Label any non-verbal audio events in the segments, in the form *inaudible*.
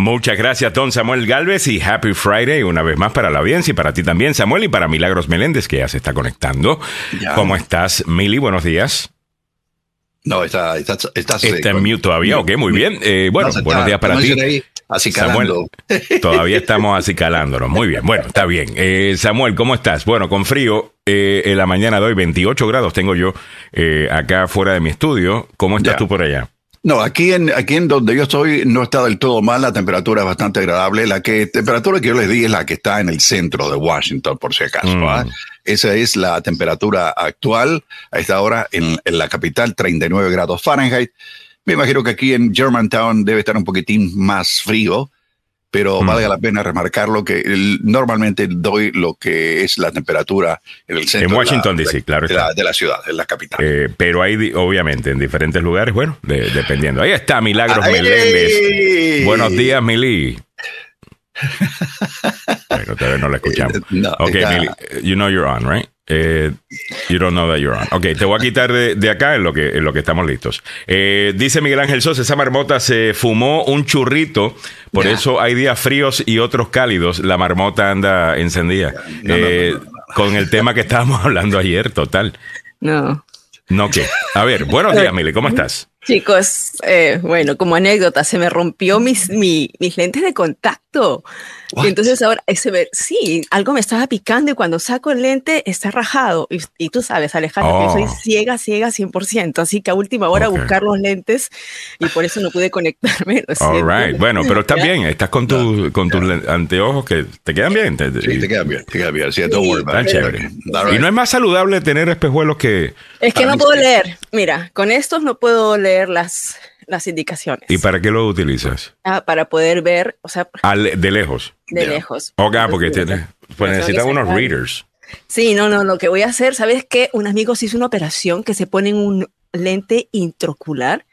Muchas gracias, don Samuel Galvez, y Happy Friday una vez más para la audiencia y para ti también, Samuel, y para Milagros Meléndez, que ya se está conectando. ¿Cómo estás, Mili? Buenos días. No, está, está, está, está en mute todavía, ok, muy bien. Eh, bueno, buenos días para ti. Samuel, todavía estamos acicalándonos. Muy bien, bueno, está bien. Eh, Samuel, ¿cómo estás? Bueno, con frío, eh, en la mañana de hoy, 28 grados tengo yo eh, acá fuera de mi estudio. ¿Cómo estás tú por allá? No, aquí en, aquí en donde yo estoy no está del todo mal, la temperatura es bastante agradable. La que, temperatura que yo les di es la que está en el centro de Washington, por si acaso. ¿ah? Mm. Esa es la temperatura actual a esta hora en, en la capital, 39 grados Fahrenheit. Me imagino que aquí en Germantown debe estar un poquitín más frío, pero mm. vale la pena remarcarlo que normalmente doy lo que es la temperatura en el centro. En Washington, D.C., claro. De la, de la, ciudad, en la capital. Eh, pero hay, obviamente, en diferentes lugares, bueno, dependiendo. Ahí está Milagros Meléndez. Buenos días, Mili. Bueno, todavía no la escuchamos. *laughs* No, ok, Mili, you know you're on, right? Eh, you don't know that you're on. Ok, te voy a quitar de, acá en lo que, en lo que estamos listos. Eh, dice Miguel Ángel Sosa, esa marmota se fumó un churrito, por eso hay días fríos y otros cálidos. La marmota anda encendida. Eh, con el tema que estábamos *laughs* hablando ayer, total. No. No, ¿qué? A ver, buenos días, Mili, ¿cómo estás? Chicos, eh, bueno, como anécdota, se me rompió mis, mis lentes de contacto. Y entonces ahora, ese ver, sí, algo me estaba picando y cuando saco el lente está rajado. Y, tú sabes, Alejandro, yo soy oh. ciega, ciega 100%. Así que a última hora buscar los lentes y por eso no pude conectarme. All right. Bueno, pero estás bien, estás con, tu, con tus anteojos que te quedan bien. sí, te quedan bien, te quedan bien. Sí, chévere. Y no es más saludable tener espejuelos que. Es que no puedo leer. Mira, con estos no puedo leer las, las indicaciones. ¿Y para qué lo utilizas? Ah, para poder ver, o sea, de lejos. De lejos. Ok, porque tiene, pues necesitas unos readers. Sí, no, no, lo que voy a hacer, ¿sabes qué? Un amigo se hizo una operación que se pone en un lente intraocular.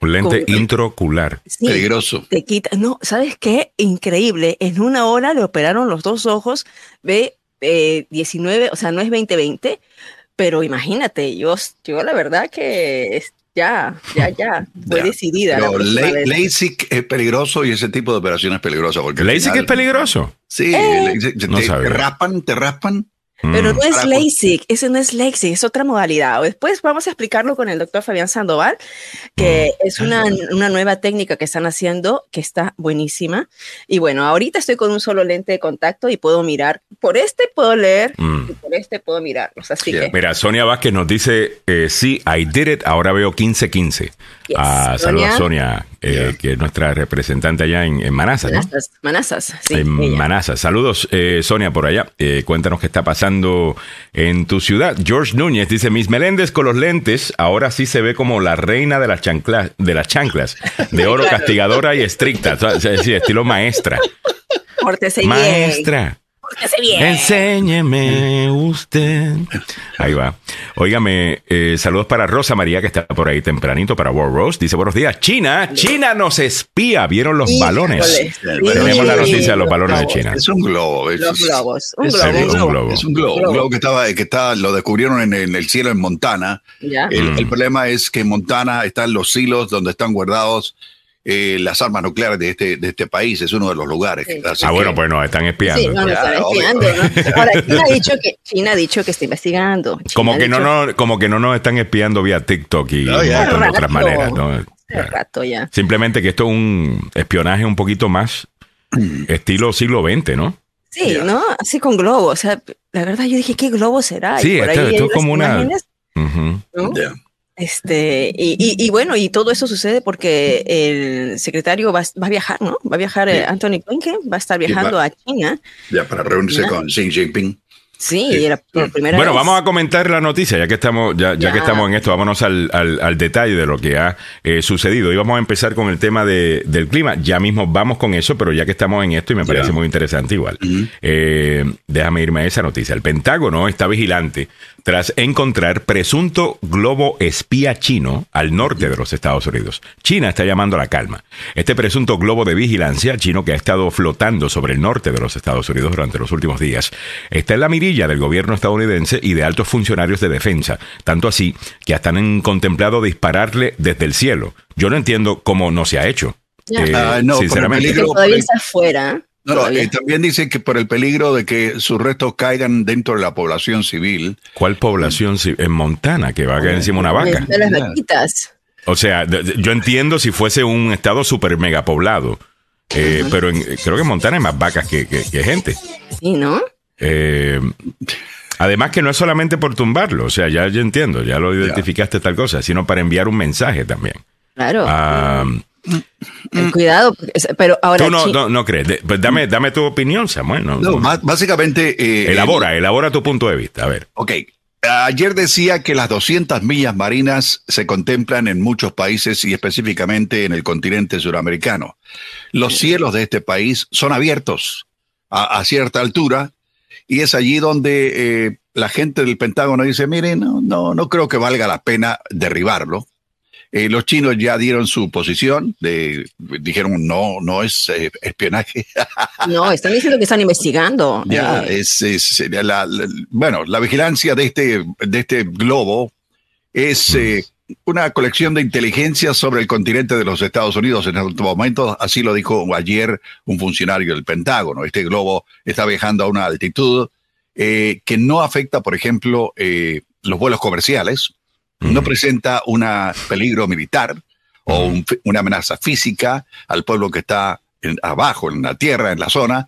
Un lente intraocular. Peligroso. Te quita, no, ¿sabes qué? Increíble. En una hora le operaron los dos ojos, ve 19, o sea, no es 2020, pero imagínate, yo, yo la verdad que ya, ya, ya, fue decidida. Pero LASIK es peligroso y ese tipo de operación es peligrosa. Porque ¿LASIK es peligroso? Sí, eh, te, te raspan, te raspan pero no es LASIK, eso no es LASIK, es otra modalidad. Después vamos a explicarlo con el doctor Fabián Sandoval, que mm. es una, una, nueva técnica que están haciendo que está buenísima. Y bueno, ahorita estoy con un solo lente de contacto y puedo mirar. Por este puedo leer mm. y por este puedo mirarlos. Así que. Mira, Sonia Vázquez nos dice: eh, Sí, I did it, ahora veo 15-15. Ah, saludos a Sonia, eh, que es nuestra representante allá en, en Manazas, ¿no? Manazas, sí. En Manazas. Saludos, eh, Sonia, por allá. cuéntanos qué está pasando en tu ciudad. George Núñez dice, Miss Meléndez con los lentes ahora sí se ve como la reina de las chanclas, de las chanclas, de oro *laughs* castigadora y estricta, es decir, estilo maestra. Maestra. Enséñeme usted. Ahí va. Óigame, eh, saludos para Rosa María, que está por ahí tempranito, para World Rose. Dice, buenos días, China. China nos espía. ¿Vieron los balones? Tenemos la noticia de los balones de China. Es un globo. Es, los globos. Un, globo. Es un globo. Un globo que estaba, que está, lo descubrieron en, el cielo en Montana. El, el, problema es que en Montana están los silos donde están guardados eh, las armas nucleares de este, de este país, es uno de los lugares. ah, bueno, pues nos están espiando. Sí, no, están espiando. Ahora, China ha, dicho que, China ha dicho que está investigando. como, que no, no, como que no nos están espiando vía TikTok y de otras maneras. ¿no? Rato ya. Simplemente que esto es un espionaje un poquito más *clears throat* estilo siglo XX, ¿no? Sí, ¿no? Así con globos. O sea, la verdad yo dije, ¿qué globo será? Sí, esto, es como una... Este, y, bueno, y todo eso sucede porque el secretario va, a viajar, ¿no? Va a viajar eh, Anthony Blinken, va a estar viajando a China. Ya, para reunirse con Xi Jinping. Sí, era por primera bueno, vamos a comentar la noticia, ya que estamos, ya, ya. que estamos en esto, vámonos al, al, detalle de lo que ha eh, sucedido. Y vamos a empezar con el tema de, del clima. Ya mismo vamos con eso, pero ya que estamos en esto, y me parece muy interesante igual. Eh, déjame irme a esa noticia. El Pentágono está vigilante tras encontrar presunto globo espía chino al norte de los Estados Unidos. China está llamando a la calma. Este presunto globo de vigilancia chino que ha estado flotando sobre el norte de los Estados Unidos durante los últimos días está en la mirilla del gobierno estadounidense y de altos funcionarios de defensa, tanto así que hasta han contemplado dispararle desde el cielo. Yo no entiendo cómo no se ha hecho. Eh, ah, no, sinceramente. todavía está afuera. No, eh, también dice que por el peligro de que sus restos caigan dentro de la población civil. ¿Cuál población civil? En Montana, que va a caer encima una vaca. De las vaquitas. O sea, yo entiendo si fuese un estado súper mega poblado, eh, pero creo que en Montana hay más vacas que, gente. Sí, ¿no? Eh, además que no es solamente por tumbarlo, o sea, ya yo entiendo, ya lo identificaste tal cosa, sino para enviar un mensaje también. Claro. Ah, cuidado, pero ahora. Tú no, no, crees. Pues dame, dame tu opinión, Samuel. No, básicamente. Eh, elabora, elabora tu punto de vista. A ver. Ok. Ayer decía que las 200 millas marinas se contemplan en muchos países y específicamente en el continente suramericano. Los cielos de este país son abiertos a, cierta altura y es allí donde eh, la gente del Pentágono dice, miren, no, no, no creo que valga la pena derribarlo eh, los chinos ya dieron su posición, de, dijeron no, no es eh, espionaje. *laughs* No, están diciendo que están investigando. Ya, eh. es, la, bueno, la vigilancia de este, de este globo es mm. una colección de inteligencia sobre el continente de los Estados Unidos en estos momentos, así lo dijo ayer un funcionario del Pentágono. Este globo está viajando a una altitud que no afecta, por ejemplo, los vuelos comerciales, no presenta un peligro militar o una amenaza física al pueblo que está abajo, en la tierra, en la zona,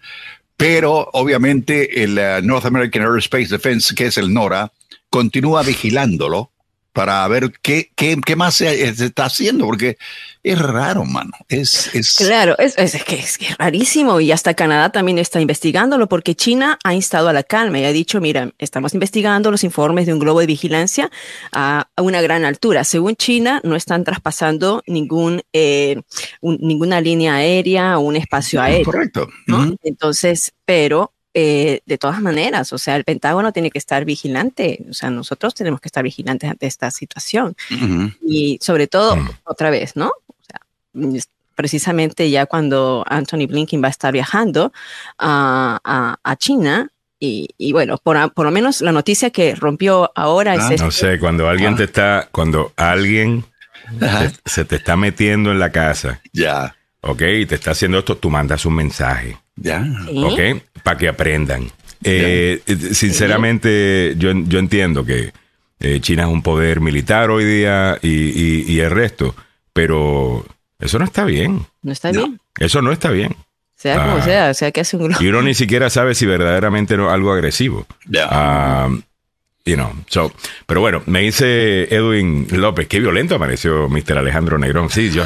pero obviamente el eh, North American Aerospace Defense, que es el NORA, continúa vigilándolo para ver qué, qué, qué más se, está haciendo, porque es raro, mano. Es, es... Claro, es, es, que es, rarísimo y hasta Canadá también está investigándolo porque China ha instado a la calma y ha dicho, mira, estamos investigando los informes de un globo de vigilancia a, una gran altura. Según China, no están traspasando ningún, eh, ninguna línea aérea o un espacio aéreo. Correcto. Entonces, pero eh, de todas maneras, o sea, el Pentágono tiene que estar vigilante, o sea, nosotros tenemos que estar vigilantes ante esta situación. Y sobre todo, mm. otra vez, ¿no? O sea, precisamente ya cuando Anthony Blinken va a estar viajando a, a, China, y, bueno, por, por, lo menos la noticia que rompió ahora es... Ah, no sé, cuando alguien te está, cuando alguien se te está metiendo en la casa. Ya. Ok, y te está haciendo esto, tú mandas un mensaje. Ya. Ok, para que aprendan. Eh, sinceramente, yo, yo entiendo que eh, China es un poder militar hoy día y, y, el resto, pero eso no está bien. No está bien. Eso no está bien. Sea como ah. sea, o sea que hace un Y uno ni siquiera sabe si verdaderamente es algo agresivo. Ya. You know, so, pero bueno, me dice Edwin López, qué violento apareció Mr. Alejandro Negrón. Sí, yo,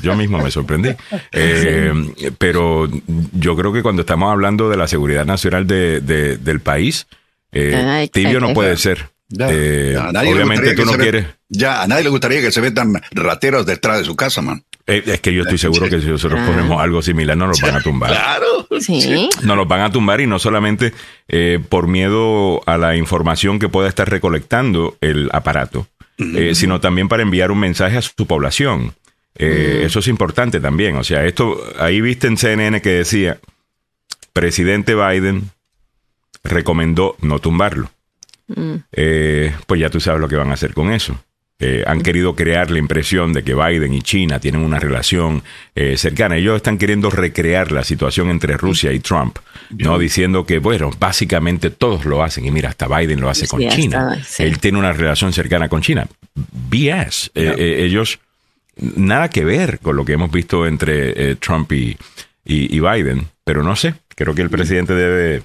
yo mismo me sorprendí. *laughs* Eh, pero yo creo que cuando estamos hablando de la seguridad nacional de, del país, eh, tibio no puede ser. Eh, obviamente tú no quieres. Ya, a nadie le gustaría que se metan rateros detrás de su casa, man. Eh, es que yo estoy seguro que si nosotros ponemos algo similar, no nos van a tumbar. Claro. Sí. Nos los van a tumbar y no solamente eh, por miedo a la información que pueda estar recolectando el aparato, eh, sino también para enviar un mensaje a su población. Eso es importante también. O sea, esto, ahí viste en CNN que decía, presidente Biden recomendó no tumbarlo. Mm. pues ya tú sabes lo que van a hacer con eso. Eh, han querido crear la impresión de que Biden y China tienen una relación eh, cercana. Ellos están queriendo recrear la situación entre Rusia y Trump, ¿no? Diciendo que, bueno, básicamente todos lo hacen. Y mira, hasta Biden lo hace con China. Él tiene una relación cercana con China. BS. Eh, ellos, nada que ver con lo que hemos visto entre Trump y, Biden. Pero no sé, creo que el presidente debe,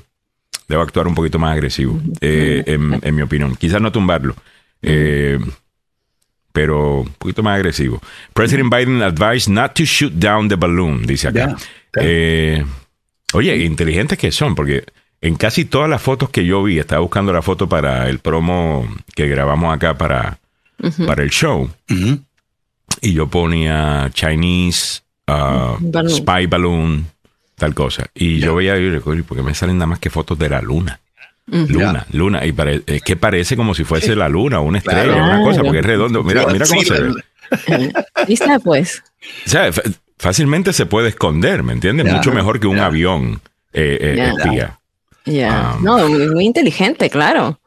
debe actuar un poquito más agresivo, en, en, mi opinión. Quizás no tumbarlo. Eh, pero un poquito más agresivo. President Biden advised not to shoot down the balloon, dice acá. Eh, oye, inteligentes que son, porque en casi todas las fotos que yo vi, estaba buscando la foto para el promo que grabamos acá para, para el show, y yo ponía Chinese uh, Spy Balloon, tal cosa. Y yo veía, porque me salen nada más que fotos de la luna. Luna, luna, y es que parece como si fuese la luna o una estrella, una cosa, porque es redondo. Mira, mira cómo se ve. está, pues. O sea, fácilmente se puede esconder, ¿me entiendes? Mucho mejor que un avión eh, eh espía. Ya. Ah. no, muy, inteligente, claro.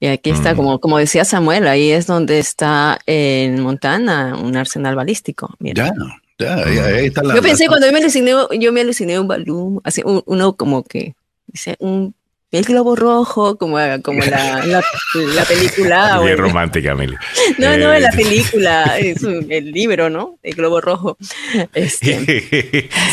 Y aquí está, mm. como, como decía Samuel, ahí es donde está en Montana un arsenal balístico. Mira. yo pensé cuando yo me aluciné, yo me aluciné un balón, así uno como que dice un el globo rojo, como, como la, la, película. *laughs* Bien romántica, Mili. *laughs* No, no, en la eh, película, *laughs* es el libro, ¿no? El globo rojo. Este,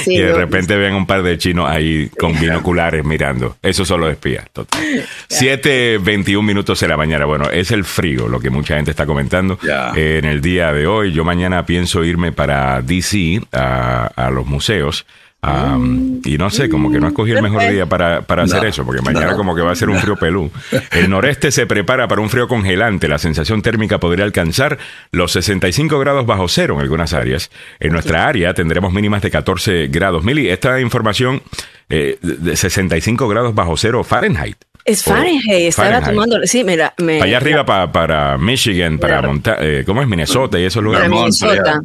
y de repente ven un par de chinos ahí con binoculares mirando. Eso solo espía. Total. 7.21 minutos de la mañana. Bueno, es el frío, lo que mucha gente está comentando en el día de hoy. Yo mañana pienso irme para DC, a, a los museos y no sé, como que no escogí el mejor día para, hacer eso, porque mañana como que va a ser un frío pelú. *laughs* El noreste se prepara para un frío congelante. La sensación térmica podría alcanzar los 65 grados bajo cero en algunas áreas. En nuestra área tendremos mínimas de 14 grados. Mili, esta información eh, de 65 grados bajo cero Fahrenheit. Es Fahrenheit, estaba tomando. Sí, mira. Me, allá arriba para Michigan, para eh, ¿cómo es? Minnesota y esos lugares. Para Minnesota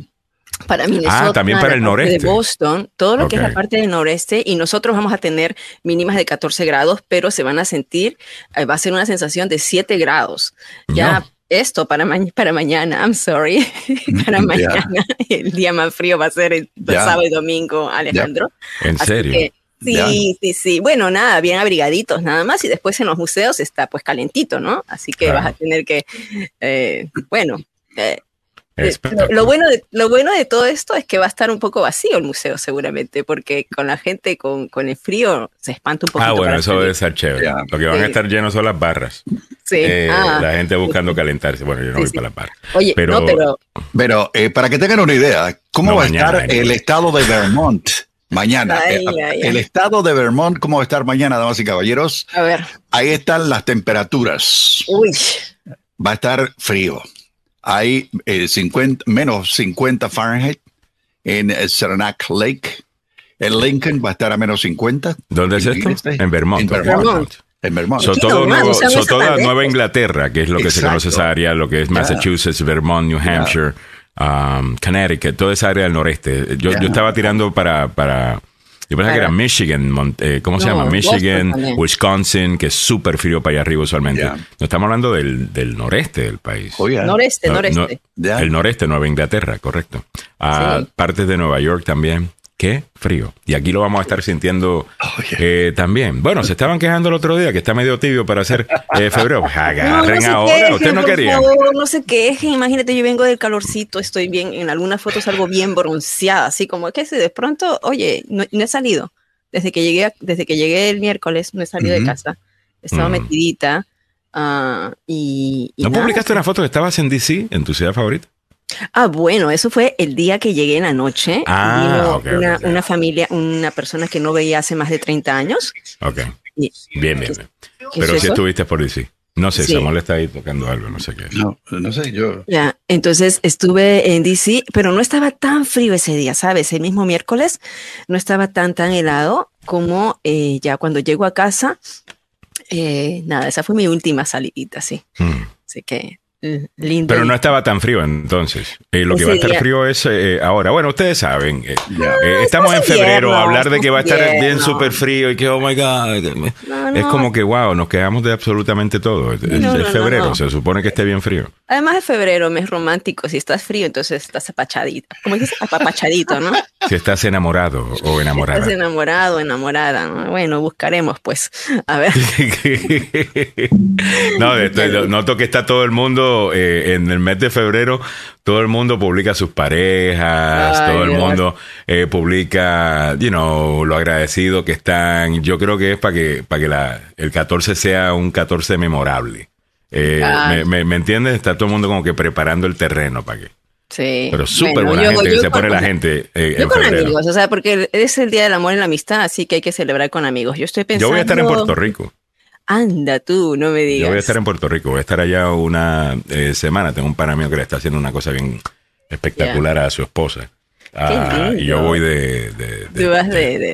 para Minnesota, ah, también para el noreste. De Boston, todo lo que es la parte del noreste, y nosotros vamos a tener mínimas de 14 grados, pero se van a sentir, eh, va a ser una sensación de 7 grados. Ya esto para, para mañana, I'm sorry, *laughs* para *laughs* mañana, el día más frío va a ser el sábado y domingo, Alejandro. ¿En serio? sí, sí, sí. Bueno, nada, bien abrigaditos nada más, y después en los museos está pues calentito, ¿no? Así que vas a tener que, eh, bueno, eh, lo, bueno de, lo bueno de todo esto es que va a estar un poco vacío el museo seguramente, porque con la gente con, con el frío se espanta un poco. Ah, bueno, eso debe ser chévere. Lo que van a estar llenos son las barras. Sí. Eh, ah. La gente buscando calentarse. Bueno, yo no voy para las barras. Oye, pero, pero, pero eh, para que tengan una idea, ¿cómo va a estar el estado de Vermont? Mañana. el estado de Vermont, ¿cómo va a estar mañana, damas y caballeros? A ver. Ahí están las temperaturas. Uy. Va a estar frío hay 50, eh, menos 50 Fahrenheit en Saranac Lake. El Lincoln va a estar a menos 50. ¿Dónde es esto? Este. En Vermont. En Vermont. En Vermont. So, todo toda Nueva Inglaterra, que es lo que se conoce esa área, lo que es Massachusetts, Vermont, New Hampshire, um, Connecticut, toda esa área del noreste. Yo, yo estaba tirando para, para yo pensaba que era Michigan, eh, ¿cómo se llama? Michigan, Wisconsin, que es súper frío para allá arriba usualmente. No estamos hablando del, del, noreste del país. Oh, noreste, noreste. el noreste, Nueva Inglaterra, correcto. Ah, Partes de Nueva York también. Qué frío. Y aquí lo vamos a estar sintiendo eh, también. Bueno, se estaban quejando el otro día que está medio tibio para hacer eh, febrero. *laughs* Agarren no, ahora. Usted no quería. no se quejen. Imagínate, yo vengo del calorcito, estoy bien. En algunas fotos algo bien bronceada, así como que si de pronto, oye, no, he salido. Desde que llegué, desde que llegué el miércoles, no he salido de casa. Estaba mm. metidita. Ah, y, ¿No publicaste una foto que estabas en DC, en tu ciudad favorita? Ah, bueno, eso fue el día que llegué en la noche. Ah, una, una, familia, una persona que no veía hace más de 30 años. Ok. bien, bien, bien. Pero si estuviste por DC. No sé, Samuel está ahí tocando algo, no sé qué. No, no sé, yo. Ya, entonces estuve en DC, pero no estaba tan frío ese día, ¿sabes? El mismo miércoles no estaba tan, tan helado como eh, ya cuando llego a casa. Eh, nada, esa fue mi última salidita, sí. Hmm. Así que Lindo. Pero no estaba tan frío entonces. Eh, lo que va a estar frío es eh, ahora. Bueno, ustedes saben. Eh, estamos en febrero. hablar de que va a estar bien súper frío y que, oh my God. es como que, wow, nos quedamos de absolutamente todo. Es, febrero. Se supone que esté bien frío. Además de febrero, mes romántico. Si estás frío, entonces estás apachadito. Como dices, apapachadito, ¿no? *laughs* Si estás enamorado o enamorada. estás enamorado, enamorada. Bueno, buscaremos, pues. A ver. *laughs* no, noto que está todo el mundo eh, en el mes de febrero, todo el mundo publica sus parejas, todo el mundo eh, publica, you know, lo agradecido que están. Yo creo que es para que, para que la, el 14 sea un 14 memorable. Eh, me, me, entiendes? Está todo el mundo como que preparando el terreno para que. Sí. Pero súper buena gente que se pone la gente. yo con amigos, o sea, porque es el día del amor y la amistad, así que hay que celebrar con amigos. Yo estoy pensando. Yo voy a estar en Puerto Rico. Anda tú, no me digas. Yo voy a estar en Puerto Rico, voy a estar allá una eh, semana. Tengo un pana mío que le está haciendo una cosa bien espectacular a su esposa. Ah, y yo voy de, de,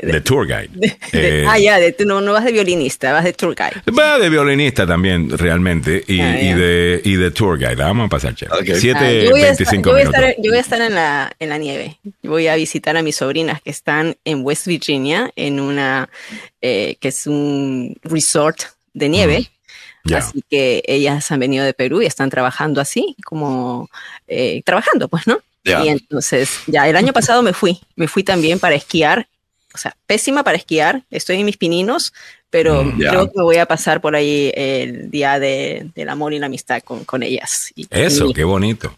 de, tour guide. Eh, ah, ya, no, no vas de violinista, vas de tour guide. Va de violinista también, realmente, y, ah, y, de, y de tour guide. Vamos a pasar, chévere. 7, ah, yo, voy a estar, yo, voy a estar en la, en la nieve. Voy a visitar a mis sobrinas que están en West Virginia, en una, eh, que es un resort de nieve. Así que ellas han venido de Perú y están trabajando así, como eh, trabajando, pues, ¿no? Y entonces, ya el año pasado me fui, me fui también para esquiar, o sea, pésima para esquiar, estoy en mis pininos, pero mm, creo que voy a pasar por ahí el día de, del amor y la amistad con, con ellas. Eso, qué bonito.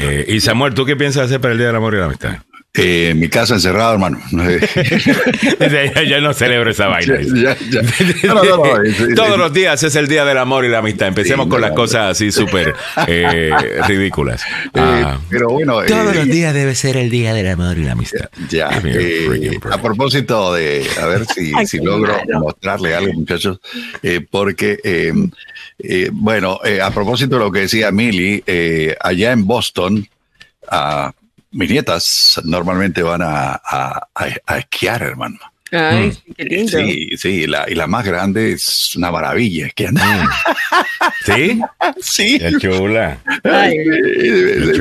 Eh, y Samuel, ¿tú qué piensas hacer para el día del amor y la amistad? Eh, en mi casa encerrado, hermano. *laughs* ya, no celebro esa vaina. Todos los días es el día del amor y la amistad. Empecemos con las cosas así súper eh, *laughs* ridículas. Ah. pero bueno. Todos los días debe ser el día del amor y la amistad. Ya. a propósito de, a ver si, si logro mostrarle algo, muchachos, porque, bueno, a propósito de lo que decía Millie, allá en Boston, a mis nietas normalmente van a, a esquiar, hermano. Ay, mm. qué lindo. Sí, sí, la, y la más grande es una maravilla. Es que anda. Mm. ¿Sí? Sí. Qué chula. Ay,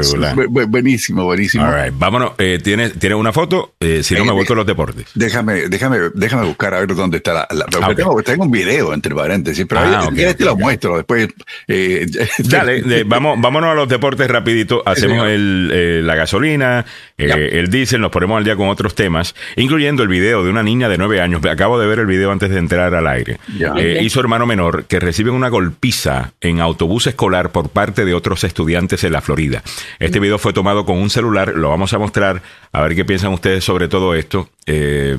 chula. Buenísimo, buenísimo. All right. Vámonos. Eh, ¿Tienes, una foto? Eh, si no, me voy con los deportes. Déjame, déjame, déjame buscar a ver dónde está la. Ah, tengo, un video entre paréntesis, pero ah, ahí, te lo muestro después. Eh, *laughs* Dale, vamos, vámonos a los deportes rapidito. Hacemos el, la gasolina, el diésel, nos ponemos al día con otros temas, incluyendo el video de una niña de nueve años, acabo de ver el video antes de entrar al aire, eh, y su hermano menor, que reciben una golpiza en autobús escolar por parte de otros estudiantes en la Florida. Este video fue tomado con un celular, lo vamos a mostrar, a ver qué piensan ustedes sobre todo esto. Eh,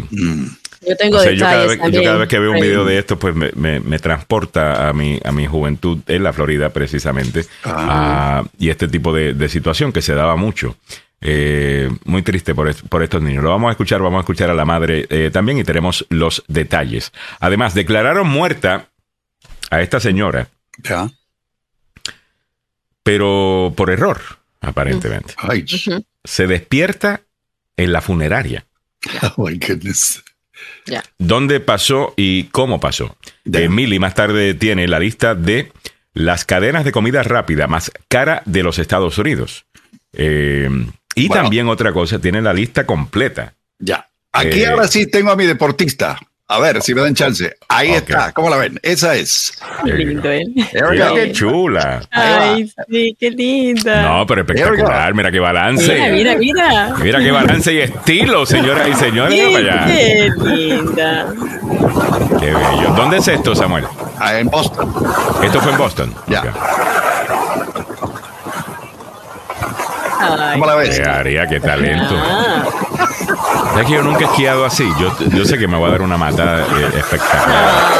yo tengo yo, cada vez, que veo un video de esto, pues me, transporta a mi, a mi juventud en la Florida, precisamente, ah. y este tipo de situación que se daba mucho. Eh, muy triste por, por, estos niños. Lo vamos a escuchar, vamos a escuchar a la madre eh, también y tenemos los detalles. Además, declararon muerta a esta señora. Ya. Pero por error, aparentemente. Se despierta en la funeraria. *laughs* Oh my goodness. ¿Dónde pasó y cómo pasó? Emily más tarde tiene la lista de las cadenas de comida rápida más cara de los Estados Unidos. Eh, y también otra cosa, tiene la lista completa. Ya. Aquí eh, ahora sí tengo a mi deportista. A ver si me dan chance. Ahí está. ¿Cómo la ven? Esa es. Qué lindo, ¿eh? Mira qué chula. Ay, sí, qué linda. No, pero espectacular. Mira qué balance. Mira, mira, mira. Mira qué balance y estilo, señoras y señores. Qué linda. Qué bello. ¿Dónde es esto, Samuel? Ah, en Boston. Esto fue en Boston. Ya. ¿Cómo la ves? Haría, qué talento. Es que yo nunca he esquiado así. Yo, yo sé que me voy a dar una mata eh, espectacular.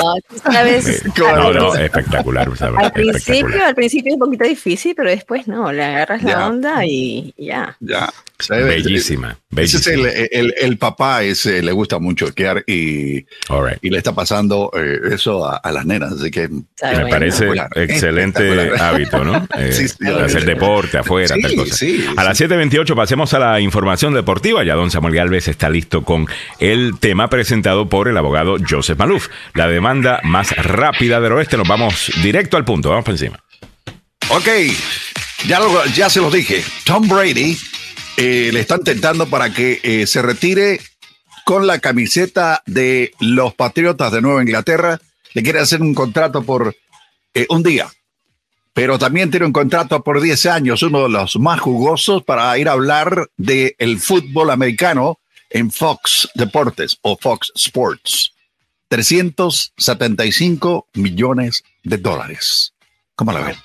No, no, espectacular. Al principio, al principio es un poquito difícil, pero después no, le agarras la onda y ya. Ya. Bellísima. Ese es el, el, papá, ese le gusta mucho esquiar y, y le está pasando eh, eso a, las nenas. Así que me parece excelente hábito, ¿no? *laughs* Eh, hacer deporte afuera, tal cosa. a las 7:28 pasemos a la información deportiva. Ya don Samuel Galvez está listo con el tema presentado por el abogado Joseph Maluf. La demanda más rápida del oeste. Nos vamos directo al punto. Vamos por encima. Ok, ya, ya se los dije. Tom Brady eh, le están tentando para que eh, se retire con la camiseta de los Patriotas de Nueva Inglaterra. Le quiere hacer un contrato por eh, un día, pero también tiene un contrato por 10 años, uno de los más jugosos para ir a hablar del el fútbol americano en Fox Deportes o Fox Sports. 375 millones de dólares. ¿Cómo la ven?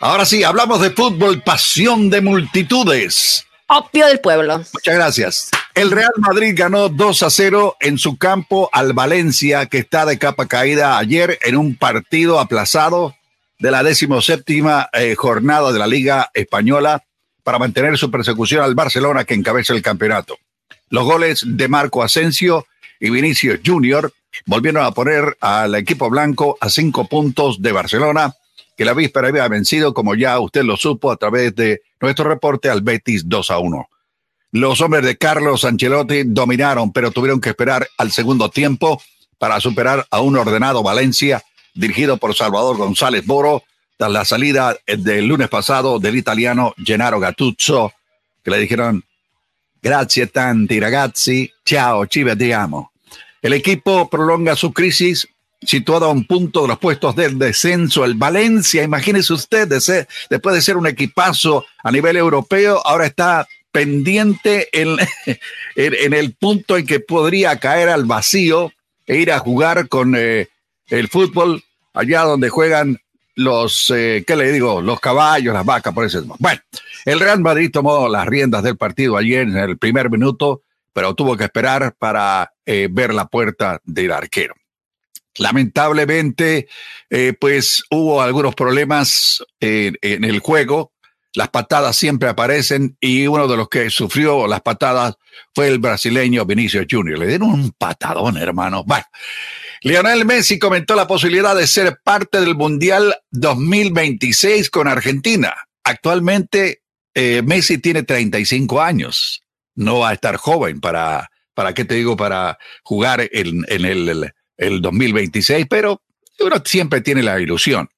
ahora sí, hablamos de fútbol, pasión de multitudes. Opio del pueblo. Muchas gracias. El Real Madrid ganó 2 a 0 en su campo al Valencia, que está de capa caída ayer en un partido aplazado de la decimoséptima eh, jornada de la Liga Española para mantener su persecución al Barcelona, que encabeza el campeonato. Los goles de Marco Asensio y Vinicius Junior volvieron a poner al equipo blanco a cinco puntos de Barcelona que la víspera había vencido, como ya usted lo supo a través de nuestro reporte al Betis 2 a 1. Los hombres de Carlos Ancelotti dominaron, pero tuvieron que esperar al segundo tiempo para superar a un ordenado Valencia dirigido por Salvador González tras la salida del lunes pasado del italiano Gennaro Gattuso, que le dijeron grazie tanti ragazzi, ciao, ci vediamo. El equipo prolonga su crisis situado a un punto de los puestos del descenso. El Valencia, imagínese usted, después de ser un equipazo a nivel europeo, ahora está pendiente *laughs* en, en, el punto en que podría caer al vacío e ir a jugar con eh, el fútbol allá donde juegan los, eh, ¿qué le digo? Los caballos, las vacas, por eso. Bueno, el Real Madrid tomó las riendas del partido ayer en el primer minuto, pero tuvo que esperar para eh, ver la puerta del arquero. Lamentablemente, eh, pues hubo algunos problemas en el juego. Las patadas siempre aparecen y uno de los que sufrió las patadas fue el brasileño Vinicio Junior. Le dieron un patadón, hermano. Bueno, Lionel Messi comentó la posibilidad de ser parte del Mundial 2026 con Argentina. Actualmente eh, Messi tiene 35 años. No va a estar joven para, para qué te digo, para jugar en, el, el, 2026, pero uno siempre tiene la ilusión.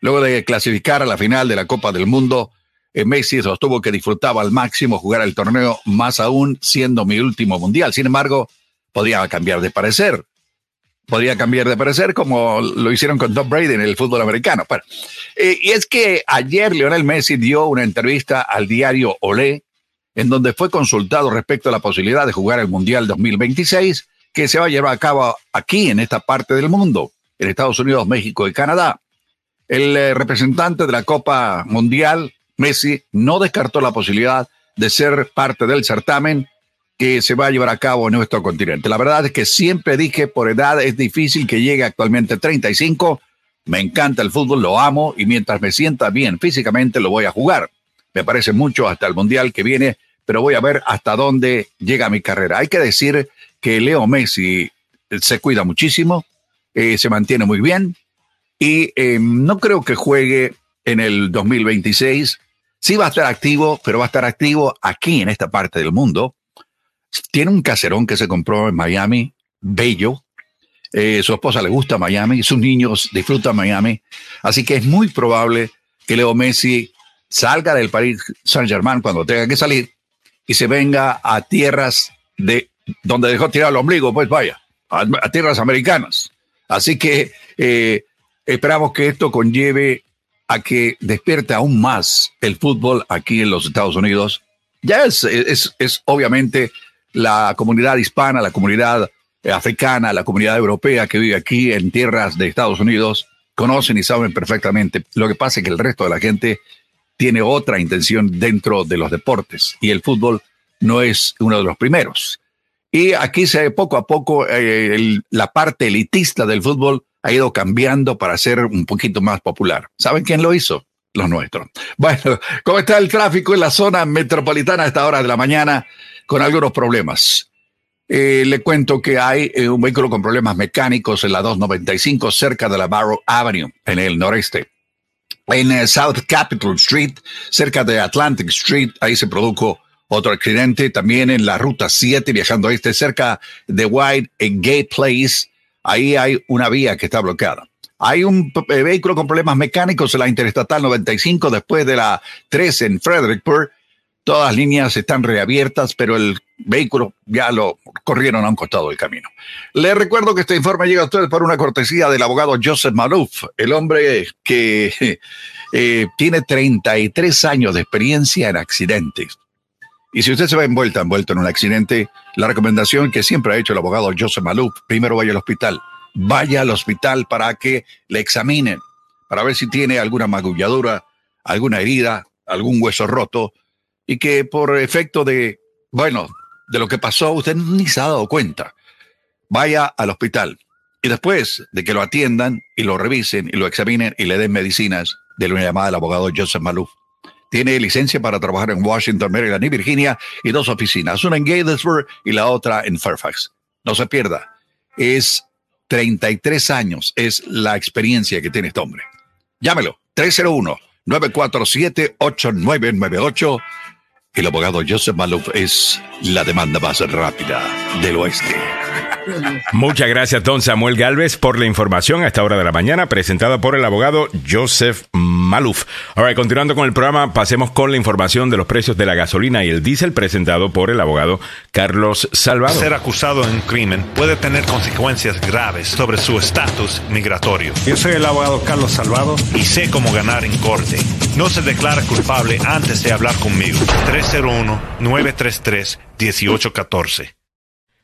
Luego de clasificar a la final de la Copa del Mundo, eh, Messi sostuvo que disfrutaba al máximo jugar el torneo, más aún siendo mi último mundial. Sin embargo, podía cambiar de parecer podría cambiar de parecer como lo hicieron con Tom Brady en el fútbol americano. Eh, y es que ayer Lionel Messi dio una entrevista al diario Olé, en donde fue consultado respecto a la posibilidad de jugar el Mundial 2026, que se va a llevar a cabo aquí, en esta parte del mundo, en Estados Unidos, México y Canadá. El eh, representante de la Copa Mundial, Messi, no descartó la posibilidad de ser parte del certamen que se va a llevar a cabo en nuestro continente. La verdad es que siempre dije, por edad es difícil que llegue actualmente 35. Me encanta el fútbol, lo amo y mientras me sienta bien físicamente lo voy a jugar. Me parece mucho hasta el Mundial que viene, pero voy a ver hasta dónde llega mi carrera. Hay que decir que Leo Messi se cuida muchísimo, eh, se mantiene muy bien y eh, no creo que juegue en el 2026. Sí va a estar activo, pero va a estar activo aquí en esta parte del mundo tiene un caserón que se compró en Miami, bello. Eh, su esposa le gusta Miami, sus niños disfrutan Miami. Así que es muy probable que Leo Messi salga del Paris Saint-Germain cuando tenga que salir y se venga a tierras de donde dejó tirar el ombligo, pues vaya, a, tierras americanas. Así que eh, esperamos que esto conlleve a que despierte aún más el fútbol aquí en los Estados Unidos. Ya es, es, es obviamente la comunidad hispana, la comunidad eh, africana, la comunidad europea que vive aquí en tierras de Estados Unidos, conocen y saben perfectamente. Lo que pasa es que el resto de la gente tiene otra intención dentro de los deportes y el fútbol no es uno de los primeros. Y aquí se poco a poco eh, la parte elitista del fútbol ha ido cambiando para ser un poquito más popular. ¿Saben quién lo hizo? Los nuestros. Bueno, ¿cómo está el tráfico en la zona metropolitana a esta hora de la mañana? con algunos problemas. Eh, le cuento que hay eh, un vehículo con problemas mecánicos en la 295 cerca de la Barrow Avenue, en el noreste. En eh, South Capitol Street, cerca de Atlantic Street, ahí se produjo otro accidente. También en la ruta 7, viajando a este, cerca de White Gate Place, ahí hay una vía que está bloqueada. Hay un vehículo con problemas mecánicos en la Interestatal 95 después de la 3 en Frederickburg Todas las líneas están reabiertas, pero el vehículo ya lo corrieron a un costado del camino. Le recuerdo que este informe llega a ustedes por una cortesía del abogado Joseph Malouf, el hombre que eh, tiene 33 años de experiencia en accidentes. Y si usted se va envuelto en un accidente, la recomendación que siempre ha hecho el abogado Joseph Malouf, primero vaya al hospital. Vaya al hospital para que le examinen, para ver si tiene alguna magulladura, alguna herida, algún hueso roto, y que por efecto de, bueno, de lo que pasó, usted ni se ha dado cuenta. Vaya al hospital y después de que lo atiendan y lo revisen y lo examinen y le den medicinas, de una llamada al abogado Joseph Maluf. Tiene licencia para trabajar en Washington, Maryland y Virginia y dos oficinas, una en Gatesburg y la otra en Fairfax. No se pierda. Es 33 años, es la experiencia que tiene este hombre. Llámelo, 301 947 8998 el abogado Joseph Malouf es la demanda más rápida del oeste. Muchas gracias, don Samuel Galvez, por la información a esta hora de la mañana, presentada por el abogado Joseph Malouf. Maluf. Ahora, continuando con el programa, pasemos con la información de los precios de la gasolina y el diésel presentado por el abogado Carlos Salvador. Ser acusado en un crimen puede tener consecuencias graves sobre su estatus migratorio. Yo soy el abogado Carlos Salvador y sé cómo ganar en corte. No se declara culpable antes de hablar conmigo. 301-933-1814.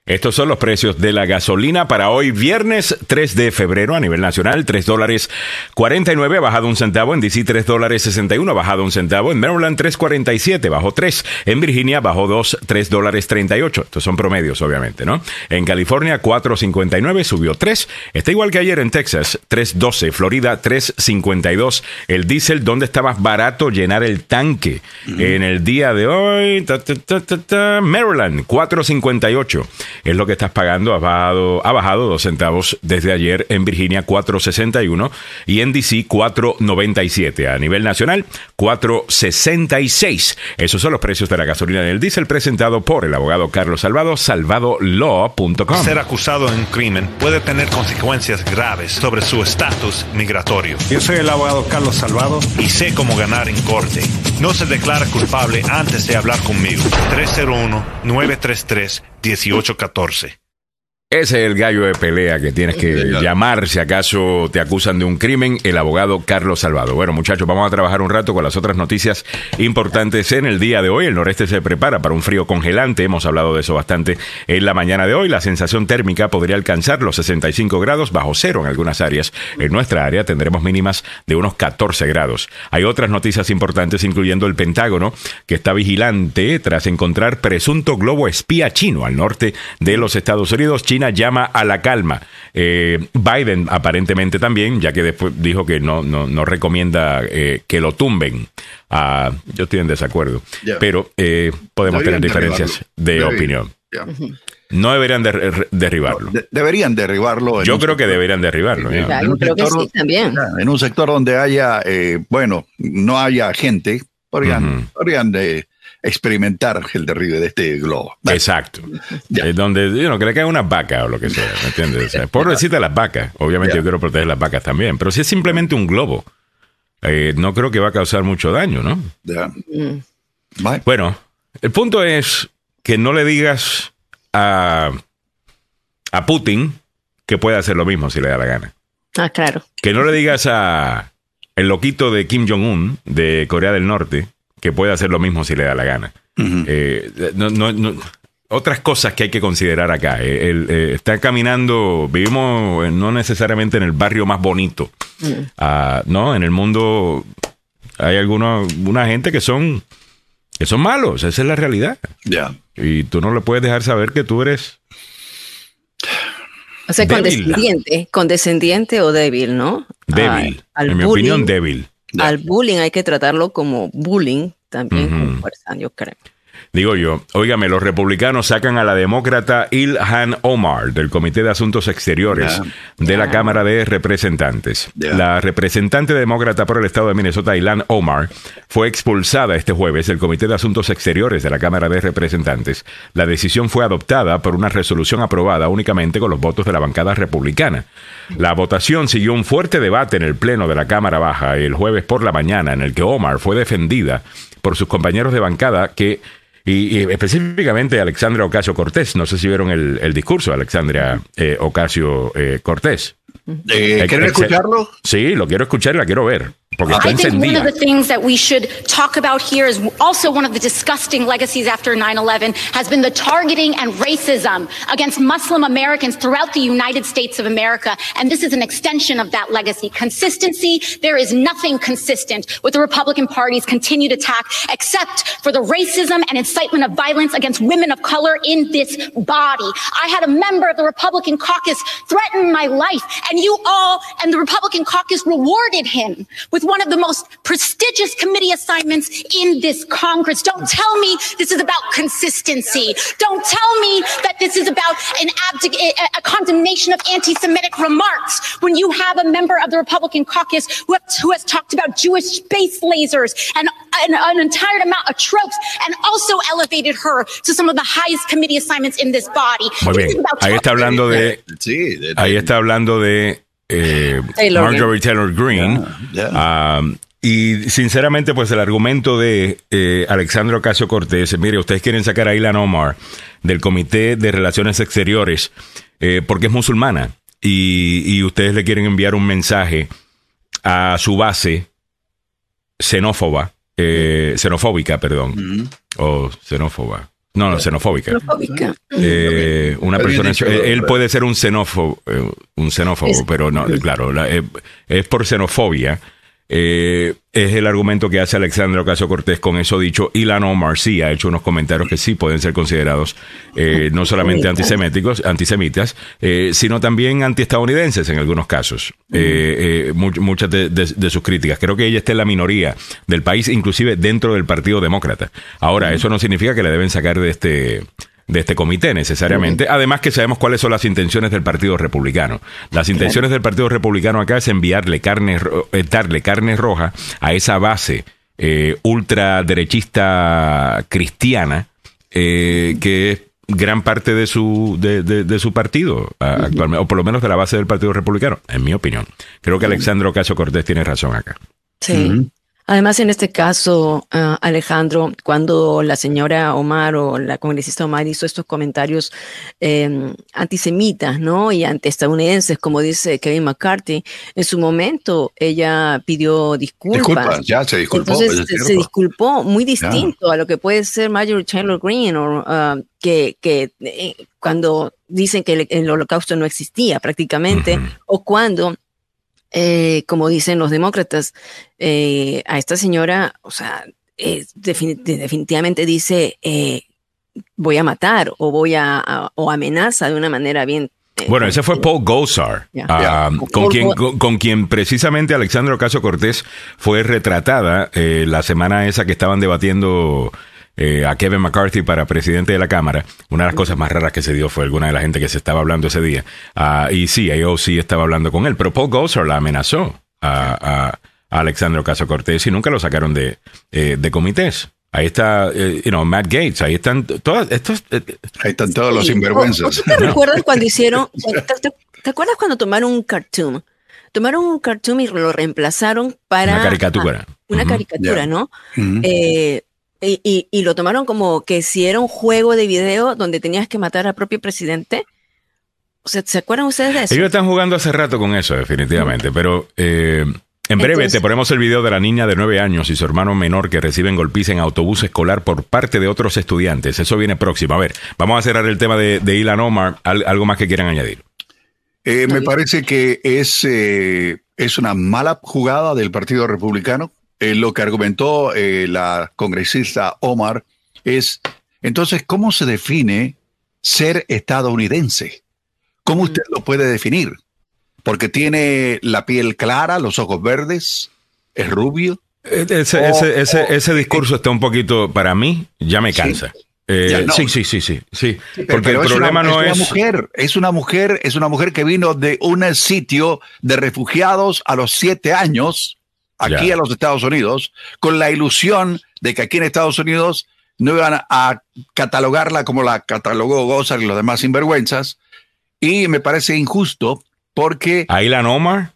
Estos son los precios de la gasolina para hoy, viernes 3 de febrero a nivel nacional, 3 dólares 49, bajado un centavo, en DC 3 dólares 61, bajado un centavo, en Maryland 3.47, bajó 3, en Virginia bajó 2, 3 dólares 38, estos son promedios obviamente, ¿no? En California 4.59, subió 3, está igual que ayer en Texas, 3.12, Florida 3.52, el diésel, donde está más barato llenar el tanque? En el día de hoy, Maryland 4.58 es lo que estás pagando. Ha bajado, ha bajado dos centavos desde ayer en Virginia 4.61 y en DC 4.97. A nivel nacional 4.66. Esos son los precios de la gasolina y el diésel presentado por el abogado Carlos Salvado, salvadolaw.com. Ser acusado en un crimen puede tener consecuencias graves sobre su estatus migratorio. Yo soy el abogado Carlos Salvado y sé cómo ganar en corte. No se declara culpable antes de hablar conmigo. 301 933 1814. Ese es el gallo de pelea que tienes que llamar si acaso te acusan de un crimen, el abogado Carlos Salvado. Bueno, muchachos, vamos a trabajar un rato con las otras noticias importantes en el día de hoy. El noreste se prepara para un frío congelante, hemos hablado de eso bastante en la mañana de hoy. La sensación térmica podría alcanzar los 65 grados bajo cero en algunas áreas. En nuestra área tendremos mínimas de unos 14 grados. Hay otras noticias importantes, incluyendo el Pentágono, que está vigilante tras encontrar presunto globo espía chino al norte de los Estados Unidos. China llama a la calma. Eh, Biden aparentemente también, ya que después dijo que no, no, recomienda eh, que lo tumben. Ah, yo estoy en desacuerdo, pero eh, podemos tener diferencias de opinión. No deberían derribarlo. deberían derribarlo. Yo creo que deberían derribarlo. creo que sí también. En un sector donde haya, bueno, no haya gente, podrían, podrían de, experimentar el derribe de este globo. Exacto. *laughs* Es donde, que le caigan unas vacas o lo que sea, ¿me entiendes? O sea, las vacas. Obviamente yo quiero proteger las vacas también, pero si es simplemente un globo, eh, no creo que va a causar mucho daño, ¿no? Mm. Bueno, el punto es que no le digas a, a Putin que puede hacer lo mismo si le da la gana. Ah, claro. Que no le digas a el loquito de Kim Jong-un de Corea del Norte que puede hacer lo mismo si le da la gana. Eh, otras cosas que hay que considerar acá. Eh, eh, está caminando, vivimos no necesariamente en el barrio más bonito, mm. ah, ¿no? En el mundo hay algunos, una gente que son, que son malos, esa es la realidad. Ya. Y tú no le puedes dejar saber que tú eres... O sea, condescendiente, condescendiente o débil, ¿no? Débil. en mi opinión, débil. Al bullying hay que tratarlo como bullying también con fuerza, yo creo. Digo yo, óigame, los republicanos sacan a la demócrata Ilhan Omar del Comité de Asuntos Exteriores de la Cámara de Representantes. La representante demócrata por el estado de Minnesota, Ilhan Omar, fue expulsada este jueves del Comité de Asuntos Exteriores de la Cámara de Representantes. La decisión fue adoptada por una resolución aprobada únicamente con los votos de la bancada republicana. La votación siguió un fuerte debate en el Pleno de la Cámara Baja el jueves por la mañana, en el que Omar fue defendida por sus compañeros de bancada que y, específicamente Alexandra Ocasio Cortés. No sé si vieron el, discurso de Alexandra eh, Ocasio eh, Cortés. Eh, ¿Quieren escucharlo? Sí, lo quiero escuchar y la quiero ver. I think one of the things that we should talk about here is also one of the disgusting legacies after 9 11 has been the targeting and racism against Muslim Americans throughout the United States of America. And this is an extension of that legacy. Consistency, there is nothing consistent with the Republican Party's continued attack except for the racism and incitement of violence against women of color in this body. I had a member of the Republican caucus threaten my life, and you all and the Republican caucus rewarded him with with one of the most prestigious committee assignments in this Congress. Don't tell me this is about consistency. Don't tell me that this is about an abdic- a condemnation of anti-Semitic remarks when you have a member of the Republican caucus who, have, who has talked about Jewish space lasers and an, an entire amount of tropes and also elevated her to some of the highest committee assignments in this body. Muy bien. Ahí está hablando de, ahí está hablando de eh, Marjorie Taylor Greene, um, y sinceramente, pues el argumento de eh, Alexandro Ocasio Cortés, mire, ustedes quieren sacar a Ilan Omar del Comité de Relaciones Exteriores eh, porque es musulmana y, ustedes le quieren enviar un mensaje a su base xenófoba, eh, xenofóbica, perdón, o xenófoba. No, no, xenofóbica. xenofóbica. Eh, una persona, él puede ser un xenófobo, un xenófobo, pero no, claro, es por xenofobia eh, es el argumento que hace Alexandra Ocasio Cortés con eso dicho. Ilan Omar sí ha hecho unos comentarios que sí pueden ser considerados eh, no solamente antiseméticos, antisemitas, eh, sino también antiestadounidenses en algunos casos. muchas de, sus críticas. Creo que ella está en la minoría del país, inclusive dentro del Partido Demócrata. Ahora, eso no significa que le deben sacar de este de este comité necesariamente. Además que sabemos cuáles son las intenciones del Partido Republicano. Las intenciones del Partido Republicano acá es enviarle carne, eh, darle carne roja a esa base eh, ultraderechista cristiana eh, que es gran parte de su, de, su partido actualmente, o por lo menos de la base del Partido Republicano, en mi opinión. Creo que Alexandro Caso Cortés tiene razón acá. Sí. Además, en este caso, ah, Alejandro, cuando la señora Omar o la congresista Omar hizo estos comentarios em, antisemitas, ¿no? Y antiestadounidenses, como dice Kevin McCarthy, en su momento ella pidió disculpas. Disculpas, ya se disculpó. Entonces se, disculpó, muy distinto a lo que puede ser Marjorie Taylor Greene o que, que eh, cuando dicen que el, holocausto no existía prácticamente, o cuando eh, como dicen los demócratas, eh, a esta señora, o sea, definitivamente dice, eh, voy a matar o voy a, o amenaza de una manera bien bueno, ese fue Paul Gosar, ah, con, quien, con, quien precisamente Alexandro Caso Cortés fue retratada la semana esa que estaban debatiendo eh, a Kevin McCarthy para presidente de la Cámara. Una de las cosas más raras que se dio fue alguna de la gente que se estaba hablando ese día. Uh, y sí, sí estaba hablando con él, pero Paul Gosar la amenazó a, a Alexandro Caso Cortés y nunca lo sacaron de, eh, de comités. Ahí está, eh, you know, Matt Gates, ahí están todos estos. ahí están todos los sinvergüenzas. ¿Te recuerdas *laughs* cuando hicieron, te, acuerdas cuando tomaron un cartoon? Tomaron un cartoon y lo reemplazaron para... Una caricatura. una caricatura, ¿no? eh, y, y, lo tomaron como que si era un juego de video donde tenías que matar al propio presidente. O sea, ¿se acuerdan ustedes de eso? Ellos están jugando hace rato con eso, definitivamente, pero eh, en breve te ponemos el video de la niña de nueve años y su hermano menor que reciben golpes en autobús escolar por parte de otros estudiantes. Eso viene próximo. A ver, vamos a cerrar el tema de, de Ilan Omar. ¿Algo más que quieran añadir? Eh, me parece que es, eh, es una mala jugada del Partido Republicano eh, lo que argumentó eh, la congresista Omar es, entonces, ¿cómo se define ser estadounidense? ¿Cómo usted lo puede definir? Porque tiene la piel clara, los ojos verdes, es rubio. Eh, ese, ese, ese, discurso está un poquito, para mí, ya me cansa. Sí, sí, sí, sí, sí, Porque el problema no es, una mujer, es una mujer, es una mujer que vino de un sitio de refugiados a los siete años aquí a los Estados Unidos con la ilusión de que aquí en Estados Unidos no iban a catalogarla como la catalogó Gozar y los demás sinvergüenzas. Y me parece injusto porque... ¿A Ilan Omar?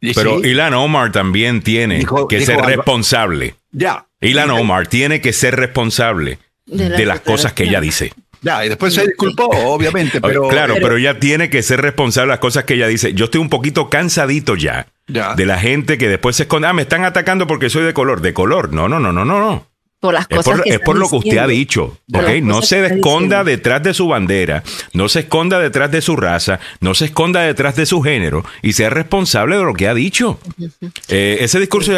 Pero Ilan Omar también tiene que ser responsable. Ya. Ilan Omar tiene que ser responsable de, las cosas que ella dice. Ya, y después se disculpó, *laughs* obviamente, pero... Claro, pero, ella tiene que ser responsable de las cosas que ella dice. Yo estoy un poquito cansadito ya, de la gente que después se esconde. Ah, me están atacando porque soy de color. ¿De color? No, no, no, no, no, no. Por las cosas es por, lo que usted ha dicho, ¿ok? No se esconda detrás de su bandera, no se esconda detrás de su raza, no se esconda detrás de su género y sea responsable de lo que ha dicho. Eh, ese discurso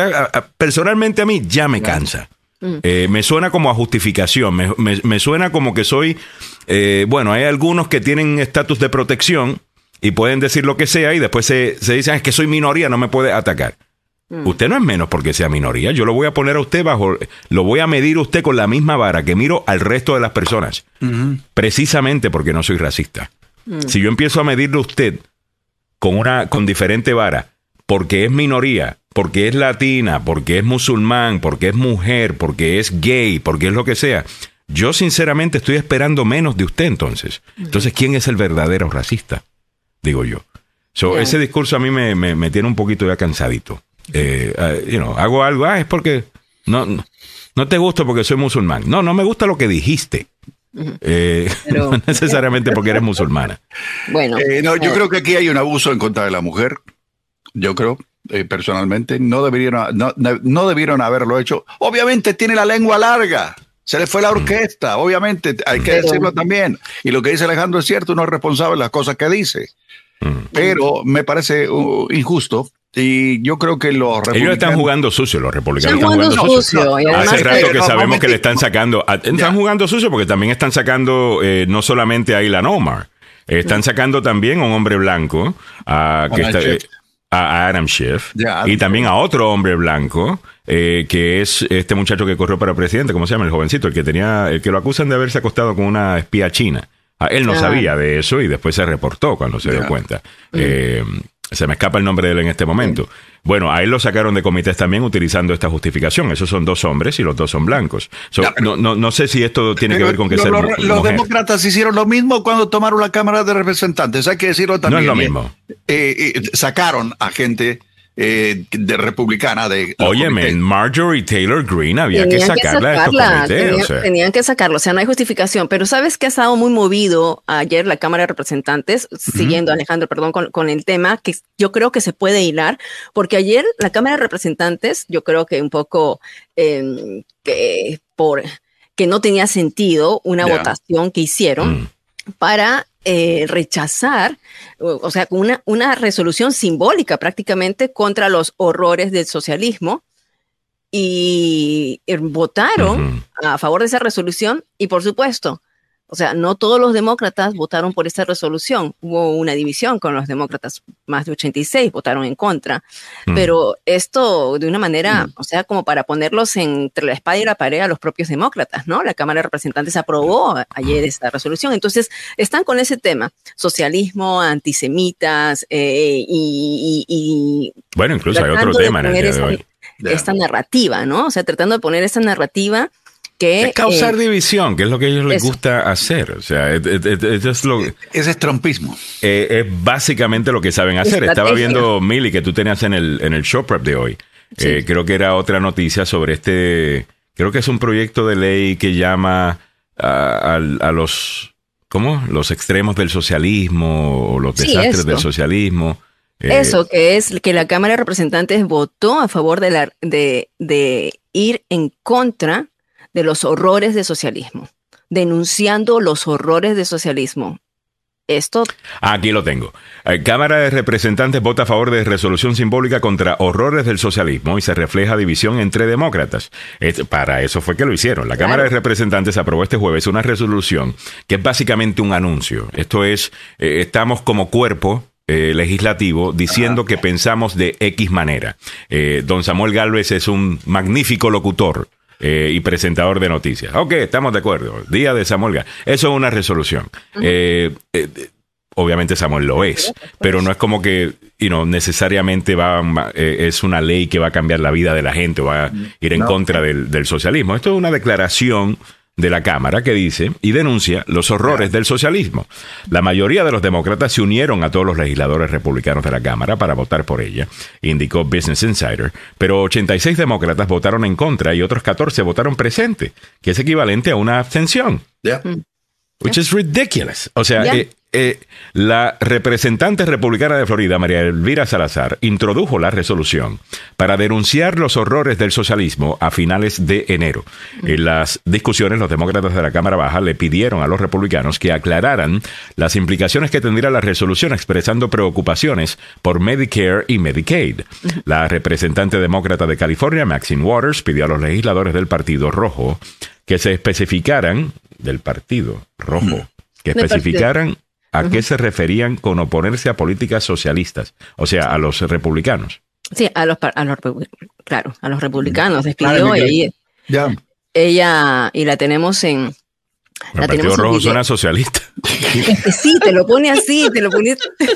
personalmente a mí ya me cansa. Mm. Eh, me suena como a justificación, me, suena como que soy, eh, bueno, hay algunos que tienen estatus de protección y pueden decir lo que sea y después se, dicen es que soy minoría, no me puede atacar. Mm. Usted no es menos porque sea minoría, yo lo voy a poner a usted bajo, lo voy a medir usted con la misma vara que miro al resto de las personas, precisamente porque no soy racista. Mm. Si yo empiezo a medirle a usted con una, con diferente vara, porque es minoría, porque es latina, porque es musulmán, porque es mujer, porque es gay, porque es lo que sea. Yo sinceramente estoy esperando menos de usted entonces. Entonces, ¿quién es el verdadero racista? Digo yo. Ese discurso a mí me, tiene un poquito ya cansadito. eh, uh, you know, hago algo, ah, es porque no, no, te gusta porque soy musulmán. No, no me gusta lo que dijiste. Eh, Pero- *laughs* no necesariamente porque eres musulmana. Bueno, Eh, no, yo eh, creo que aquí hay un abuso en contra de la mujer. Yo creo, eh, personalmente, no debieron, no, no- no debieron haberlo hecho. Obviamente tiene la lengua larga. Se le fue la orquesta, obviamente, hay que decirlo también. Y lo que dice Alejandro es cierto, uno es responsable de las cosas que dice. Mm. Pero me parece uh, injusto. Y yo creo que los Ellos están republicanos- jugando sucio, los republicanos Están jugando jugando sucio. Hace rato que No, sabemos que le están sacando, a- están Ya. jugando sucio porque también están sacando eh, no solamente a Ilan Omar, están sacando también a un hombre blanco, a, que está, a Adam Schiff, y también a otro hombre blanco, eh, que es este muchacho que corrió para presidente, ¿cómo se llama? El jovencito, el que tenía, el que lo acusan de haberse acostado con una espía china. Ah, él no sabía de eso y después se reportó cuando se dio cuenta. Eh, se me escapa el nombre de él en este momento. Bueno, a él lo sacaron de comités también utilizando esta justificación. Esos son dos hombres y los dos son blancos. So, no, no, no sé si esto tiene que ver con que los, ser los- demócratas hicieron lo mismo cuando tomaron la Cámara de Representantes. Hay que decirlo No también. es lo Eh, mismo. eh, eh, sacaron a gente eh, de republicana de. Óyeme. Marjorie Taylor Greene había que sacarla de estos sacarla, comités. tenían, o sea. tenían que sacarlo, o sea, no hay justificación. Pero sabes que ha estado muy movido ayer la Cámara de Representantes, siguiendo Alejandro, perdón, con, con el tema que yo creo que se puede hilar, porque ayer la Cámara de Representantes, yo creo que un poco eh, que por que no tenía sentido una votación que hicieron Mm. para eh, rechazar, o, o sea, una, una resolución simbólica prácticamente contra los horrores del socialismo y eh, votaron a favor de esa resolución y por supuesto, o sea, no todos los demócratas votaron por esa resolución, hubo una división con los demócratas, más de 86 votaron en contra, Mm. pero esto de una manera, o sea, como para ponerlos entre la espada y la pared a los propios demócratas, ¿no? La Cámara de Representantes aprobó ayer esta resolución, entonces están con ese tema, socialismo, antisemitas eh, y, y- y Bueno, incluso hay otro tema en el día de hoy. Esta narrativa, ¿no? O sea, tratando de poner esta narrativa que... Es causar eh, división, que es lo que a ellos les eso. gusta hacer. O sea, es, es- lo, Ese es trompismo. eh, es básicamente lo que saben hacer. Estaba viendo, Milly, que tú tenías en el, en el show prep de hoy. Sí. Eh, creo que era otra noticia sobre este, creo que es un proyecto de ley que llama a, a los, ¿cómo? Los extremos del socialismo o los desastres del socialismo. Eh, Eso, que es que la Cámara de Representantes votó a favor de, la, de, de ir en contra de los horrores del socialismo, denunciando los horrores del socialismo. Esto, Aquí lo tengo. Eh, Cámara de Representantes vota a favor de resolución simbólica contra horrores del socialismo y se refleja división entre demócratas. Es- para eso fue que lo hicieron. La Cámara de Representantes aprobó este jueves una resolución que es básicamente un anuncio. Esto es, eh, estamos como cuerpo eh, legislativo diciendo que pensamos de X manera. Eh, don Samuel Galvez es un magnífico locutor. Eh, y presentador de noticias. Ok, estamos de acuerdo. Día de Samuel. Eso es una resolución. Eh, eh, obviamente Samuel lo es, pero no es como que you know, necesariamente va, eh, es una ley que va a cambiar la vida de la gente o va a ir en No. contra del, del socialismo. Esto es una declaración de la Cámara que dice y denuncia los horrores del socialismo. La mayoría de los demócratas se unieron a todos los legisladores republicanos de la Cámara para votar por ella, indicó Business Insider, pero 86 demócratas votaron en contra y otros 14 votaron presente, que es equivalente a una abstención. Ya. Which is ridiculous. O sea, eh, eh, la representante republicana de Florida, María Elvira Salazar, introdujo la resolución para denunciar los horrores del socialismo a finales de enero. En las discusiones, los demócratas de la Cámara Baja le pidieron a los republicanos que aclararan las implicaciones que tendría la resolución expresando preocupaciones por Medicare y Medicaid. La representante demócrata de California, Maxine Waters, pidió a los legisladores del Partido Rojo que se especificaran del Partido Rojo, que especificaran a qué se referían con oponerse a políticas socialistas, o sea, a los republicanos. sí, a los, par- a los, claro, a los republicanos despidió y ahí Ya. ella, y la tenemos en, El La Partido Rojo suena socialista. Sí, te lo pone así, te lo pone. *laughs*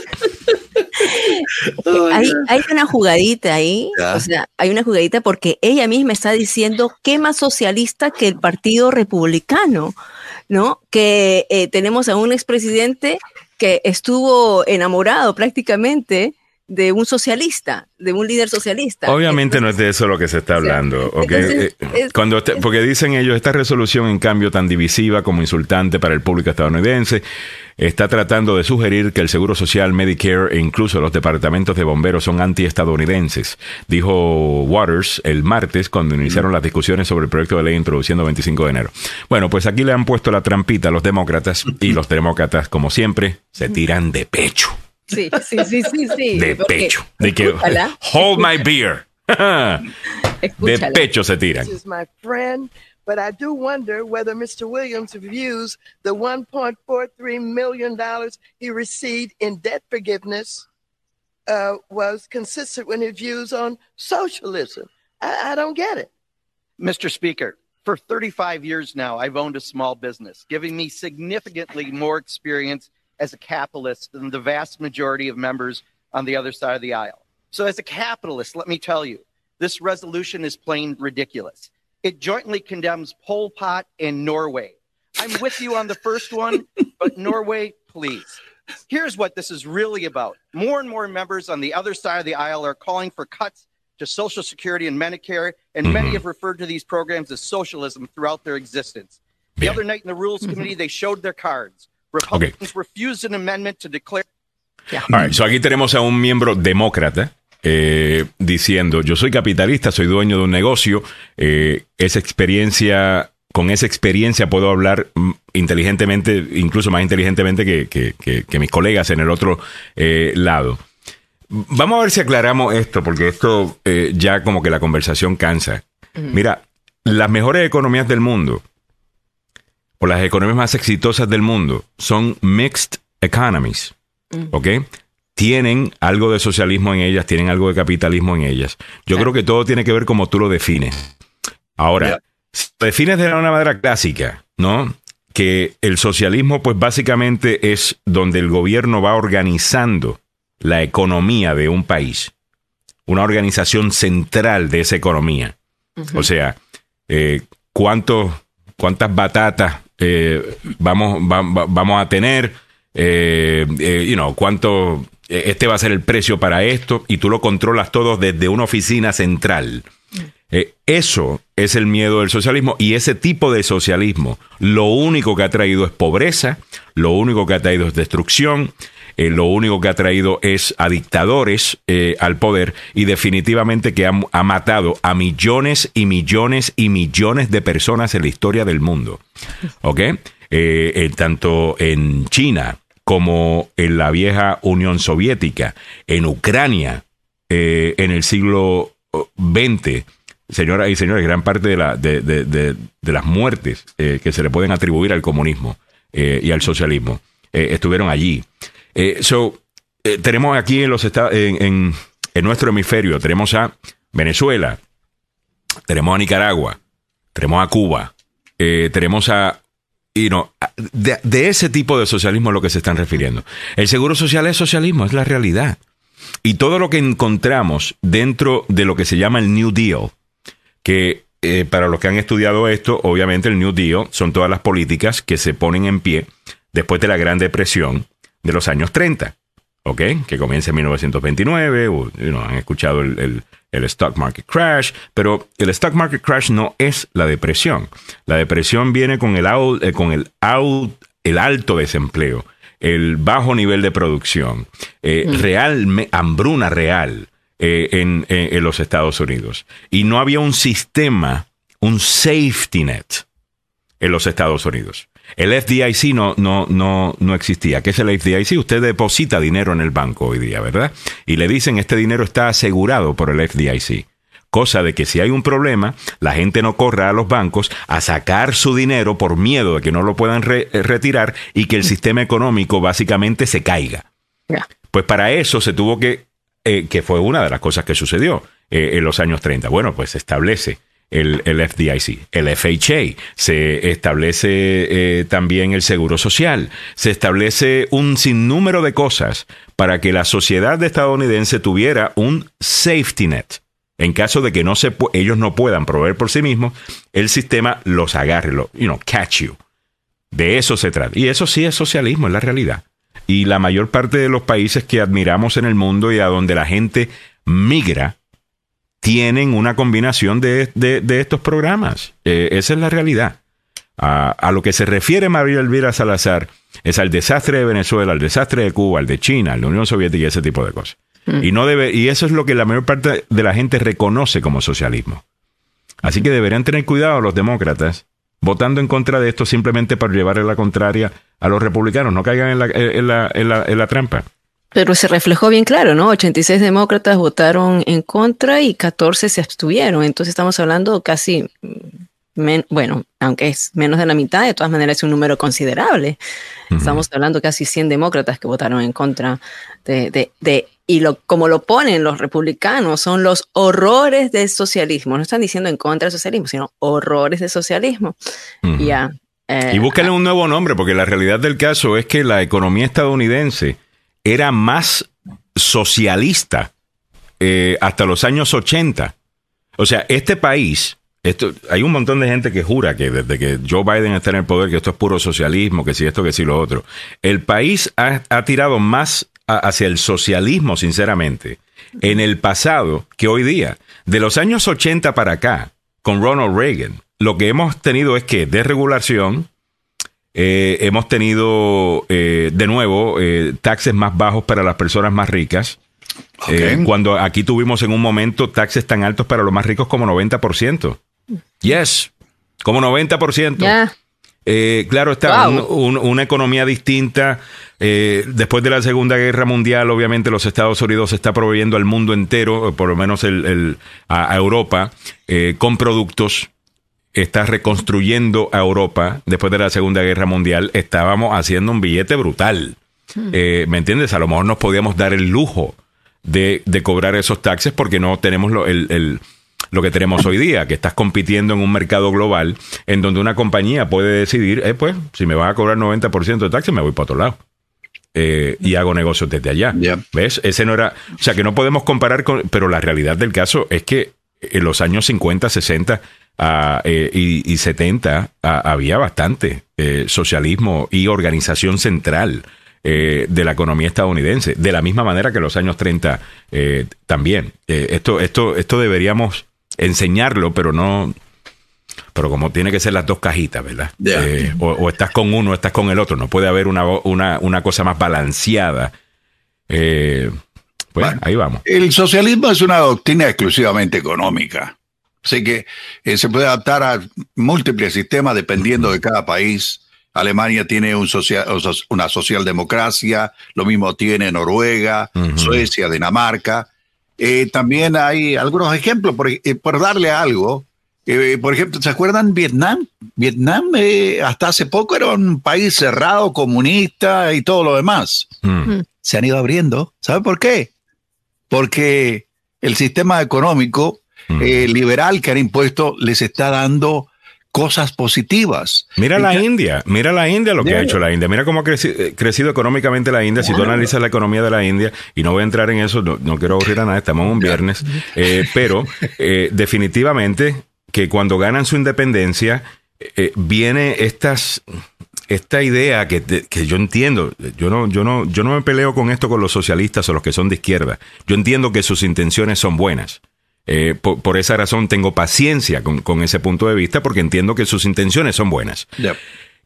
hay, hay una jugadita ahí, Ya. o sea, hay una jugadita porque ella misma está diciendo qué más socialista que el Partido Republicano, ¿no? Que eh, tenemos a un expresidente que estuvo enamorado prácticamente de un socialista, de un líder socialista. Obviamente no es de eso lo que se está hablando. Eh, cuando porque dicen ellos, esta resolución en cambio tan divisiva como insultante para el público estadounidense, está tratando de sugerir que el Seguro Social, Medicare e incluso los departamentos de bomberos son antiestadounidenses, dijo Waters el martes cuando iniciaron las discusiones sobre el proyecto de ley introduciendo 25 de enero. Bueno, pues aquí le han puesto la trampita a los demócratas y los demócratas, como siempre, se tiran de pecho. Sí, sí, sí, sí, sí. De pecho. De que, hold my beer. *laughs* de pecho se tiran. but I do wonder whether Mr. Williams views the $1.43 million he received in debt forgiveness uh, was consistent with his views on socialism. I, I don't get it. Mr. Speaker, for 35 years now, I've owned a small business, giving me significantly more experience as a capitalist than the vast majority of members on the other side of the aisle. So, as a capitalist, let me tell you, this resolution is plain ridiculous. It jointly condemns Pol Pot and Norway. I'm with you on the first one, *laughs* but Norway, please. Here's what this is really about. More and more members on the other side of the aisle are calling for cuts to Social Security and Medicare, and mm-hmm. many have referred to these programs as socialism throughout their existence. The other night in the Rules Committee, mm-hmm. they showed their cards. Republicans okay. refused an amendment to declare. Yeah. All right, so aquí tenemos a un miembro demócrata eh, diciendo, yo soy capitalista, soy dueño de un negocio, eh, esa experiencia, con esa experiencia puedo hablar mm, inteligentemente, incluso más inteligentemente que, que, que, mis colegas en el otro eh, lado. Vamos a ver si aclaramos esto, porque esto eh, ya como que la conversación cansa. Mira, las mejores economías del mundo, o las economías más exitosas del mundo, son mixed economies. ¿Ok? tienen algo de socialismo en ellas, tienen algo de capitalismo en ellas. Yo creo que todo tiene que ver como tú lo defines. Ahora, si lo defines de una manera clásica, ¿no? Que el socialismo, pues básicamente es donde el gobierno va organizando la economía de un país, una organización central de esa economía. O sea, eh, ¿cuántas batatas eh, vamos, vamos a tener? Eh, eh, you know, cuánto eh, este va a ser el precio para esto y tú lo controlas todo desde una oficina central. eso es el miedo del socialismo y ese tipo de socialismo lo único que ha traído es pobreza, lo único que ha traído es destrucción, lo único que ha traído es a dictadores al poder y definitivamente que ha, matado a millones y millones y millones de personas en la historia del mundo. ¿Ok? tanto en China, como en la vieja Unión Soviética, en Ucrania, eh, en el siglo XX. Señoras y señores, gran parte de, la, de, de, de, las muertes eh, que se le pueden atribuir al comunismo eh, y al socialismo estuvieron allí. So, tenemos aquí en, los estados, en, en nuestro hemisferio, tenemos a Venezuela, tenemos a Nicaragua, tenemos a Cuba, tenemos a y no, de, ese tipo de socialismo es lo que se están refiriendo. El seguro social es socialismo, es la realidad. Y todo lo que encontramos dentro de lo que se llama el New Deal, que eh, para los que han estudiado esto, obviamente el New Deal son todas las políticas que se ponen en pie después de la Gran Depresión de los años 30. ¿ok? Que comienza en 1929, o, han escuchado el, stock market crash, pero el stock market crash no es la depresión. La depresión viene con el, eh, con el, el alto desempleo, el bajo nivel de producción, eh, mm. real, hambruna real eh, en, en los Estados Unidos. Y no había un sistema, un safety net en los Estados Unidos. El FDIC no, no, no, no existía. ¿Qué es el FDIC? Usted deposita dinero en el banco hoy día, ¿verdad? Y le dicen, este dinero está asegurado por el FDIC. Cosa de que si hay un problema, la gente no corra a los bancos a sacar su dinero por miedo de que no lo puedan eh, retirar y que el *laughs* sistema económico básicamente se caiga. Pues para eso se tuvo que, eh, que fue una de las cosas que sucedió eh, en los años 30. Bueno, pues se establece el, FDIC, el FHA, se establece eh, también el seguro social, se establece un sinnúmero de cosas para que la sociedad estadounidense tuviera un safety net. En caso de que no se, ellos no puedan proveer por sí mismos, el sistema los agarre, lo, you know, catch you. De eso se trata. Y eso sí es socialismo, es la realidad. y la mayor parte de los países que admiramos en el mundo y a donde la gente migra tienen una combinación de, estos programas. Eh, esa es la realidad. A, lo que se refiere María Elvira Salazar es al desastre de Venezuela, al desastre de Cuba, al de China, al de la Unión Soviética y ese tipo de cosas. Mm. Y, no debe, y eso es lo que la mayor parte de la gente reconoce como socialismo. Así que deberían tener cuidado los demócratas votando en contra de esto simplemente para llevarle la contraria a los republicanos. No caigan en la, en la, en la, en la trampa. Pero se reflejó bien claro, ¿no? 86 demócratas votaron en contra y 14 se abstuvieron. Entonces estamos hablando casi, bueno, aunque es menos de la mitad, de todas maneras es un número considerable. Estamos hablando casi 100 demócratas que votaron en contra de, de, de y lo, como lo ponen los republicanos, son los horrores del socialismo. No están diciendo en contra del socialismo, sino horrores del socialismo. ya, eh, y búsquenle un nuevo nombre, porque la realidad del caso es que la economía estadounidense era más socialista eh, hasta los años 80. O sea, este país, esto, hay un montón de gente que jura que desde que Joe Biden está en el poder, que esto es puro socialismo, que si esto, que si lo otro. El país ha, tirado más hacia el socialismo, sinceramente, en el pasado que hoy día. De los años 80 para acá, con Ronald Reagan, lo que hemos tenido es que desregulación, eh, hemos tenido, eh, de nuevo, eh, taxes más bajos para las personas más ricas. cuando aquí tuvimos en un momento taxes tan altos para los más ricos como 90%. Yes, como 90%. claro, está una economía distinta. después de la Segunda Guerra Mundial, obviamente los Estados Unidos se está proveyendo al mundo entero, por lo menos el, a, Europa, con productos está reconstruyendo a Europa después de la Segunda Guerra Mundial, estábamos haciendo un billete brutal. Hmm. Eh, ¿Me entiendes? A lo mejor nos podíamos dar el lujo de, cobrar esos taxes porque no tenemos lo, el, lo que tenemos hoy día, que estás compitiendo en un mercado global en donde una compañía puede decidir, eh, pues, si me vas a cobrar 90% de taxes, me voy para otro lado. Eh, y hago negocios desde allá. ¿Ves? Ese no era. O sea, que no podemos comparar con. Pero la realidad del caso es que en los años 50, 60, eh, y, 70 había bastante eh, socialismo y organización central eh, de la economía estadounidense, de la misma manera que en los años 30 también. esto, esto, esto deberíamos enseñarlo, pero no, pero como tiene que ser las dos cajitas, ¿verdad? o, estás con uno o estás con el otro. No puede haber una, una, una cosa más balanceada. pues ahí vamos. El socialismo es una doctrina exclusivamente económica. Así que eh, se puede adaptar a múltiples sistemas dependiendo de cada país. Alemania tiene un social, una socialdemocracia, lo mismo tiene Noruega, Suecia, Dinamarca. Eh, también hay algunos ejemplos, por, eh, darle algo. por ejemplo, ¿se acuerdan Vietnam? Vietnam hasta hace poco era un país cerrado, comunista y todo lo demás. Mm. Se han ido abriendo. ¿Sabe por qué? Porque el sistema económico eh, liberal que han impuesto les está dando cosas positivas. Mira la India, mira la India lo que ha hecho la India, mira cómo ha eh, crecido, económicamente la India, si tú analizas la economía de la India, y no voy a entrar en eso, no, quiero aburrir a nadie, estamos un viernes, *laughs* eh, pero definitivamente que cuando ganan su independencia, viene estas esta idea que, que, yo entiendo, yo no, yo no, yo no me peleo con esto con los socialistas o los que son de izquierda. Yo entiendo que sus intenciones son buenas. Eh, por, esa razón tengo paciencia con, ese punto de vista porque entiendo que sus intenciones son buenas.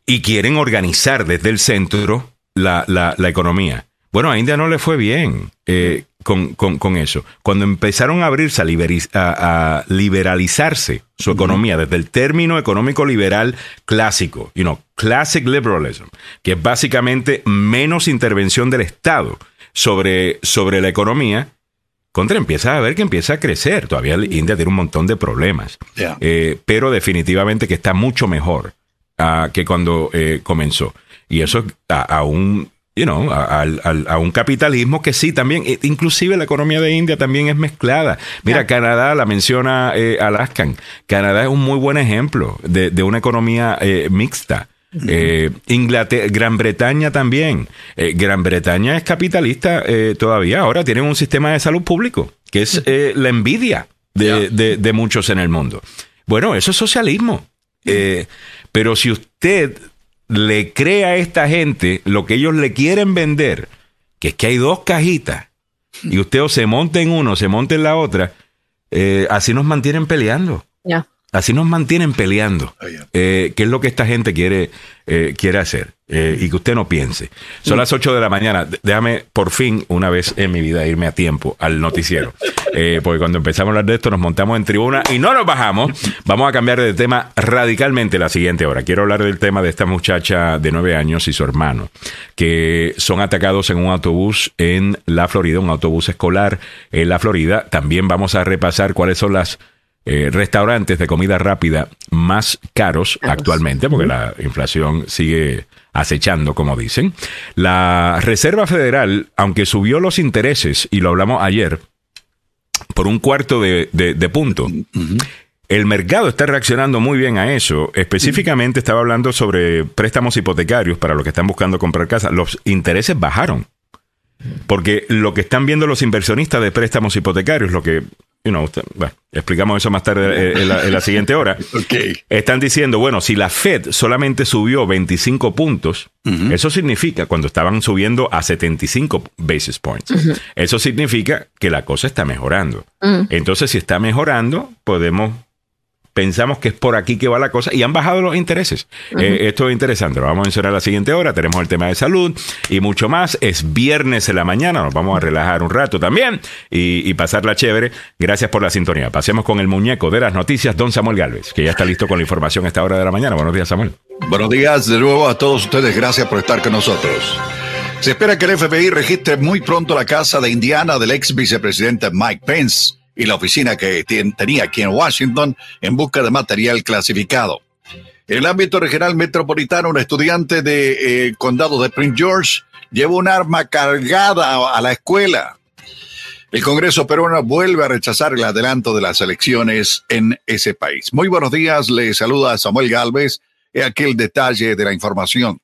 Y quieren organizar desde el centro la, la, economía. Bueno, a India no le fue bien eh, con, con, eso. Cuando empezaron a abrirse, a, liberalizarse su economía desde el término económico liberal clásico, you know, classic liberalism, que es básicamente menos intervención del Estado sobre, sobre la economía, contra empieza a ver que empieza a crecer. Todavía India tiene un montón de problemas, eh, pero definitivamente que está mucho mejor uh, que cuando eh, comenzó. Y eso a, un You know, a, un capitalismo que sí, también, e, inclusive la economía de India también es mezclada. Mira, Canadá, la menciona eh, Alaskan, Canadá es un muy buen ejemplo de, de una economía eh, mixta. Eh, Inglaterra, Gran Bretaña también. Eh, Gran Bretaña es capitalista eh, todavía. Ahora tienen un sistema de salud público, que es la envidia de, muchos en el mundo. Bueno, eso es socialismo. pero si usted le cree a esta gente lo que ellos le quieren vender, que es que hay dos cajitas y usted o se monta en uno, se monta en la otra, eh, así nos mantienen peleando. Ya. Así nos mantienen peleando. Eh, ¿Qué es lo que esta gente quiere, eh, quiere hacer? Eh, y que usted no piense. Son las 8 de la mañana. Déjame, por fin, una vez en mi vida, irme a tiempo al noticiero. *laughs* Eh, porque cuando empezamos a hablar de esto, nos montamos en tribuna y no nos bajamos. Vamos a cambiar de tema radicalmente la siguiente hora. Quiero hablar del tema de esta muchacha de 9 años y su hermano, que son atacados en un autobús en la Florida, un autobús escolar en la Florida. También vamos a repasar cuáles son las eh, restaurantes de comida rápida más caros actualmente, porque la inflación sigue acechando, como dicen. La Reserva Federal, aunque subió los intereses, y lo hablamos ayer, por un cuarto de, de- de punto, el mercado está reaccionando muy bien a eso. Específicamente estaba hablando sobre préstamos hipotecarios para los que están buscando comprar casa. Los intereses bajaron. Porque lo que están viendo los inversionistas de préstamos hipotecarios, lo que, you know, usted- bueno, explicamos eso más tarde eh, en, la, en la siguiente hora. *laughs* Están diciendo, bueno, si la Fed solamente subió 25 puntos, eso significa, cuando estaban subiendo a 75 basis points, eso significa que la cosa está mejorando. Entonces, si está mejorando, podemos pensamos que es por aquí que va la cosa y han bajado los intereses. Eh, esto es interesante. Lo vamos a mencionar la siguiente hora. Tenemos el tema de salud y mucho más. Es viernes en la mañana. Nos vamos a relajar un rato también y, y pasarla chévere. Gracias por la sintonía. Pasemos con el muñeco de las noticias, don Samuel Galvez, que ya está listo con la información a esta hora de la mañana. Buenos días, Samuel. Buenos días de nuevo a todos ustedes. Gracias por estar con nosotros. Se espera que el FBI registre muy pronto la casa de Indiana del ex vicepresidente Mike Pence y la oficina que tenía aquí en Washington en busca de material clasificado. En el ámbito regional metropolitano, un estudiante de eh, condado de Prince George llevó un arma cargada a, a la escuela. El Congreso peruano vuelve a rechazar el adelanto de las elecciones en ese país. Muy buenos días, le saluda Samuel Galvez. He aquí el detalle de la información.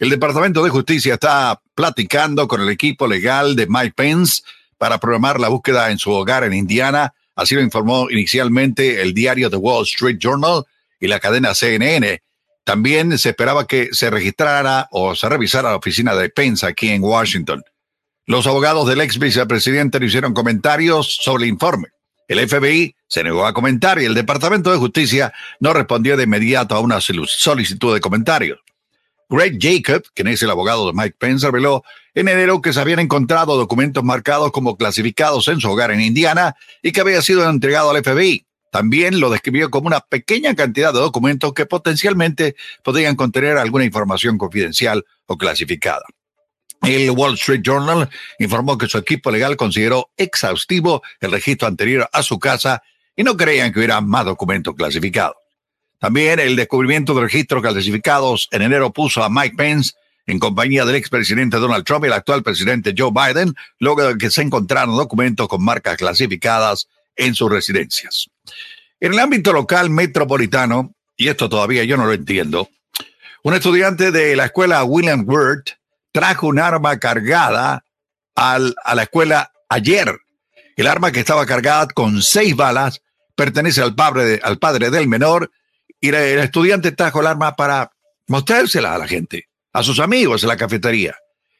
El Departamento de Justicia está platicando con el equipo legal de Mike Pence para programar la búsqueda en su hogar en Indiana. Así lo informó inicialmente el diario The Wall Street Journal y la cadena CNN. También se esperaba que se registrara o se revisara la oficina de Pence aquí en Washington. Los abogados del ex vicepresidente no hicieron comentarios sobre el informe. El FBI se negó a comentar y el Departamento de Justicia no respondió de inmediato a una solicitud de comentarios. Greg Jacob, quien es el abogado de Mike Pence, reveló en enero que se habían encontrado documentos marcados como clasificados en su hogar en Indiana y que había sido entregado al FBI. También lo describió como una pequeña cantidad de documentos que potencialmente podrían contener alguna información confidencial o clasificada. El Wall Street Journal informó que su equipo legal consideró exhaustivo el registro anterior a su casa y no creían que hubiera más documentos clasificados. También el descubrimiento de registros clasificados en enero puso a Mike Pence en compañía del expresidente Donald Trump y el actual presidente Joe Biden, luego de que se encontraron documentos con marcas clasificadas en sus residencias. En el ámbito local metropolitano, y esto todavía yo no lo entiendo, un estudiante de la escuela William Wirt trajo un arma cargada a la escuela ayer. El arma que estaba cargada con seis balas pertenece al padre, al padre del menor y el estudiante trajo el arma para mostrársela a la gente, a sus amigos en la cafetería.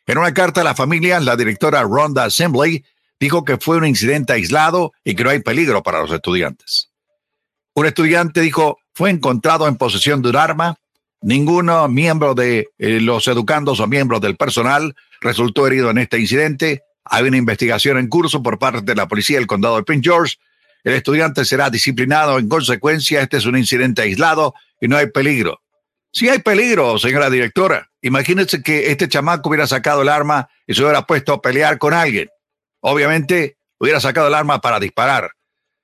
En una carta a la familia, la directora Rhonda Assembly dijo que fue un incidente aislado y que no hay peligro para los estudiantes. Un estudiante dijo, fue encontrado en posesión de un arma. Ninguno miembro de eh, los educandos o miembros del personal resultó herido en este incidente. Hay una investigación en curso por parte de la policía del condado de Prince George. El estudiante será disciplinado en consecuencia. Este es un incidente aislado y no hay peligro. Sí hay peligro, señora directora. Imagínese que este chamaco hubiera sacado el arma y se hubiera puesto a pelear con alguien. Obviamente hubiera sacado el arma para disparar.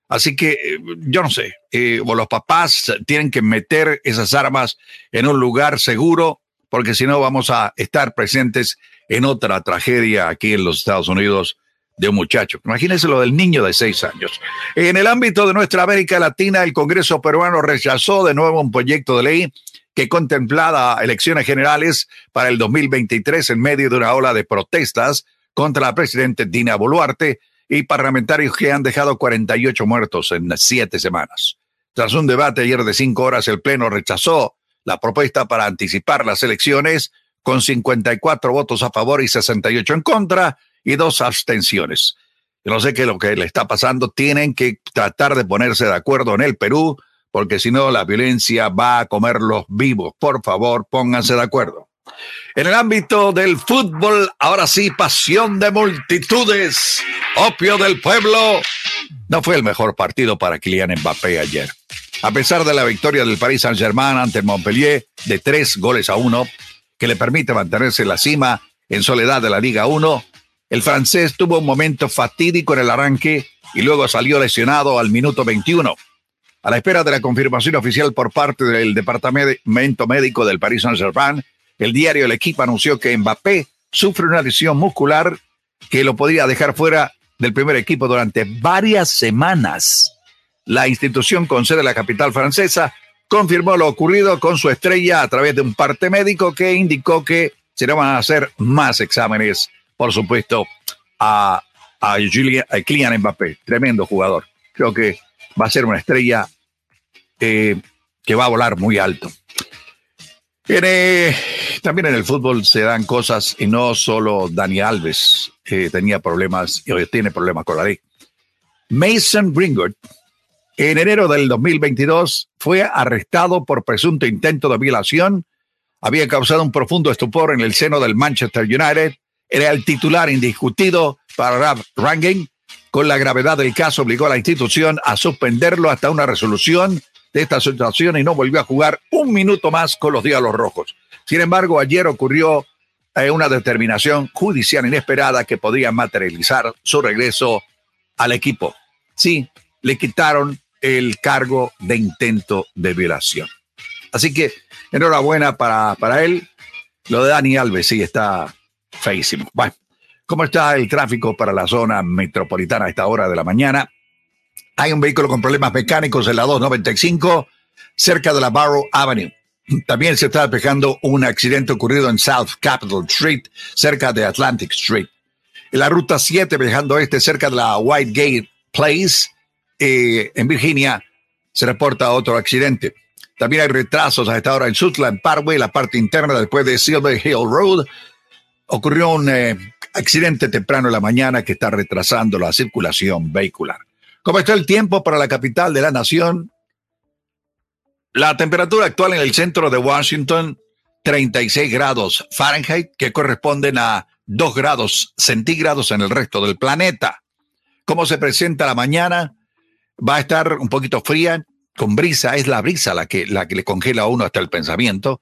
Así que eh, yo no sé, eh, o los papás tienen que meter esas armas en un lugar seguro, porque si no vamos a estar presentes en otra tragedia aquí en los Estados Unidos de un muchacho. Imagínense lo del niño de seis años. En el ámbito de nuestra América Latina, el Congreso peruano rechazó de nuevo un proyecto de ley que contemplaba elecciones generales para el 2023 en medio de una ola de protestas contra la presidenta Dina Boluarte y parlamentarios que han dejado 48 muertos en siete semanas. Tras un debate ayer de cinco horas, el Pleno rechazó la propuesta para anticipar las elecciones con 54 votos a favor y 68 en contra y dos abstenciones. No sé qué es lo que le está pasando. Tienen que tratar de ponerse de acuerdo en el Perú, porque si no, la violencia va a comerlos vivos. Por favor, pónganse de acuerdo. En el ámbito del fútbol, ahora sí, pasión de multitudes, opio del pueblo. No fue el mejor partido para Kylian Mbappé ayer. A pesar de la victoria del Paris Saint-Germain ante Montpellier de tres goles a uno, que le permite mantenerse en la cima en soledad de la Liga 1, el francés tuvo un momento fatídico en el arranque y luego salió lesionado al minuto 21. A la espera de la confirmación oficial por parte del Departamento Médico del Paris Saint-Germain, el diario El Equipo anunció que Mbappé sufre una lesión muscular que lo podría dejar fuera del primer equipo durante varias semanas. La institución con sede en la capital francesa confirmó lo ocurrido con su estrella a través de un parte médico que indicó que se van a hacer más exámenes, por supuesto, a, a, Kylian Mbappé, tremendo jugador. Creo que va a ser una estrella eh, que va a volar muy alto. también en el fútbol se dan cosas y no solo Dani Alves que tenía problemas y hoy tiene problemas con la ley. Mason Greenwood en enero del 2022 fue arrestado por presunto intento de violación. Había causado un profundo estupor en el seno del Manchester United. Era el titular indiscutido para Ralph Ranging. Con la gravedad del caso obligó a la institución a suspenderlo hasta una resolución de esta situación y no volvió a jugar un minuto más con los Diablos Rojos. Sin embargo, ayer ocurrió eh, una determinación judicial inesperada que podía materializar su regreso al equipo. Sí, le quitaron el cargo de intento de violación. Así que enhorabuena para, para él. Lo de Dani Alves sí está feísimo. Bueno, ¿cómo está el tráfico para la zona metropolitana a esta hora de la mañana? Hay un vehículo con problemas mecánicos en la 295 cerca de la Barrow Avenue. *clears throat* También se está despejando un accidente ocurrido en South Capitol Street, cerca de Atlantic Street. En la ruta 7, viajando este, cerca de la Whitegate Place, eh, en Virginia se reporta otro accidente. También hay retrasos a esta hora en Sutland Parkway, la parte interna después de Silver Hill Road. Ocurrió un eh, accidente temprano en la mañana que está retrasando la circulación vehicular. ¿Cómo está el tiempo para la capital de la nación? La temperatura actual en el centro de Washington, 36 grados Fahrenheit, que corresponden a 2 grados centígrados en el resto del planeta. ¿Cómo se presenta la mañana? va a estar un poquito fría, con brisa, es la brisa la que, la que le congela a uno hasta el pensamiento.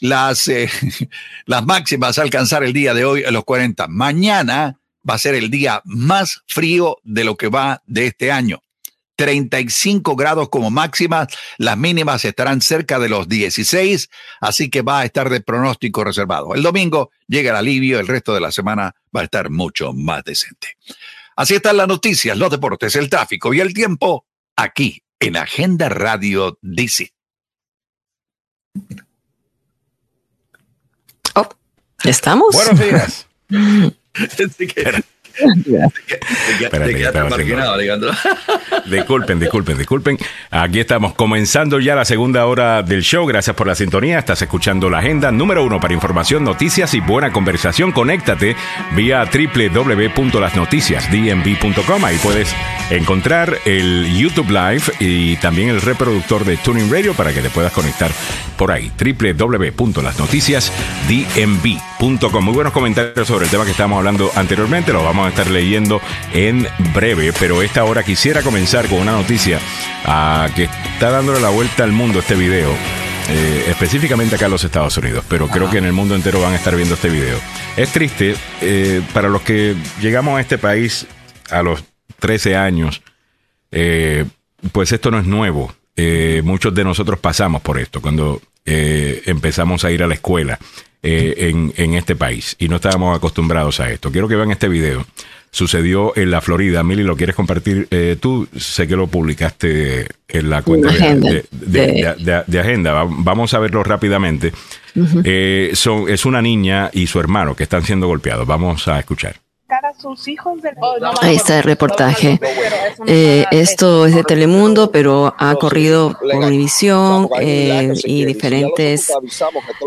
Las, eh, *laughs* las máximas a alcanzar el día de hoy a los 40. Mañana va a ser el día más frío de lo que va de este año. 35 grados como máximas, las mínimas estarán cerca de los 16, así que va a estar de pronóstico reservado. El domingo llega el alivio, el resto de la semana va a estar mucho más decente. Así están las noticias, los deportes, el tráfico y el tiempo aquí en Agenda Radio DC. ¿Estamos? Buenos días. *laughs* *laughs* Disculpen, disculpen, disculpen. Aquí estamos comenzando ya la segunda hora del show. Gracias por la sintonía. Estás escuchando la agenda número uno para información, noticias y buena conversación. Conéctate vía www.lasnoticiasdmv.com. Ahí puedes encontrar el YouTube Live y también el reproductor de Tuning Radio para que te puedas conectar por ahí. www.lasnoticiasdmv.com. Muy buenos comentarios sobre el tema que estábamos hablando anteriormente. Lo vamos a estar leyendo en breve, pero esta hora quisiera comenzar con una noticia ah, que está dándole la vuelta al mundo este video. Eh, específicamente acá en los Estados Unidos, pero creo que en el mundo entero van a estar viendo este video. Es triste eh, para los que llegamos a este país a los 13 años, eh, pues esto no es nuevo. muchos de nosotros pasamos por esto cuando empezamos a ir a la escuela en, en este país y no estábamos acostumbrados a esto. Quiero que vean este video sucedió en la Florida. Mili, ¿lo quieres compartir eh, tú? Sé que lo publicaste en la cuenta de, agenda. Vamos a verlo rápidamente. Eh, son, es una niña y su hermano que están siendo golpeados. Vamos a escuchar. Sacar a sus hijos del... Ahí está el reportaje. Eh, esto es de Telemundo, pero ha corrido por Univisión eh, y diferentes,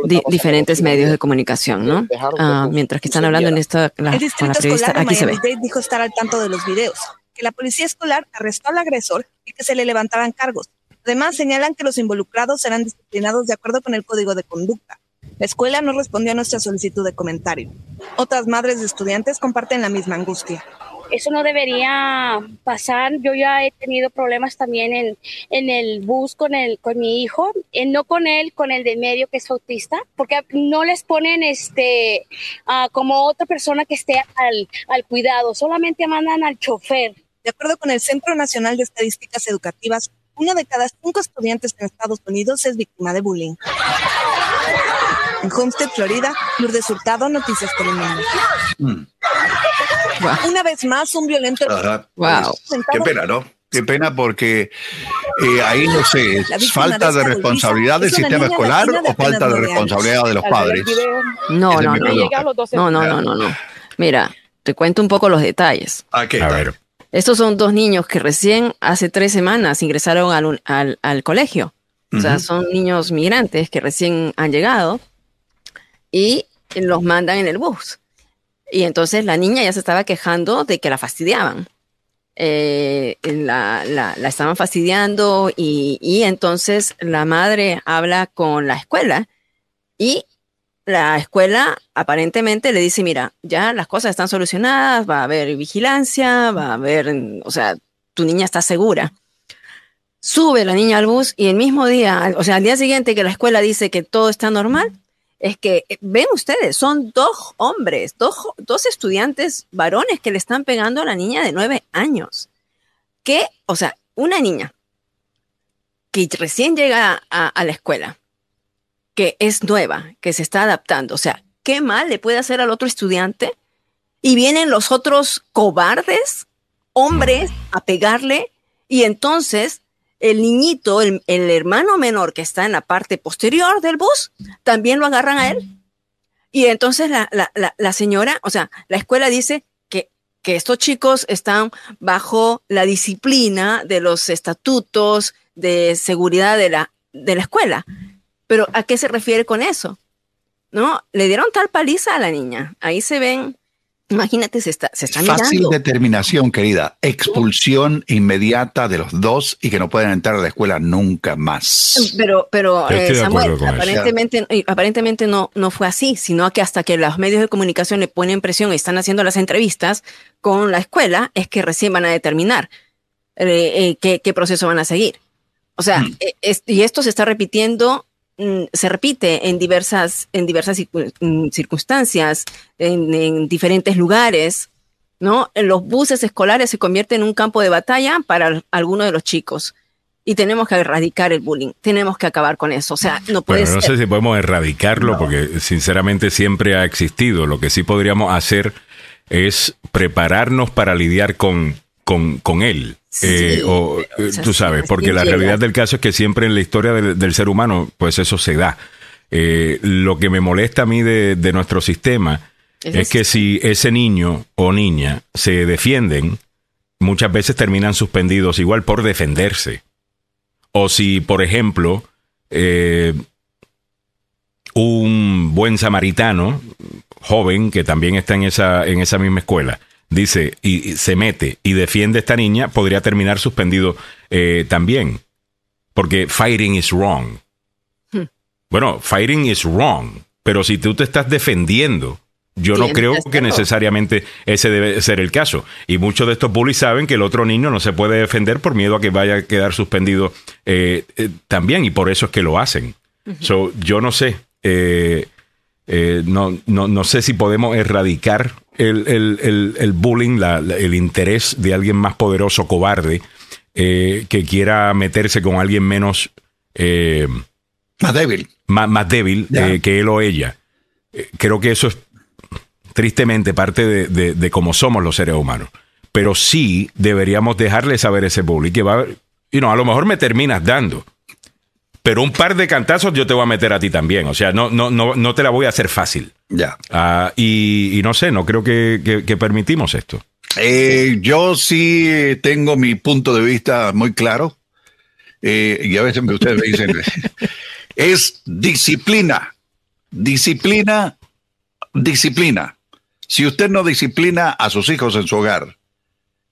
di- diferentes medios de comunicación, ¿no? Ah, mientras que están hablando en esta la, El con distrito la periodista, escolar de aquí se ve. Dijo estar al tanto de los videos, que la policía escolar arrestó al agresor y que se le levantaran cargos. Además, señalan que los involucrados serán disciplinados de acuerdo con el código de conducta. La escuela no respondió a nuestra solicitud de comentario. Otras madres de estudiantes comparten la misma angustia. Eso no debería pasar. Yo ya he tenido problemas también en, en el bus con, el, con mi hijo, eh, no con él, con el de medio que es autista, porque no les ponen este ah, como otra persona que esté al, al cuidado, solamente mandan al chofer. De acuerdo con el Centro Nacional de Estadísticas Educativas, uno de cada cinco estudiantes en Estados Unidos es víctima de bullying. En Homestead, Florida, Lourdes Hurtado, Noticias Telemundo. Una vez más, un violento... Ajá. Wow. Qué pena, ¿no? Qué pena porque eh, ahí no sé, ¿es falta de responsabilidad del sistema escolar o falta de responsabilidad de los padres. No, no, no. No, no, no, no, no. Mira, te cuento un poco los detalles. Aquí A está. ver. Estos son dos niños que recién hace tres semanas ingresaron al, al, al colegio. O sea, Ujú. son niños migrantes que recién han llegado y los mandan en el bus. Y entonces la niña ya se estaba quejando de que la fastidiaban. Eh, la, la- la estaban fastidiando y, y entonces la madre habla con la escuela y la escuela aparentemente le dice, mira, ya las cosas están solucionadas, va a haber vigilancia, va a haber, o sea, tu niña está segura. Sube la niña al bus y el mismo día, o sea, al día siguiente que la escuela dice que todo está normal, es que, eh, ven ustedes, son dos hombres, dos, dos estudiantes varones que le están pegando a la niña de nueve años. Que, o sea, una niña que recién llega a, a la escuela, que es nueva, que se está adaptando. O sea, ¿qué mal le puede hacer al otro estudiante? Y vienen los otros cobardes, hombres, a pegarle. Y entonces el niñito, el, el hermano menor que está en la parte posterior del bus, también lo agarran a él. Y entonces la, la, la, la señora, o sea, la escuela dice que, que estos chicos están bajo la disciplina de los estatutos de seguridad de la, de la escuela. Pero ¿a qué se refiere con eso? ¿No? Le dieron tal paliza a la niña. Ahí se ven, imagínate, se está, se está Fácil mirando. determinación, querida. Expulsión inmediata de los dos y que no puedan entrar a la escuela nunca más. Pero, pero eh, Samuel, aparentemente, aparentemente no, no fue así, sino que hasta que los medios de comunicación le ponen presión y están haciendo las entrevistas con la escuela, es que recién van a determinar eh, eh, qué, qué proceso van a seguir. O sea, Mm. eh, es- y esto se está repitiendo, se repite en diversas, en diversas mm, circunstancias, en, en diferentes lugares, ¿no? En los buses escolares se convierten en un campo de batalla para algunos de los chicos. Y tenemos que erradicar el bullying, tenemos que acabar con eso. O sea, no puede Bueno, no ser. sé si podemos erradicarlo porque sinceramente siempre ha existido. Lo que sí podríamos hacer es prepararnos para lidiar con, con, con él. Sí, Eh, o, eh, o sea, tú sabes, porque la realidad del caso es que siempre en la historia del, del ser humano, pues eso se da. Eh, lo que me molesta a mí de, de nuestro sistema Es es que si ese niño o niña se defienden, muchas veces terminan suspendidos igual por defenderse. O si, por ejemplo, eh, un buen samaritano, joven, que también está en esa, en esa misma escuela, dice y, y se mete y defiende a esta niña, podría terminar suspendido eh, también. Porque fighting is wrong. Hmm. Bueno, fighting is wrong. Pero si tú te estás defendiendo, yo no creo que que necesariamente ese debe ser el caso. Y muchos de estos bullies saben que el otro niño no se puede defender por miedo a que vaya a quedar suspendido eh, eh, también, y por eso es que lo hacen. So, yo no sé. eh, eh, no, no, no sé si podemos erradicar el, el- el- el bullying, la- la- el interés de alguien más poderoso, cobarde, eh, que quiera meterse con alguien menos, eh, Más débil. más, más débil eh, que él o ella. Eh, creo que eso es tristemente parte de, de- de cómo somos los seres humanos. Pero sí deberíamos dejarle saber ese bully que va a you know, a lo mejor me terminas dando. Pero un par de cantazos yo te voy a meter a ti también. O sea, no, no, no, no te la voy a hacer fácil. Ya. Ah, y, y no sé, no creo que, que- que permitimos esto. Eh, yo sí tengo mi punto de vista muy claro. Eh, y a veces me- ustedes me dicen, *laughs* es disciplina, disciplina, disciplina. Si usted no disciplina a sus hijos en su hogar,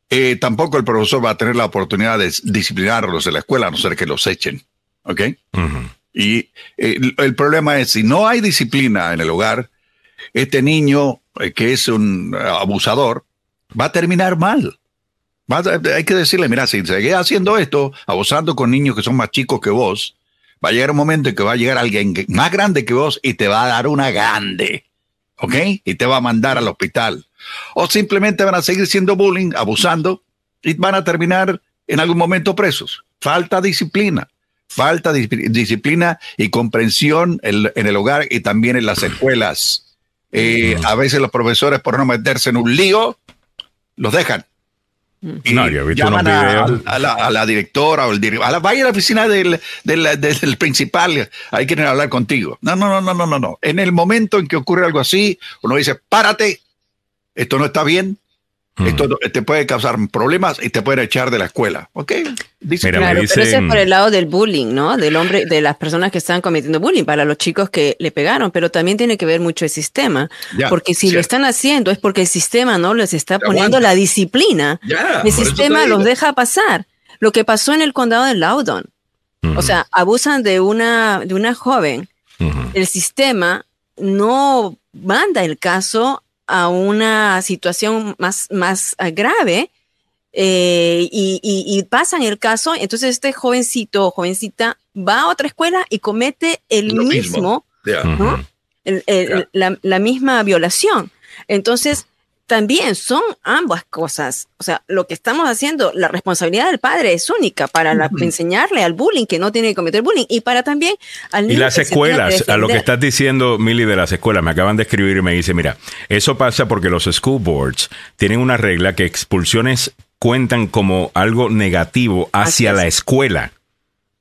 eh, tampoco el profesor va a tener la oportunidad de disciplinarlos en la escuela, a no ser que los echen. ¿Ok? Y eh, el, problema es, si no hay disciplina en el hogar, este niño eh, que es un eh, abusador va a terminar mal. Va a- hay que decirle, mira, si sigues haciendo esto, abusando con niños que son más chicos que vos, va a llegar un momento en que va a llegar alguien que- más grande que vos y te va a dar una grande. ¿Ok? Y te va a mandar al hospital. O simplemente van a seguir siendo bullying, abusando, y van a terminar en algún momento presos. Falta disciplina. Falta dis- disciplina y comprensión en, en el hogar y también en las *clears throat* escuelas. Eh, a veces los profesores, por no meterse en un lío, los dejan. Y No, visto llaman a, la, a la directora o el director. A la, vaya a la oficina del, del, del principal. Ahí quieren hablar contigo. No, no, no, no, no, no, no. En el momento en que ocurre algo así, uno dice, párate. Esto no está bien. Esto te puede causar problemas y te pueden echar de la escuela. ¿Ok? Dice Mira, Claro, pero ese es dicen- por el lado del bullying, ¿no? Del hombre, de las personas que están cometiendo bullying, para los chicos que le pegaron, pero también tiene que ver mucho el sistema, Ya, porque si lo cierto. están haciendo es porque el sistema no les está Te poniendo aguanta. la disciplina. Ya, el sistema te los deja pasar. Lo que pasó en el condado de Loudoun, o sea, abusan de una de una joven. El sistema no manda el caso a una situación más, más eh, grave eh, y, y- y pasan el caso. Entonces este jovencito o jovencita va a otra escuela y comete el Lo mismo. mismo, Ya. ¿no? El- el- la, la misma violación. Entonces, también son ambas cosas. O sea, lo que estamos haciendo, la responsabilidad del padre es única para la- enseñarle al bullying que no tiene que cometer bullying y para también al Y niño las que se tiene que escuelas, a lo que estás diciendo, Mili, de las escuelas, me acaban de escribir y me dice, mira, eso pasa porque los school boards tienen una regla que expulsiones cuentan como algo negativo hacia es. la escuela.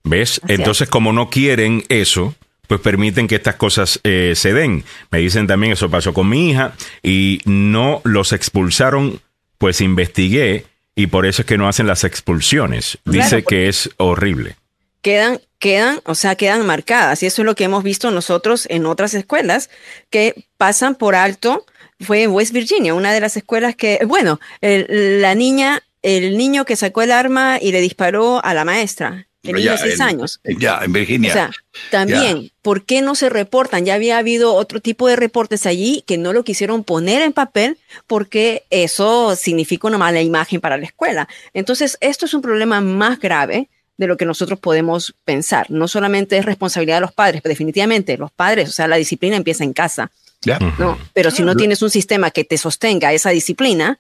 ¿Ves? Así Entonces, como no quieren eso, pues permiten que estas cosas eh, se den. Me dicen también, eso pasó con mi hija y no los expulsaron, pues investigué y por eso es que no hacen las expulsiones. Dice Claro, que es horrible. quedan, quedan, o sea, quedan marcadas. Y eso es lo que hemos visto nosotros en otras escuelas que pasan por alto. Fue en West Virginia, una de las escuelas que, bueno, el- la niña, el niño que sacó el arma y le disparó a la maestra, niño Ya, seis en- años. Ya, en Virginia. O sea, también, ¿por qué no se reportan? Ya había habido otro tipo de reportes allí que no lo quisieron poner en papel porque eso significa una mala imagen para la escuela. Entonces, esto es un problema más grave de lo que nosotros podemos pensar. No solamente es responsabilidad de los padres, pero definitivamente los padres, o sea, la disciplina empieza en casa, Ya. ¿no? Pero si no tienes un sistema que te sostenga esa disciplina,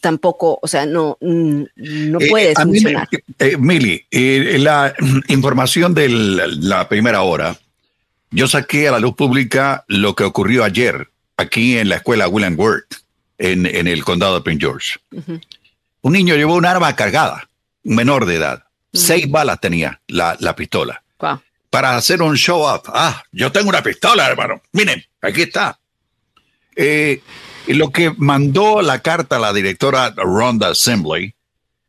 tampoco, o sea, no, mm, no Eh, puedes mí me- funcionar. eh, Mili, eh, la *clears throat* información de la primera hora, yo saqué a la luz pública lo que ocurrió ayer aquí en la escuela William Worth, en, en el condado de Prince George. Un niño llevó un arma cargada, menor de edad. Seis balas tenía la, la pistola. Para hacer un show up. Ah, yo tengo una pistola, hermano. Miren, aquí está. Eh, y lo que mandó la carta a la directora Ronda Assembly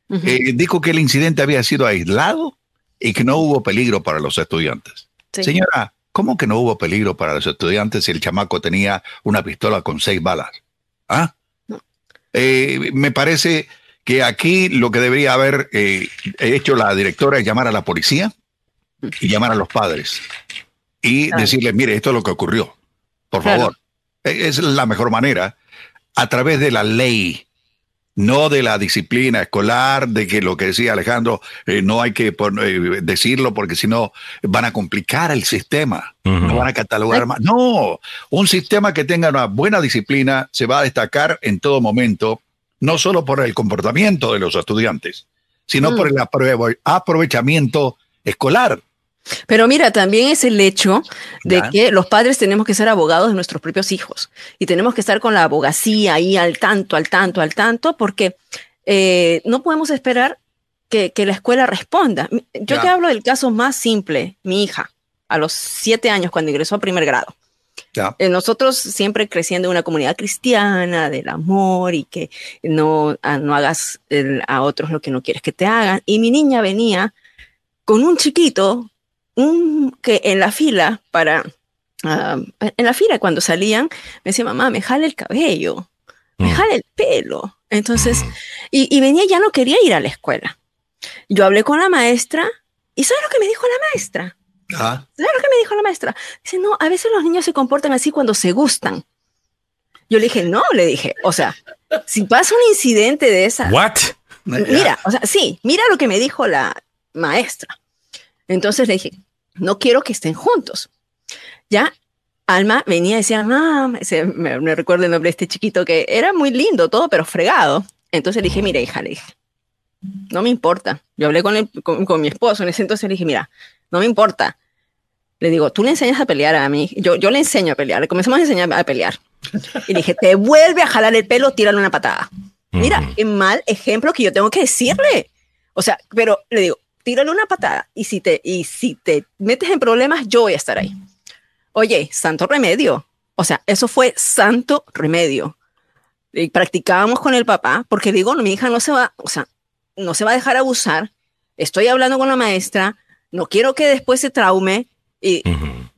eh, dijo que el incidente había sido aislado y que no hubo peligro para los estudiantes. Sí. Señora, ¿cómo que no hubo peligro para los estudiantes si el chamaco tenía una pistola con seis balas? ¿Ah? Eh, me parece que aquí lo que debería haber eh, hecho la directora es llamar a la policía y llamar a los padres y Claro. decirles, mire, esto es lo que ocurrió. Por Claro. favor. E- Es la mejor manera a través de la ley, no de la disciplina escolar, de que lo que decía Alejandro, eh, no hay que eh, decirlo porque si no van a complicar el sistema, no van a catalogar más. No, un sistema que tenga una buena disciplina se va a destacar en todo momento, no solo por el comportamiento de los estudiantes, sino Mm. por el aprove- aprovechamiento escolar. Pero mira, también es el hecho de Ya. que los padres tenemos que ser abogados de nuestros propios hijos y tenemos que estar con la abogacía ahí al tanto, al tanto, al tanto, porque eh, no podemos esperar que, que la escuela responda. Yo Ya. te hablo del caso más simple, mi hija, a los siete años cuando ingresó a primer grado. Eh, nosotros siempre creciendo en una comunidad cristiana, del amor y que no, ah, no hagas a otros lo que no quieres que te hagan. Y mi niña venía con un chiquito un, que en la fila para... Ah, en la fila cuando salían, me decía, mamá, me jale el cabello, me mm. jale el pelo. Entonces, y, y venía, ya no quería ir a la escuela. Yo hablé con la maestra y ¿sabes lo que me dijo la maestra? ¿Sabes lo que me dijo la maestra? Dice, no, a veces los niños se comportan así cuando se gustan. Yo le dije, no, le dije, o sea, si pasa un incidente de esa. ¿What? Mira, o sea, sí, mira lo que me dijo la maestra. Entonces le dije, no quiero que estén juntos. Ya, Alma venía y decía, mamá, me, me recuerdo el nombre de este chiquito que era muy lindo, todo, pero fregado. Entonces le dije, mira, hija, le dije, no me importa. Yo hablé con, con, con mi esposo en ese entonces le dije, mira, no me importa. Le digo, tú le enseñas a pelear a mí. Yo, yo le enseño a pelear. Le comenzamos a enseñar a pelear. Y dije, te vuelve a jalar el pelo, tírale una patada. Mira, qué mal ejemplo que yo tengo que decirle. O sea, pero le digo, tírale una patada y si te, y si te metes en problemas, yo voy a estar ahí. Oye, santo remedio. O sea, eso fue santo remedio. Practicábamos con el papá, porque digo, mi hija no se va, o sea, no se va a dejar abusar. Estoy hablando con la maestra, no quiero que después se traume y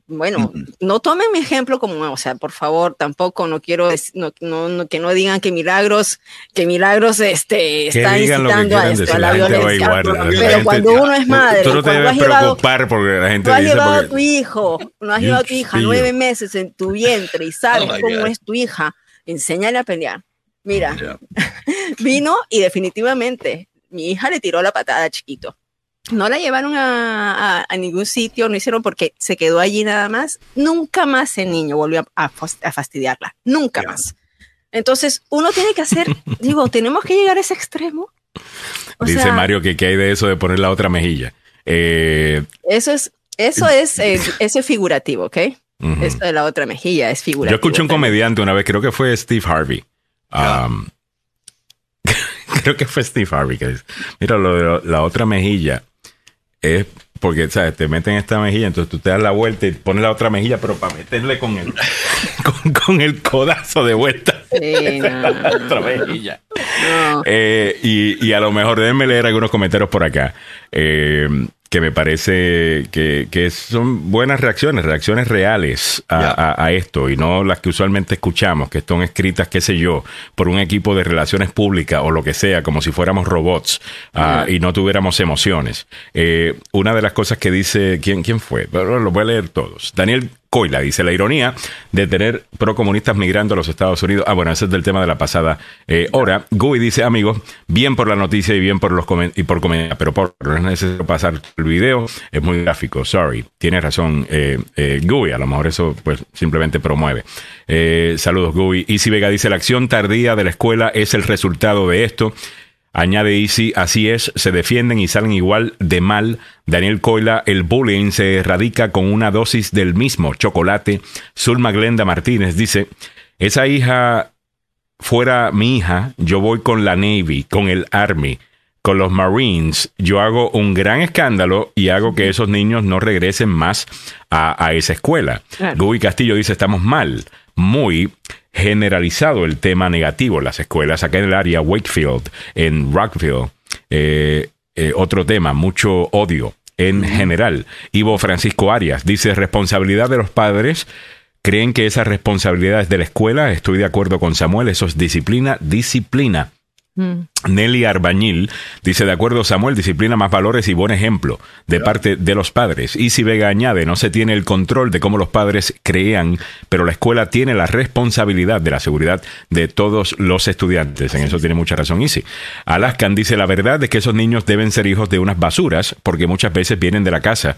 bueno, no tomen mi ejemplo como, o sea, por favor, tampoco no quiero no, no, que no digan que milagros, que milagros este está incitando a esto, a la, violencia. pero cuando uno es madre, tú, no te debes preocupar porque la gente tú has llevado a tu hijo, no has llevado a tu hija nueve meses en tu vientre y sabes oh cómo es tu hija, enséñale a pelear. Mira, *laughs* vino y definitivamente mi hija le tiró la patada chiquito no la llevaron a, ningún sitio, no hicieron porque se quedó allí nada más. Nunca más el niño volvió a, fastidiarla, nunca más. Entonces, uno tiene que hacer, *laughs* digo, tenemos que llegar a ese extremo. Dice Mario que qué hay de eso de poner la otra mejilla. Eh, eso es, eso es, eh, eso es figurativo, ¿ok? Eso de la otra mejilla es figurativo. Yo escuché un comediante una vez, creo que fue Steve Harvey. Um, *laughs* creo que fue Steve Harvey que dice, mira, lo de la otra mejilla es porque, ¿sabes? Te meten esta mejilla, entonces tú te das la vuelta y pones la otra mejilla, pero para meterle con el, *laughs* con, el codazo de vuelta. Sí, *laughs* otra mejilla. Eh, y, y, a lo mejor déjenme leer algunos comentarios por acá. Eh, que me parece que, que, son buenas reacciones, reacciones reales a, esto y no las que usualmente escuchamos, que son escritas, qué sé yo, por un equipo de relaciones públicas o lo que sea, como si fuéramos robots ah, y no tuviéramos emociones. Eh, una de las cosas que dice, ¿quién, quién fue? Lo voy a leer todos. Daniel Coila dice la ironía de tener procomunistas migrando a los Estados Unidos. Ah, bueno, ese es del tema de la pasada eh, hora. Gui dice, amigos, bien por la noticia y bien por los y por pero por no es necesario pasar el video, es muy gráfico. Sorry, tiene razón eh, eh a lo mejor eso pues simplemente promueve. Eh, saludos Gui. Easy Vega dice, la acción tardía de la escuela es el resultado de esto. Añade Easy, así es, se defienden y salen igual de mal. Daniel Coila, el bullying se erradica con una dosis del mismo chocolate. Zulma Glenda Martínez dice, esa hija fuera mi hija, yo voy con la Navy, con el Army, con los Marines, yo hago un gran escándalo y hago que esos niños no regresen más a, esa escuela. Guy Castillo dice, estamos mal, muy generalizado el tema negativo. Las escuelas acá en el área, Wakefield, en Rockville, eh, eh, otro tema, mucho odio en general. Ivo Francisco Arias dice responsabilidad de los padres. ¿Creen que esa responsabilidad es de la escuela? Estoy de acuerdo con Samuel, eso es disciplina, disciplina. Mm. Nelly Arbañil dice, de acuerdo Samuel, disciplina más valores y buen ejemplo de parte de los padres. Y si Vega añade, no se tiene el control de cómo los padres crean, pero la escuela tiene la responsabilidad de la seguridad de todos los estudiantes. En eso tiene mucha razón Easy. Alaskan dice, la verdad es que esos niños deben ser hijos de unas basuras porque muchas veces vienen de la casa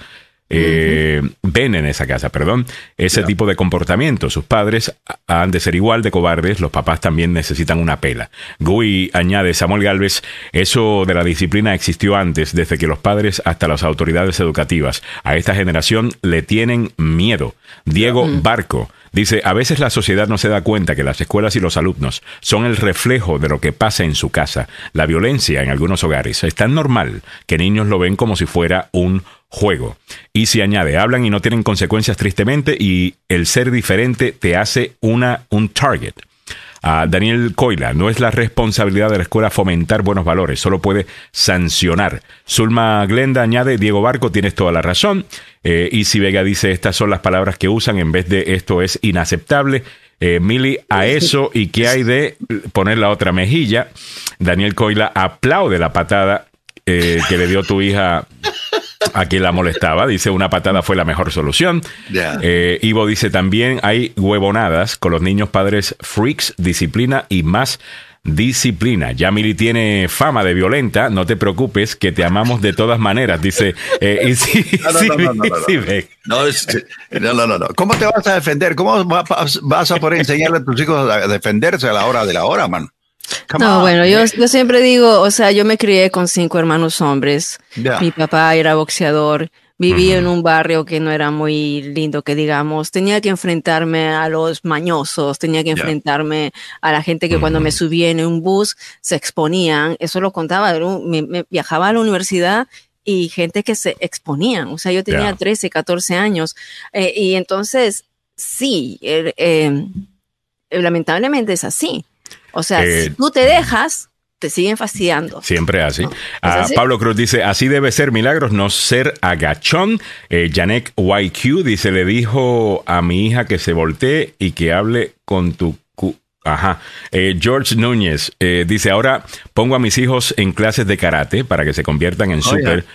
eh, ven en esa casa, perdón, ese tipo de comportamiento. Sus padres han de ser igual de cobardes, los papás también necesitan una pela. Gui añade, Samuel Galvez, eso de la disciplina existió antes, desde que los padres hasta las autoridades educativas a esta generación le tienen miedo. Diego Barco. Dice, a veces la sociedad no se da cuenta que las escuelas y los alumnos son el reflejo de lo que pasa en su casa. La violencia en algunos hogares es tan normal que niños lo ven como si fuera un juego. Y si añade, hablan y no tienen consecuencias tristemente y el ser diferente te hace una, un target. A Daniel Coila, no es la responsabilidad de la escuela fomentar buenos valores, solo puede sancionar. Zulma Glenda añade, Diego Barco, tienes toda la razón. Eh, y si Vega dice, estas son las palabras que usan en vez de esto es inaceptable. Eh, Mili, a eso y qué hay de poner la otra mejilla. Daniel Coila aplaude la patada eh, que le dio tu hija a quien la molestaba. Dice, una patada fue la mejor solución. Eh, Ivo dice también, hay huevonadas con los niños padres freaks, disciplina y más disciplina. Ya Mili tiene fama de violenta, no te preocupes, que te amamos de todas maneras, dice. Eh, no, no, no, no, ¿Cómo te vas a defender? ¿Cómo vas a poder enseñarle a tus hijos a defenderse a la hora de la hora, man? No, bueno, yo, yo, siempre digo, o sea, yo me crié con cinco hermanos hombres. Mi papá era boxeador. Viví en un barrio que no era muy lindo, que digamos. Tenía que enfrentarme a los mañosos, tenía que enfrentarme a la gente que cuando me subía en un bus se exponían. Eso lo contaba. Me, viajaba a la universidad y gente que se exponían. O sea, yo tenía 13, 14 años. Eh, y entonces, sí, er, eh, lamentablemente es así. O sea, si eh, tú te dejas, te siguen fastidiando. Siempre así. Ah, Pablo Cruz dice, así debe ser milagros, no ser agachón. Eh, Janek YQ dice, le dijo a mi hija que se voltee y que hable con tu... Ajá. Eh, George Núñez dice, ahora pongo a mis hijos en clases de karate para que se conviertan en oh, súper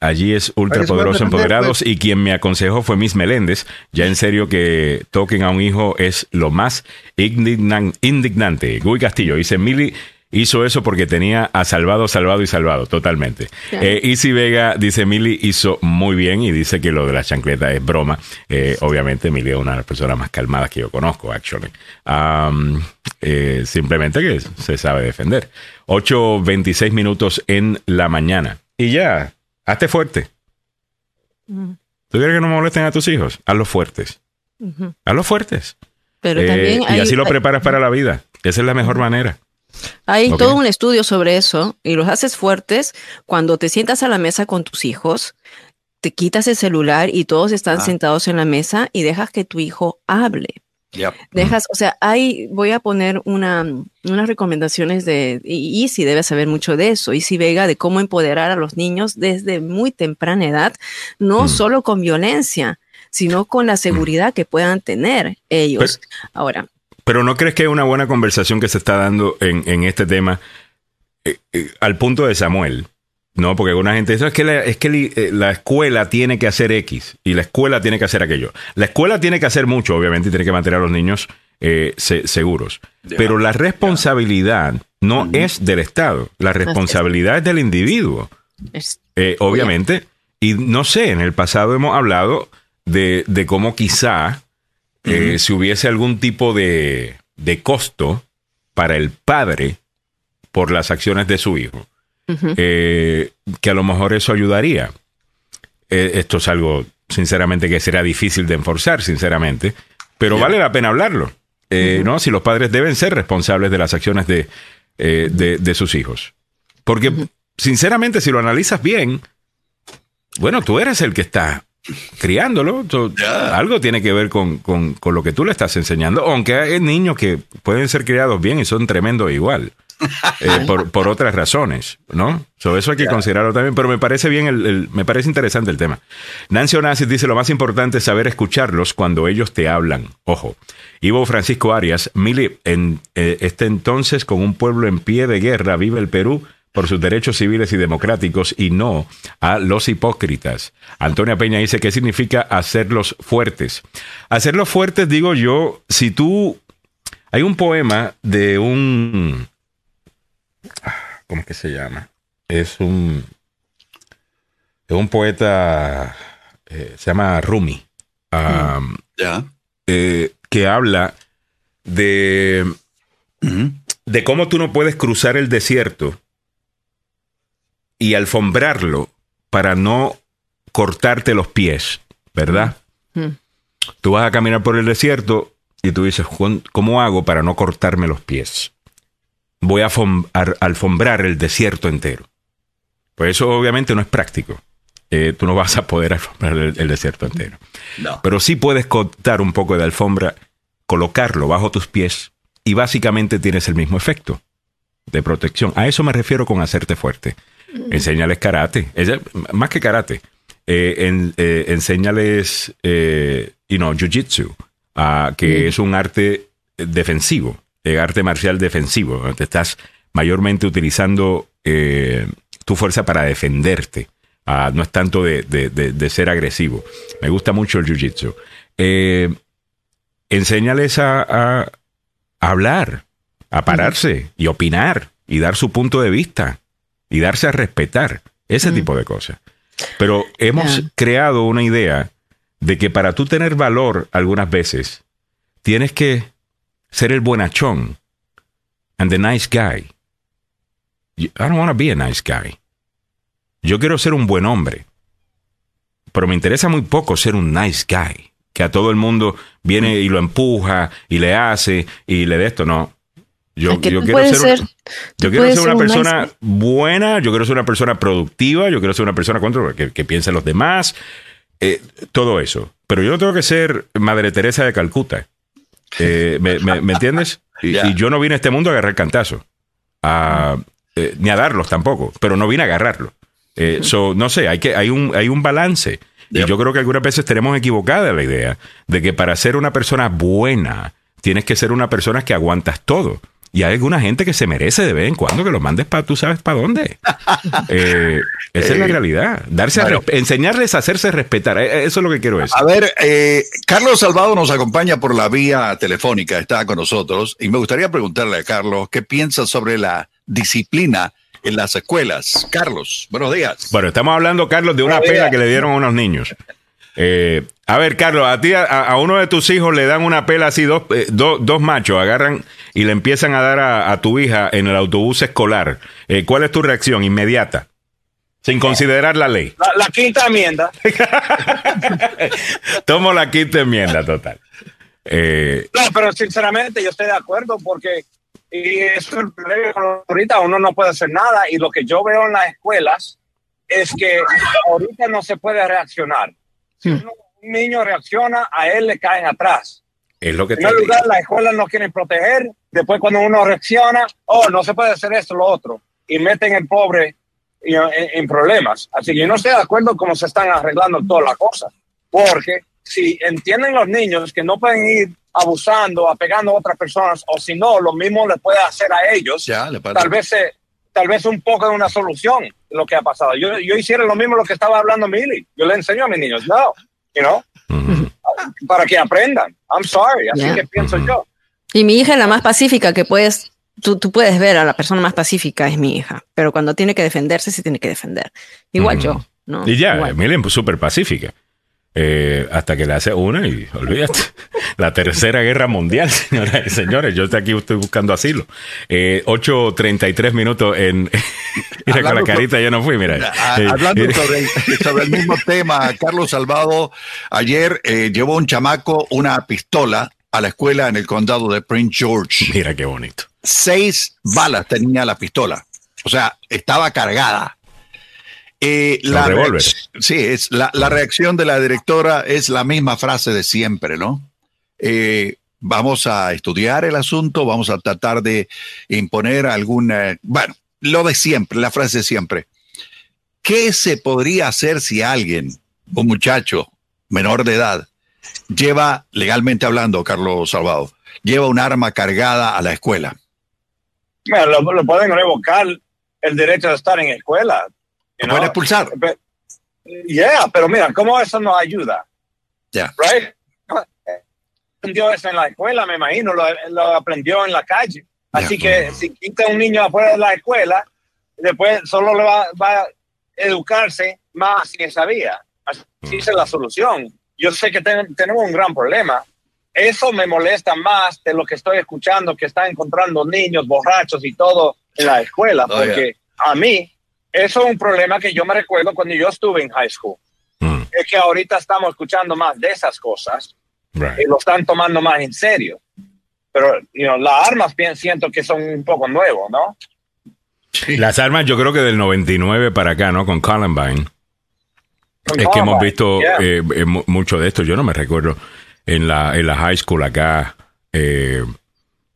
allí es ultra poderoso empoderados pues. y quien me aconsejó fue Miss Meléndez. Ya en serio que toquen a un hijo es lo más indignante. Guy Castillo dice, Mili hizo eso porque tenía a Salvado, Salvado y Salvado, totalmente. Eh, Easy Vega dice, Mili hizo muy bien y dice que lo de la chancleta es broma. Eh, obviamente Mili es una de las personas más calmadas que yo conozco, actually. Eh, simplemente que se sabe defender. 8.26 minutos en la mañana. Y ya, Hazte fuerte. ¿Tú quieres que no molesten a tus hijos? Hazlos fuertes. Hazlos fuertes. Pero eh, también y así lo preparas para la vida. Esa es la mejor manera. Hay todo un estudio sobre eso y los haces fuertes cuando te sientas a la mesa con tus hijos, te quitas el celular y todos están ah. sentados en la mesa y dejas que tu hijo hable. Dejas, o sea, hay, voy a poner una, unas recomendaciones de, y Easy debe saber mucho de eso, Easy Vega, de cómo empoderar a los niños desde muy temprana edad, no mm. solo con violencia, sino con la seguridad que puedan tener ellos. Ahora. Pero ¿no crees que hay una buena conversación que se está dando en, en este tema eh, eh, al punto de Samuel? No, porque alguna gente dice, es que, la, es que eh, la escuela tiene que hacer X y la escuela tiene que hacer aquello. La escuela tiene que hacer mucho, obviamente, y tiene que mantener a los niños eh, seguros. Pero la responsabilidad no es del Estado, la responsabilidad es del individuo. Eh, obviamente, y no sé, en el pasado hemos hablado de, de cómo quizá si hubiese algún tipo de, de costo para el padre por las acciones de su hijo eh, que a lo mejor eso ayudaría. Eh, esto es algo, sinceramente, que será difícil de enforzar, sinceramente, pero vale la pena hablarlo, eh, ¿no? Si los padres deben ser responsables de las acciones de, de, sus hijos. Porque, sinceramente, si lo analizas bien, bueno, tú eres el que está criándolo. Algo tiene que ver con, con, con, lo que tú le estás enseñando, aunque hay niños que pueden ser criados bien y son tremendos igual. *laughs* Eh, por, otras razones, ¿no? Sobre eso hay que considerarlo también, pero me parece bien, el, me parece interesante el tema. Nancy Onassis dice, lo más importante es saber escucharlos cuando ellos te hablan. Ojo. Ivo Francisco Arias, Mili, en eh, este entonces, con un pueblo en pie de guerra, vive el Perú por sus derechos civiles y democráticos y no a los hipócritas. Antonia Peña dice, ¿qué significa hacerlos fuertes? Hacerlos fuertes, digo yo, si tú... Hay un poema de un ¿Cómo es que se llama? Es un. Es un poeta. Eh, se llama Rumi. ya. Eh, que habla de. De cómo tú no puedes cruzar el desierto y alfombrarlo para no cortarte los pies, ¿verdad? Tú vas a caminar por el desierto y tú dices, ¿cómo hago para no cortarme los pies? Voy a alfombrar el desierto entero. Pues eso obviamente no es práctico. Eh, tú no vas a poder alfombrar el, el desierto entero. No. Pero sí puedes cortar un poco de alfombra, colocarlo bajo tus pies y básicamente tienes el mismo efecto de protección. A eso me refiero con hacerte fuerte. Enséñales karate. Ella- más que karate. eh, en- eh, enséñales, eh, you know, jiu-jitsu, ah, que es un arte defensivo, eh, arte marcial defensivo. donde Te estás mayormente utilizando eh, tu fuerza para defenderte. Ah, no es tanto de, de- de- de ser agresivo. Me gusta mucho el jiu-jitsu. Eh, enséñales a, a- hablar, a pararse y opinar y dar su punto de vista y darse a respetar. Ese tipo de cosas. Pero hemos creado una idea de que para tú tener valor algunas veces tienes que ser el buenachón and the nice guy. I don't want to be a nice guy. Yo quiero ser un buen hombre. Pero me interesa muy poco ser un nice guy. Que a todo el mundo viene y lo empuja y le hace y le de esto. No. Yo, quiero ser, ser- yo quiero ser ser una un nice persona buena, yo quiero ser una persona productiva, yo quiero ser una persona contra- que, que piense en los demás, eh, todo eso. Pero yo no tengo que ser Madre Teresa de Calcuta. Eh, ¿me, me- me entiendes? Y, yo no vine a este mundo a agarrar cantazo. A, eh, ni a darlos tampoco, pero no vine a agarrarlo. Eh, so, no sé, hay, que, hay, un, hay un balance. Y yo creo que algunas veces tenemos equivocada la idea de que para ser una persona buena tienes que ser una persona que aguantas todo. Y hay alguna gente que se merece de vez en cuando que los mandes para tú sabes para dónde. *laughs* Eh, esa es la Eh, realidad. Darse bueno. enseñarles a hacerse respetar. Eh, Eso es lo que quiero decir. A ver, eh, Carlos Salvado nos acompaña por la vía telefónica, está con nosotros, y me gustaría preguntarle a Carlos qué piensa sobre la disciplina en las escuelas. Carlos, buenos días. Bueno, estamos hablando, Carlos, de una pela que le dieron a unos niños. Eh, a ver, Carlos, a ti, a, a uno de tus hijos le dan una pela así, dos, eh, do- dos machos agarran y le empiezan a dar a, a tu hija en el autobús escolar. Eh, ¿Cuál es tu reacción inmediata? Sin considerar la ley. La, la quinta enmienda. *laughs* Tomo la quinta enmienda total. Eh, No, pero sinceramente yo estoy de acuerdo porque y eso es el problema. Ahorita uno no puede hacer nada y lo que yo veo en las escuelas es que ahorita no se puede reaccionar. Si uno- un niño reacciona, a él le caen atrás. es lo que En te primer digo. lugar, las escuelas no quieren proteger. Después, cuando uno reacciona, oh, no se puede hacer esto, lo otro. Y meten el pobre know, en, en problemas. Así que yo no estoy de acuerdo cómo se están arreglando todas las cosas. Porque si entienden los niños que no pueden ir abusando, apegando a otras personas, o si no, lo mismo le puede hacer a ellos, Ya, le tal vez eh, tal vez un poco de una solución lo que ha pasado. Yo, yo hiciera lo mismo lo que estaba hablando Milly. Yo le enseño a mis niños, no, you know, para que aprendan. I'm sorry, así Yeah. que pienso yo. Y mi hija es la más pacífica que puedes, tú, tú puedes ver a la persona más pacífica es mi hija, pero cuando tiene que defenderse, se tiene que defender. Igual Ujú. yo, ¿no? Y ya. Emilia es súper pacífica. Eh, hasta que le hace una y olvídate. La tercera guerra mundial, *laughs* señoras y señores. Yo estoy aquí estoy buscando asilo. Eh, 8.33 minutos en... *laughs* mira, con la carita yo no fui, mira. Ah, Eh, Hablando eh, *laughs* sobre el, sobre el mismo tema, Carlos Salvado ayer eh, llevó un chamaco una pistola a la escuela en el condado de Prince George. Mira qué bonito. Seis balas tenía la pistola. O sea, estaba cargada. Eh, la sí, es la, la reacción de la directora es la misma frase de siempre, ¿no? Eh, vamos a estudiar el asunto, vamos a tratar de imponer alguna, bueno, lo de siempre, la frase de siempre. ¿Qué se podría hacer si alguien, un muchacho menor de edad, lleva, legalmente hablando, Carlos Salvado, lleva un arma cargada a la escuela? Mira, lo, lo pueden revocar el derecho de estar en escuela. ¿Lo pueden expulsar? Pe- Yeah, pero mira, ¿cómo eso nos ayuda? Ya. Right? Aprendió eso en la escuela, me imagino, lo, lo aprendió en la calle. Así que si quita un niño afuera de la escuela, después solo le va, va a educarse más en esa vía. Así es la solución. Yo sé que ten- tenemos un gran problema. Eso me molesta más de lo que estoy escuchando, que están encontrando niños borrachos y todo en la escuela, Oh, porque a mí eso es un problema que yo me recuerdo cuando yo estuve en high school. Mm, Es que ahorita estamos escuchando más de esas cosas right. y lo están tomando más en serio. Pero you know, las armas bien siento que son un poco nuevos, ¿no? Las armas, yo creo que del 99 para acá, ¿no? Con Columbine. es que hemos visto eh, eh, mucho de esto. Yo no me recuerdo en la, en la high school acá eh,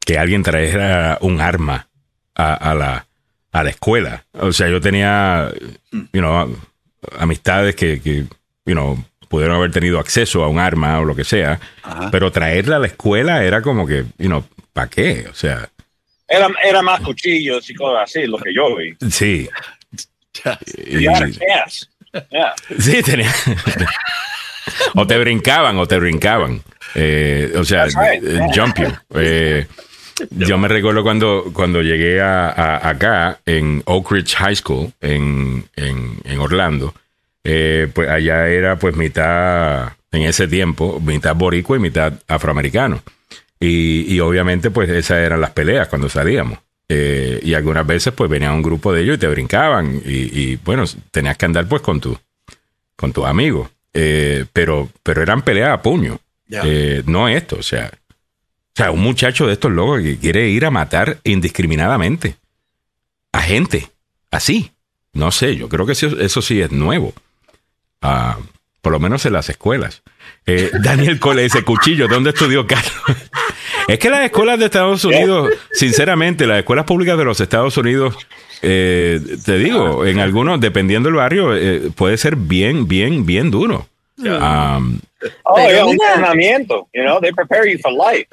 que alguien trajera un arma a, la, a la escuela. O sea, yo tenía, you know, amistades que, que you know, pudieron haber tenido acceso a un arma o lo que sea, pero traerla a la escuela era como que, you know, ¿para qué? O sea... Era, era más cuchillos y cosas así, lo que yo vi. Sí. Y, Sí, tenía... o te brincaban, o te brincaban. Eh, o sea, eh, jump you. Eh, yo me recuerdo cuando, cuando llegué a, acá en Oak Ridge High School en, en, en Orlando eh, pues allá era pues mitad, en ese tiempo, mitad boricua y mitad afroamericano. Y, obviamente pues esas eran las peleas cuando salíamos. Eh, y algunas veces pues venía un grupo de ellos y te brincaban y, bueno, tenías que andar pues con tu, con tus amigos. Eh, pero, pero eran peleas a puño. no esto, o sea, o sea, un muchacho de estos locos que quiere ir a matar indiscriminadamente a gente, así. No sé, yo creo que eso sí es nuevo por lo menos en las escuelas. Eh, Daniel Cole dice, cuchillo, ¿dónde estudió Carlos? *laughs* es que las escuelas de Estados Unidos, sinceramente, las escuelas públicas de los Estados Unidos, eh, te digo, en algunos, dependiendo del barrio, eh, puede ser bien, bien, bien duro. Um, oh, un entrenamiento, you know, they prepare you for life.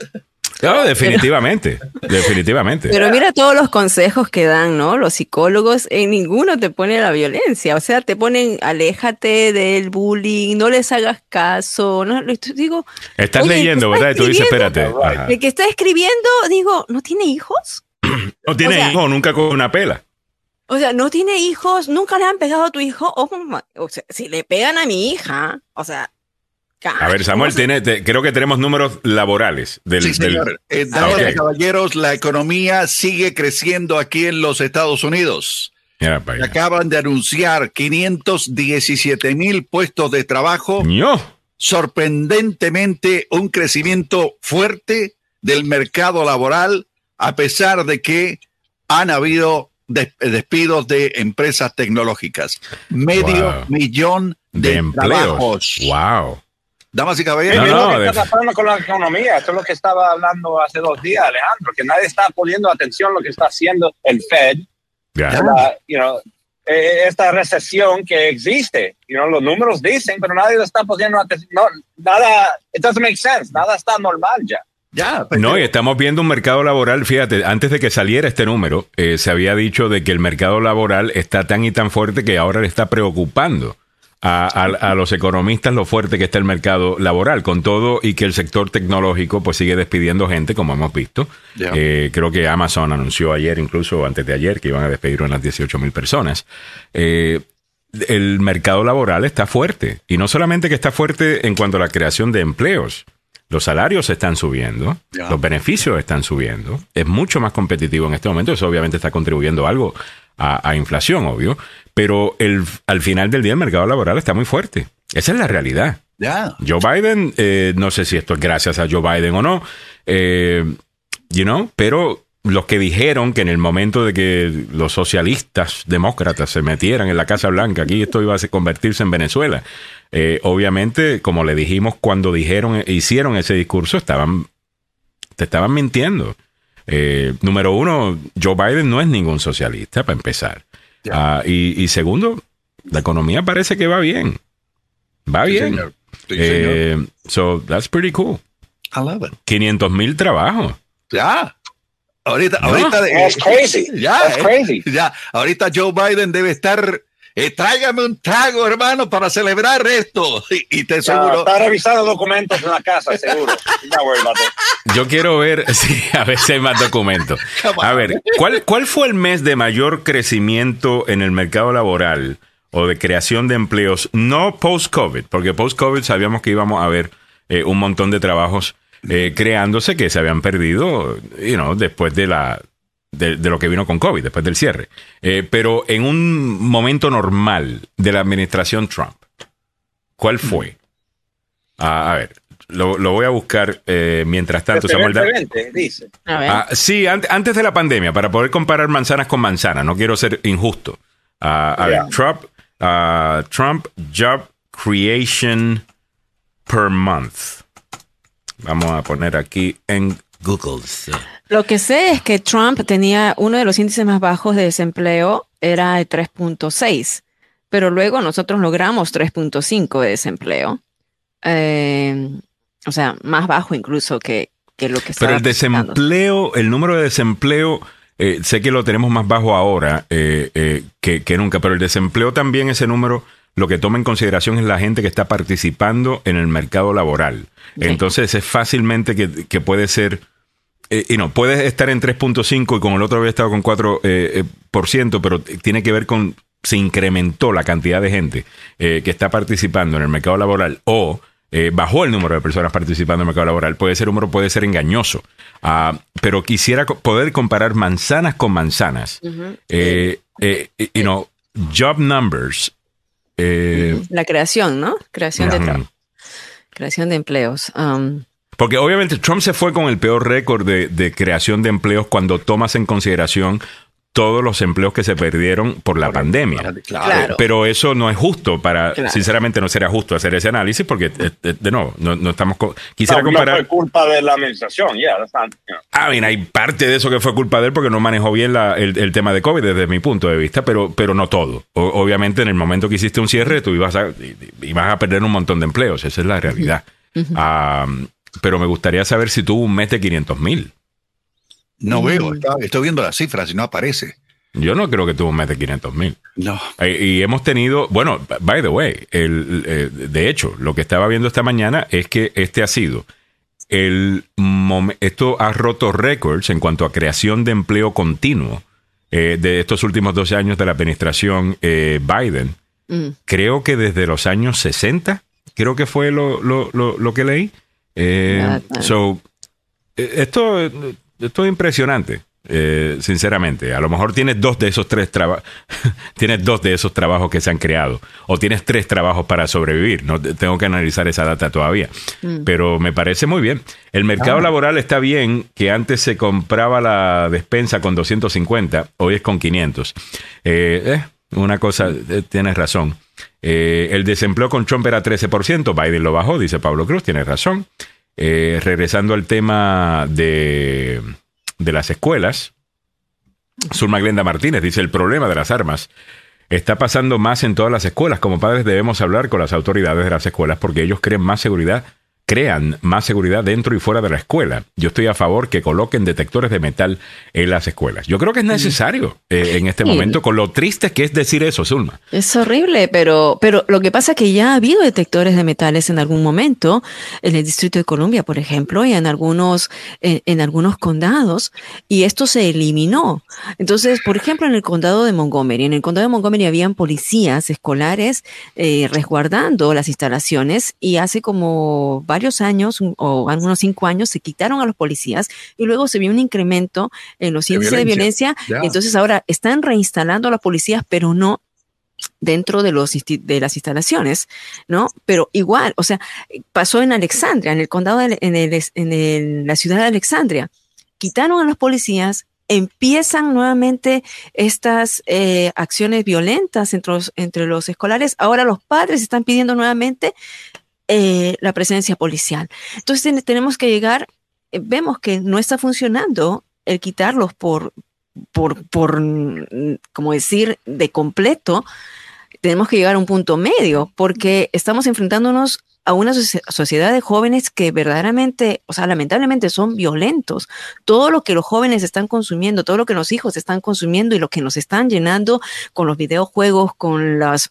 Claro, definitivamente, definitivamente. Pero mira todos los consejos que dan, ¿no? Los psicólogos, en ninguno te pone la violencia, o sea, te ponen, aléjate del bullying, no les hagas caso, no, digo. Estás leyendo, ¿verdad? Y tú dices, espérate. El que está escribiendo, digo, ¿no tiene hijos? *clears throat* No tiene hijos, nunca con una pela. O sea, no tiene hijos, nunca le han pegado a tu hijo. o sea, si le pegan a mi hija, o sea, a ver, Samuel, tiene, creo que tenemos números laborales. Del, sí, señor. Eh, caballeros, la economía sigue creciendo aquí en los Estados Unidos. Acaban de anunciar 517 mil puestos de trabajo. Sorprendentemente, un crecimiento fuerte del mercado laboral, a pesar de que han habido despidos de empresas tecnológicas. Medio millón de, empleos. Wow. Damas y caballeros. No, no, está pasando con la economía. Esto es lo que estaba hablando hace dos días, Alejandro, que nadie está poniendo atención a lo que está haciendo el Fed. you know, eh, esta recesión que existe. You know, los números dicen, pero nadie lo está poniendo atención. No, nada, it doesn't make sense. Nada está normal ya. Ya, pues no, y estamos viendo un mercado laboral, fíjate, antes de que saliera este número, eh, se había dicho de que el mercado laboral está tan y tan fuerte que ahora le está preocupando a, los economistas lo fuerte que está el mercado laboral, con todo y que el sector tecnológico pues sigue despidiendo gente, como hemos visto. Eh, creo que Amazon anunció ayer, incluso antes de ayer, que iban a despedir unas 18 mil personas. Eh, el mercado laboral está fuerte, y no solamente que está fuerte en cuanto a la creación de empleos, los salarios están subiendo, los beneficios están subiendo, es mucho más competitivo en este momento, eso obviamente está contribuyendo algo a, inflación, obvio, pero el, al final del día el mercado laboral está muy fuerte. Esa es la realidad. Joe Biden, eh, no sé si esto es gracias a Joe Biden o no, eh, you know, pero los que dijeron que en el momento de que los socialistas demócratas se metieran en la Casa Blanca, aquí esto iba a convertirse en Venezuela. Eh, obviamente, como le dijimos cuando dijeron, hicieron ese discurso, estaban, te estaban mintiendo. Eh, número uno, Joe Biden no es ningún socialista, para empezar. Ah, y, segundo, la economía parece que va bien. Va bien. Eh, so, that's pretty cool. I love it. 500 mil trabajos. Ya. Ahorita, ahorita. That's crazy. Ya, That's crazy. Ya. Ahorita Joe Biden debe estar eh, tráigame un trago, hermano, para celebrar esto. *laughs* Y, te seguro. está revisando documentos en la casa, seguro. Yo quiero ver, *laughs* sí, a si hay más documentos. *laughs* A ver, ¿cuál, ¿cuál fue el mes de mayor crecimiento en el mercado laboral o de creación de empleos? No post-COVID, porque post-COVID sabíamos que íbamos a ver eh, un montón de trabajos eh, creándose que se habían perdido, you know, después de la de, lo que vino con COVID, después del cierre. Eh, pero en un momento normal de la administración Trump, ¿cuál fue? a ver, lo, lo voy a buscar eh, mientras tanto. Pero Samuel, da- 20, dice. A ver. Ah, sí, ante- antes de la pandemia, para poder comparar manzanas con manzanas, no quiero ser injusto. Ah, a ver, Trump, ah, Trump Job Creation per month. Vamos a poner aquí en Google. Lo que sé es que Trump tenía uno de los índices más bajos de desempleo, era de 3.6, pero luego nosotros logramos 3.5 de desempleo. Eh, o sea, más bajo incluso que, que lo que Pero el desempleo, el número de desempleo, eh, sé que lo tenemos más bajo ahora eh, eh, que, que nunca, pero el desempleo también, ese número, lo que toma en consideración es la gente que está participando en el mercado laboral. Sí. Entonces es fácilmente que, que puede ser, eh, y no, puedes estar en 3.5 y con el otro había estado con 4%, eh, eh, por ciento, pero tiene que ver con, se incrementó la cantidad de gente eh, que está participando en el mercado laboral o bajó el número de personas participando en el mercado laboral. Puede ser número, puede ser engañoso. Ah, pero quisiera poder comparar manzanas con manzanas. You know, job numbers. La creación, ¿no? Creación de trabajo. Creación de empleos. Um, Porque obviamente Trump se fue con el peor récord de, de creación de empleos cuando tomas en consideración todos los empleos que se perdieron por la pandemia. Claro. Eh, Pero eso no es justo para, Claro. sinceramente no sería justo hacer ese análisis porque, eh, eh, de nuevo, no, no estamos... co- Quisiera no, no comparar... fue culpa de la administración, ya. that's not, you know. Ah, bien, hay parte de eso que fue culpa de él porque no manejó bien la- el, el tema de COVID desde mi punto de vista, pero, pero no todo. O- obviamente, en el momento que hiciste un cierre, tú ibas a, ibas a perder un montón de empleos. Esa es la realidad. Ah, pero me gustaría saber si tuvo un mes de 500 mil. No Mm. veo, está- estoy viendo las cifras y no aparece. Yo no creo que tuvo un mes de 500 mil. No. Eh, Y hemos tenido, bueno, by the way, el, eh, de hecho, lo que estaba viendo esta mañana es que este ha sido el esto ha roto récords en cuanto a creación de empleo continuo eh, de estos últimos 12 años de la administración eh, Biden. mm. Creo que desde los años 60, creo que fue lo, lo, lo, lo que leí. Eh, so, eh, esto, esto es impresionante, eh, sinceramente. A lo mejor tienes dos de esos tres trabajos, *laughs* tienes dos de esos trabajos que se han creado, o tienes tres trabajos para sobrevivir. No te- tengo que analizar esa data todavía, Mm. pero me parece muy bien. El mercado Ah. laboral está bien, que antes se compraba la despensa con 250, hoy es con 500. Eh, eh, una cosa, eh, tienes razón. Eh, el desempleo con Trump era 13%, Biden lo bajó, dice Pablo Cruz, tienes razón. Eh, regresando al tema de, de las escuelas, Zulma Glenda Martínez dice, el problema de las armas está pasando más en todas las escuelas. Como padres debemos hablar con las autoridades de las escuelas porque ellos creen más seguridad, crean más seguridad dentro y fuera de la escuela. Yo estoy a favor que coloquen detectores de metal en las escuelas. Yo creo que es necesario eh, en este Sí. momento, con lo triste que es decir eso, Zulma. Es horrible, pero, pero lo que pasa es que ya ha habido detectores de metales en algún momento, en el Distrito de Columbia, por ejemplo, y en algunos, en, en algunos condados, y esto se eliminó. Entonces, por ejemplo, en el condado de Montgomery, en el condado de Montgomery habían policías escolares eh, resguardando las instalaciones, y hace como varios años, o algunos cinco años, se quitaron a los policías, y luego se vio un incremento en los índices de violencia. entonces ahora están reinstalando a los policías, pero no dentro de los de las instalaciones, ¿no? Pero igual, o sea, pasó en Alexandria, en el condado de, en, el, en el- la ciudad de Alexandria, quitaron a los policías, empiezan nuevamente estas eh, acciones violentas entre los, entre los escolares. Ahora los padres están pidiendo nuevamente eh, la presencia policial. Entonces ten- tenemos que llegar, eh, vemos que no está funcionando el quitarlos por, por, por, mm, como decir, de completo, tenemos que llegar a un punto medio, porque estamos enfrentándonos a una socie- sociedad de jóvenes que verdaderamente, o sea, lamentablemente son violentos. Todo lo que los jóvenes están consumiendo, todo lo que los hijos están consumiendo y lo que nos están llenando con los videojuegos, con las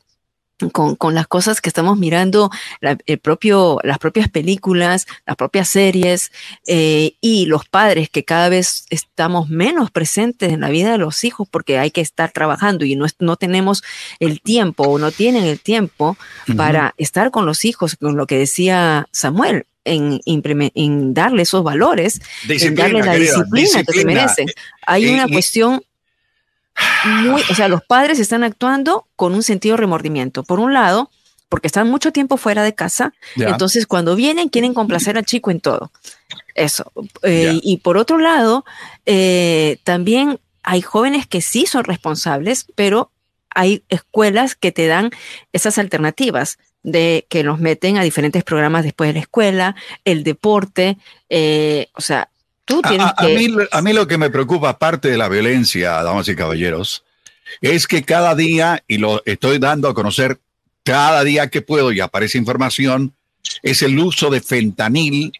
con, con las cosas que estamos mirando, la- el propio, las propias películas, las propias series eh, y los padres que cada vez estamos menos presentes en la vida de los hijos porque hay que estar trabajando y no, no tenemos el tiempo o no tienen el tiempo para estar con los hijos, con lo que decía Samuel. En, en darle esos valores, en Disciplina, darle la disciplina, que se merecen. Hay una cuestión muy, o sea, los padres están actuando con un sentido de remordimiento. Por un lado, porque están mucho tiempo fuera de casa. Entonces, cuando vienen, quieren complacer al chico en todo. Eso. Eh. Y por otro lado, eh, también hay jóvenes que sí son responsables, pero hay escuelas que te dan esas alternativas de que los meten a diferentes programas después de la escuela, el deporte, eh, o sea, tú A, tienes a- a que... mí, a mí lo que me preocupa, aparte de la violencia, damas y caballeros, es que cada día, y lo estoy dando a conocer cada día que puedo y aparece información, es el uso de fentanil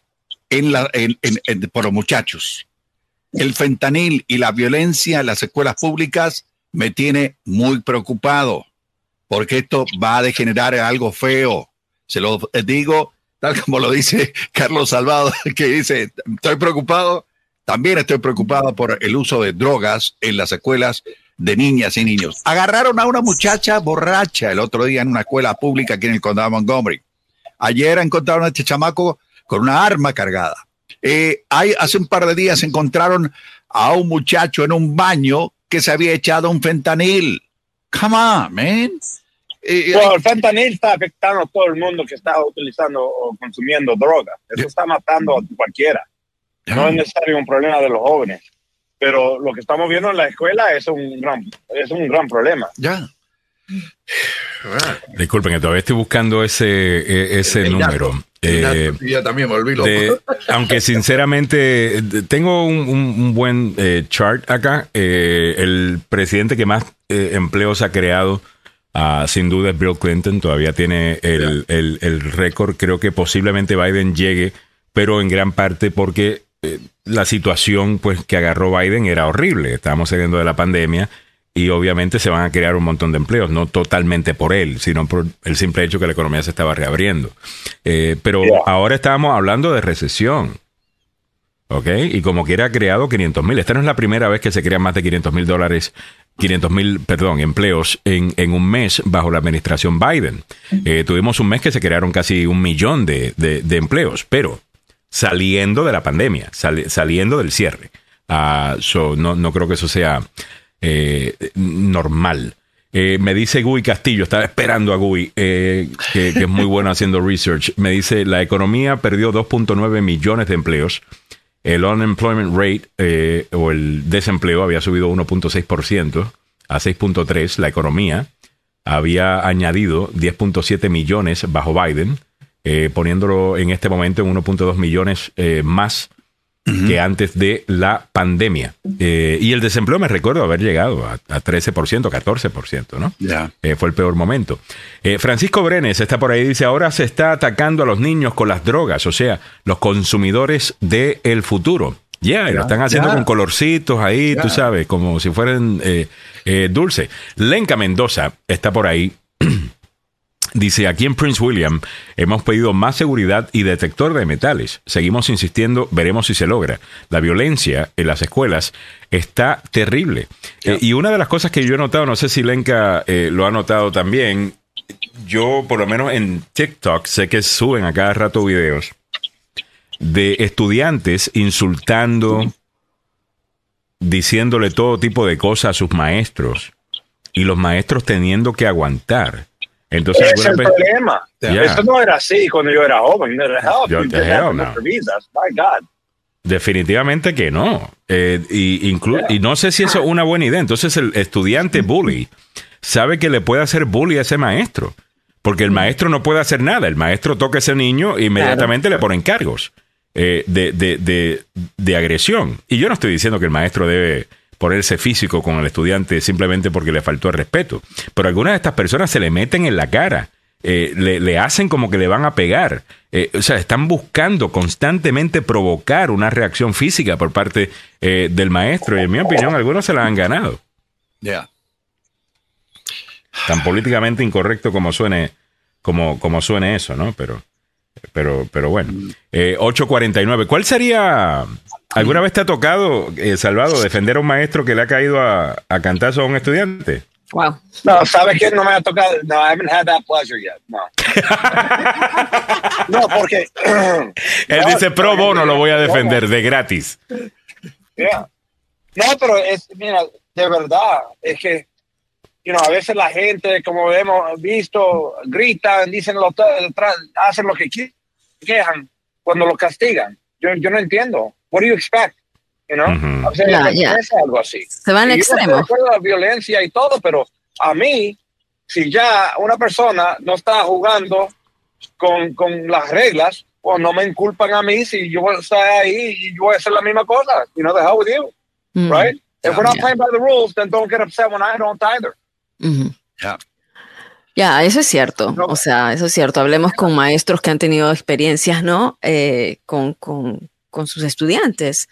en la, en- en- en- por los muchachos. El fentanil y la violencia en las escuelas públicas me tiene muy preocupado, porque esto va a degenerar en algo feo. Se lo digo, tal como lo dice Carlos Salvado, *laughs* que dice, estoy preocupado, también estoy preocupado por el uso de drogas en las escuelas de niñas y niños. Agarraron a una muchacha borracha el otro día en una escuela pública aquí en el condado de Montgomery. Ayer encontraron a este chamaco con una arma cargada. Eh, hace un par de días encontraron a un muchacho en un baño que se había echado un fentanil. Come on, man. Eh, Bueno, el fentanil está afectando a todo el mundo que está utilizando o consumiendo droga. Eso está matando a cualquiera. No es necesario un problema de los jóvenes. Pero lo que estamos viendo en la escuela es un gran, es un gran problema. Ya. *sighs* Disculpen, que todavía estoy buscando ese, e- ese número. Eh, también me de- *laughs* aunque sinceramente tengo un, un- un buen eh, chart acá. Eh, el presidente que más eh, empleos ha creado, ah, sin duda, es Bill Clinton. Todavía tiene el, el- el récord. Creo que posiblemente Biden llegue, pero en gran parte porque eh, la situación pues, que agarró Biden era horrible. Estábamos saliendo de la pandemia. Y obviamente se van a crear un montón de empleos, no totalmente por él, sino por el simple hecho que la economía se estaba reabriendo. Eh, pero ahora estábamos hablando de recesión. ¿Ok? Y como quiera ha creado 500 mil. Esta no es la primera vez que se crean más de 500 mil dólares, 500 mil, perdón, empleos en, en un mes bajo la administración Biden. Eh, tuvimos un mes que se crearon casi un millón de, de- de empleos, pero saliendo de la pandemia, sali- saliendo del cierre. Ah, so, no, no creo que eso sea eh, normal. Eh, me dice Gui Castillo, estaba esperando a Gui, eh, que, que es muy bueno haciendo research. Me dice, la economía perdió 2.9 millones de empleos. El unemployment rate eh, o el desempleo había subido 1.6% a 6.3. La economía había añadido 10.7 millones bajo Biden, eh, poniéndolo en este momento en 1.2 millones eh, más que antes de la pandemia. Eh, y el desempleo me recuerdo haber llegado a, a 13%, 14%, ¿no? Ya. Eh, fue el peor momento. Eh, Francisco Brenes está por ahí, dice, ahora se está atacando a los niños con las drogas, o sea, los consumidores del futuro. Ya, y lo están haciendo con colorcitos ahí, tú sabes, como si fueran eh, eh, dulce. Lenca Mendoza está por ahí. *clears throat* Dice, aquí en Prince William hemos pedido más seguridad y detector de metales. Seguimos insistiendo, veremos si se logra. La violencia en las escuelas está terrible. Eh, y una de las cosas que yo he notado, no sé si Lenka eh, lo ha notado también, yo por lo menos en TikTok sé que suben a cada rato videos de estudiantes insultando, diciéndole todo tipo de cosas a sus maestros y los maestros teniendo que aguantar. Entonces, Ese es el veces- problema. Eso no era así cuando yo era joven. Yo- no. My God. Definitivamente que no. Eh, y, no sé si eso es una buena idea. Entonces el estudiante bully sabe que le puede hacer bully a ese maestro. Porque el maestro no puede hacer nada. El maestro toca a ese niño e inmediatamente le ponen cargos eh, de, de- de- de agresión. Y yo no estoy diciendo que el maestro debe ponerse físico con el estudiante simplemente porque le faltó el respeto. Pero algunas de estas personas se le meten en la cara. eh, le, le hacen como que le van a pegar. Eh, o sea, están buscando constantemente provocar una reacción física por parte eh, del maestro. Y en mi opinión, algunos se la han ganado. Ya. Tan políticamente incorrecto como suene, como, como suene eso, ¿no? Pero, pero, pero bueno. Eh, 849. ¿Cuál sería? ¿Alguna vez te ha tocado, eh, Salvado, defender a un maestro que le ha caído a, a cantazo a un estudiante? Wow. No, ¿sabes qué? No me ha tocado. No, I haven't had that pleasure yet. No. *laughs* no, porque. Él No, dice pro bono, lo voy a defender de gratis. Yeah. No, pero es, mira, de verdad, es que you know, a veces la gente, como hemos visto, gritan, dicen lo, tra- hacen lo que quejan cuando lo castigan. Yo, yo no entiendo. What do you expect? You know? O sea, es ya. algo así. Se va al yo extremo. de acuerdo con la violencia y todo, pero a mí, si ya una persona no está jugando con, con las reglas, pues no me inculpan a mí si yo voy a estar ahí y yo voy a hacer la misma cosa. You know, the hell with you, Mm. right? If we're not Yeah. playing by the rules, then don't get upset when I don't either. Ujú. Ya, eso es cierto. O sea, eso es cierto. Hablemos con maestros que han tenido experiencias, ¿no? Eh, con, con, con sus estudiantes.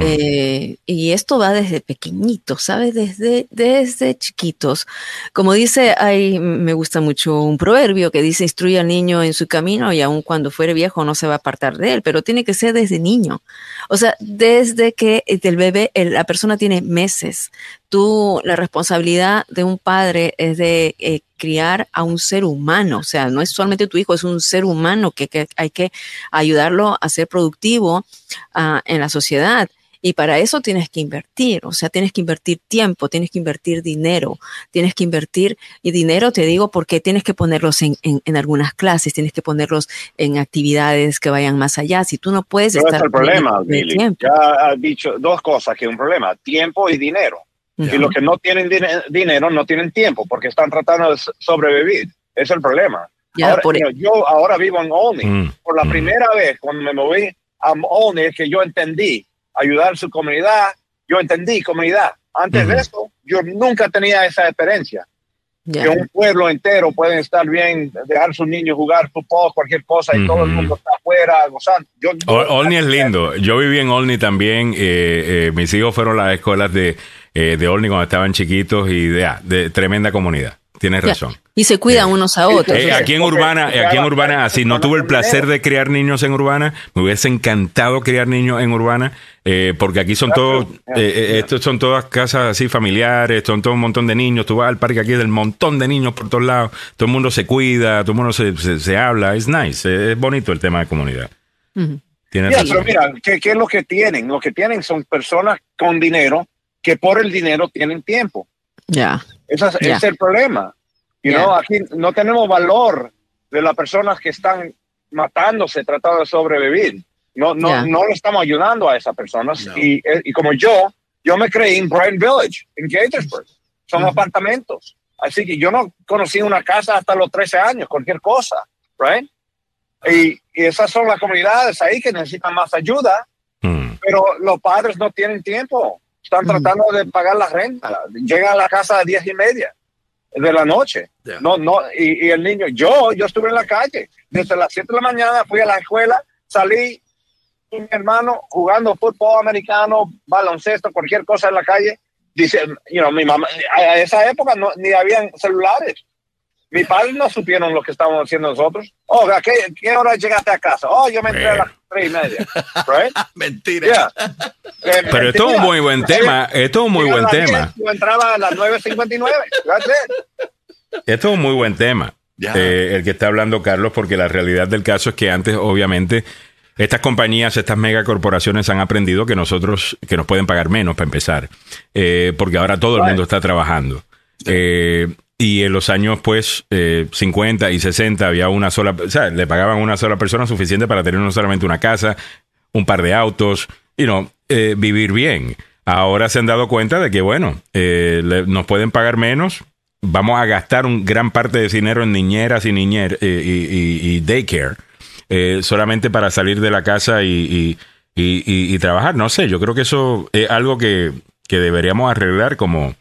Eh, y esto va desde pequeñitos, ¿sabes? Desde, desde chiquitos. Como dice, hay, me gusta mucho un proverbio que dice, instruye al niño en su camino y aun cuando fuere viejo no se va a apartar de él, pero tiene que ser desde niño. O sea, desde que el bebé, el- la persona tiene meses. Tú, la responsabilidad de un padre es de eh, criar a un ser humano. O sea, no es solamente tu hijo, es un ser humano que, que hay que ayudarlo a ser productivo ah, en la sociedad. Y para eso tienes que invertir, o sea, tienes que invertir tiempo, tienes que invertir dinero, tienes que invertir, y dinero te digo porque tienes que ponerlos en, en, en algunas clases, tienes que ponerlos en actividades que vayan más allá. Si tú no puedes es estar el problema, Billy. Ya has dicho dos cosas que es un problema, tiempo y dinero. Y los que no tienen dine- dinero no tienen tiempo porque están tratando de so- sobrevivir. Es el problema. Ya, ahora, por- you know, yo ahora vivo en Olney. Mm. Por la primera vez cuando me moví a Olney es que yo entendí ayudar a su comunidad. Yo entendí comunidad. Antes de eso, yo nunca tenía esa experiencia. Ya. Que un pueblo entero puede estar bien, dejar a sus niños jugar fútbol, cualquier cosa, y todo el mundo está afuera gozando. Yo, Ol- Olney es lindo. Yo viví en Olney también. eh, eh, mis hijos fueron a las escuelas de, eh, de Olney cuando estaban chiquitos y de, ah, de tremenda comunidad. Tienes razón. Y se cuidan unos a otros. Eh, aquí en Urbana, aquí en Urbana, así no tuve el placer de criar niños en Urbana, me hubiese encantado criar niños en Urbana, eh, porque aquí son todos, eh, eh, estos son todas casas así familiares, son todo un montón de niños, tú vas al parque aquí del montón de niños por todos lados, todo el mundo se cuida, todo el mundo se, se, se habla, es nice, eh, es bonito el tema de comunidad. Tienes Ya, razón. pero mira, ¿qué, ¿qué es lo que tienen? Lo que tienen son personas con dinero que por el dinero tienen tiempo. Ya. Ese es, el problema. You Ya. know, aquí no tenemos valor de las personas que están matándose tratando de sobrevivir. No, no, no le estamos ayudando a esas personas. Y, eh, y como yo, yo me creí en Brian Village, en Gaithersburg. Son apartamentos. Así que yo no conocí una casa hasta los 13 años, cualquier cosa, right? Y, y esas son las comunidades ahí que necesitan más ayuda, Mm. pero los padres no tienen tiempo. Están tratando de pagar la renta. Llegan a la casa a diez y media de la noche. No, no, y, y el niño, yo, yo estuve en la calle. Desde las 7 de la mañana fui a la escuela, salí con mi hermano jugando fútbol americano, baloncesto, cualquier cosa en la calle. Dice, you know, mi mamá, a a esa época no, ni habían celulares. Mi padre no supieron lo que estábamos haciendo nosotros. Oh, ¿a qué, qué hora llegaste a casa? Oh, yo me entré a las tres y media. Right? *laughs* Mentira. Eh, Pero esto es un muy buen tema, esto es un muy buen tema. 10, Yo entraba a las 9.59. That's it. Esto es un muy buen tema, eh, el que está hablando Carlos, porque la realidad del caso es que antes, obviamente, estas compañías, estas megacorporaciones han aprendido que nosotros, que nos pueden pagar menos para empezar, eh, porque ahora todo el mundo está trabajando. Eh, y en los años, pues, eh, 50 y 60 había una sola, o sea, le pagaban una sola persona suficiente para tener no solamente una casa, un par de autos, y no, vivir bien. Ahora se han dado cuenta de que, bueno, eh, le- nos pueden pagar menos, vamos a gastar un gran parte de dinero en niñeras y niñer eh, y, y- y daycare eh, solamente para salir de la casa y- y trabajar. No sé, yo creo que eso es algo que, que deberíamos arreglar como,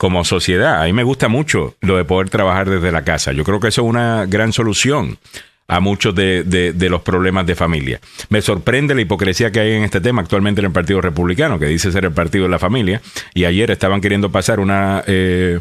como sociedad. A mí me gusta mucho lo de poder trabajar desde la casa. Yo creo que eso es una gran solución a muchos de, de- de los problemas de familia. Me sorprende la hipocresía que hay en este tema actualmente en el Partido Republicano, que dice ser el partido de la familia, y ayer estaban queriendo pasar una... eh,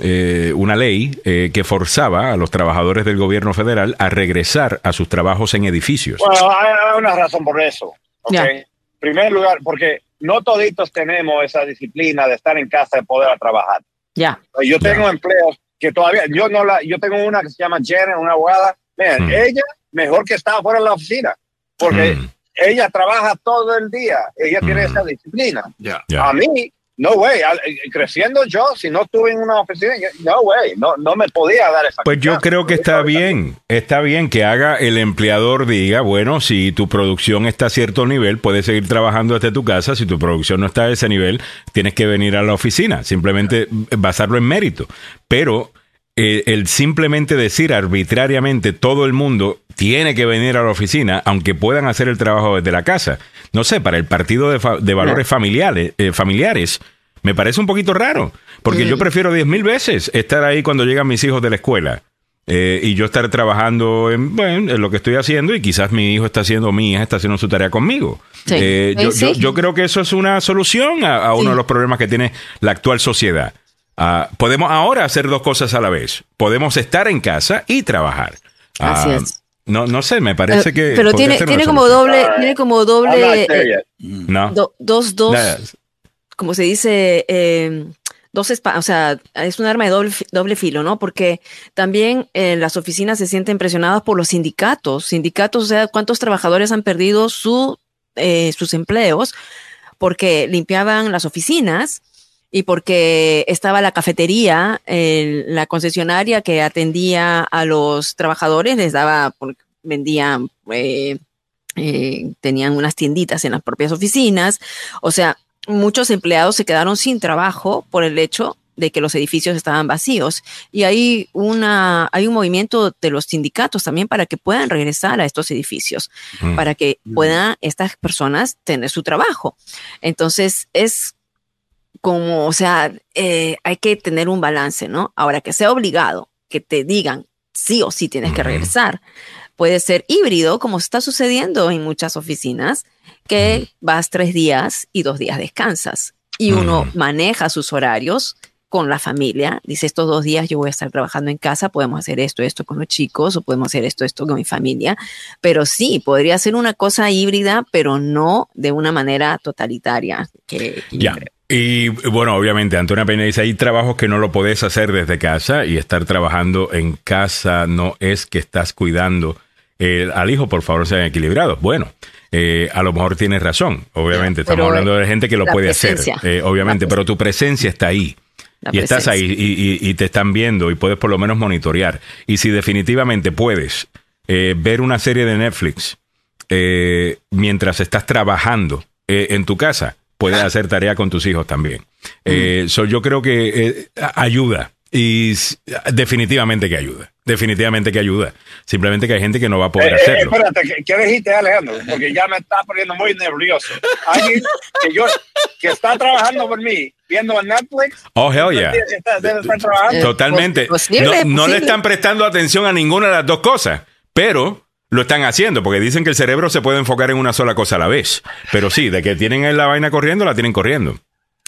eh, una ley eh, que forzaba a los trabajadores del gobierno federal a regresar a sus trabajos en edificios. Bueno, hay, hay una razón por eso. En primer lugar, porque no toditos tenemos esa disciplina de estar en casa y poder trabajar. Ya. Yo tengo empleos que todavía, yo no la, yo tengo una que se llama Janet, una abogada. Miren, Mm. ella mejor que está fuera de la oficina, porque Mm. ella trabaja todo el día, ella tiene esa disciplina. Ya. Ya. A mí, no way, eh, creciendo yo, si no estuve en una oficina, no way, no, no me podía dar esa Pues yo creo que está bien, está bien que haga el empleador diga, bueno, si tu producción está a cierto nivel, puedes seguir trabajando desde tu casa, si tu producción no está a ese nivel, tienes que venir a la oficina, simplemente basarlo en mérito. Pero eh, el simplemente decir arbitrariamente todo el mundo tiene que venir a la oficina, aunque puedan hacer el trabajo desde la casa. No sé, para el partido de, fa- de valores familiares, eh, familiares, me parece un poquito raro, porque yo prefiero diez mil veces estar ahí cuando llegan mis hijos de la escuela. eh, y yo estar trabajando en, bueno, en lo que estoy haciendo y quizás mi hijo está haciendo, mi hija está haciendo su tarea conmigo. Sí. Eh, yo, Sí. yo- yo creo que eso es una solución a, a uno de los problemas que tiene la actual sociedad. Ah, podemos ahora hacer dos cosas a la vez. Podemos estar en casa y trabajar. Así Ah, es. No, no sé, me parece Eh, que. pero tiene, tiene como doble, tiene como doble, eh. No. do- dos, dos, Nada. como se dice, eh, dos espa- o sea, es un arma de doble, doble filo, ¿no? Porque también eh, las oficinas se sienten presionadas por los sindicatos. Sindicatos, o sea, ¿cuántos trabajadores han perdido su, eh, sus empleos porque limpiaban las oficinas? Y porque estaba la cafetería, el- la concesionaria que atendía a los trabajadores, les daba, por- vendían, eh, eh, tenían unas tienditas en las propias oficinas. O sea, muchos empleados se quedaron sin trabajo por el hecho de que los edificios estaban vacíos. Y hay, una, hay un movimiento de los sindicatos también para que puedan regresar a estos edificios, Mm. para que puedan estas personas tener su trabajo. Entonces, es como, o sea, eh, hay que tener un balance, ¿no? Ahora que sea obligado, que te digan sí o sí tienes que regresar. Puede ser híbrido, como está sucediendo en muchas oficinas, que vas tres días y dos días descansas. Y uno maneja sus horarios con la familia. Dice, estos dos días yo voy a estar trabajando en casa, podemos hacer esto, esto con los chicos, o podemos hacer esto, esto con mi familia. Pero sí, podría ser una cosa híbrida, pero no de una manera totalitaria. Que, que yo Ya. Y bueno, obviamente, Antonia Peña dice, hay trabajos que no lo podés hacer desde casa y estar trabajando en casa no es que estás cuidando eh, al hijo, por favor, sean equilibrados. Bueno, eh, a lo mejor tienes razón, obviamente, estamos Pero, hablando de gente que lo puede hacer, eh, obviamente, pero tu presencia está ahí. La y estás ahí y, y- y te están viendo y puedes por lo menos monitorear. Y si definitivamente puedes eh, ver una serie de Netflix eh, mientras estás trabajando eh, en tu casa, puedes hacer tarea con tus hijos también. Eh, so yo creo que eh, a- ayuda. Y definitivamente que ayuda. Definitivamente que ayuda. Simplemente que hay gente que no va a poder Eh, eh, hacerlo. espérate, ¿qué, qué dijiste, Alejandro? Porque ya me está poniendo muy nervioso. Alguien que yo que está trabajando por mí, viendo Netflix. Oh, hell yeah. está- estar trabajando. Eh, Totalmente. pos- posible, no, no le posible. están prestando atención a ninguna de las dos cosas, pero lo están haciendo porque dicen que el cerebro se puede enfocar en una sola cosa a la vez. Pero sí, de que tienen la vaina corriendo, la tienen corriendo.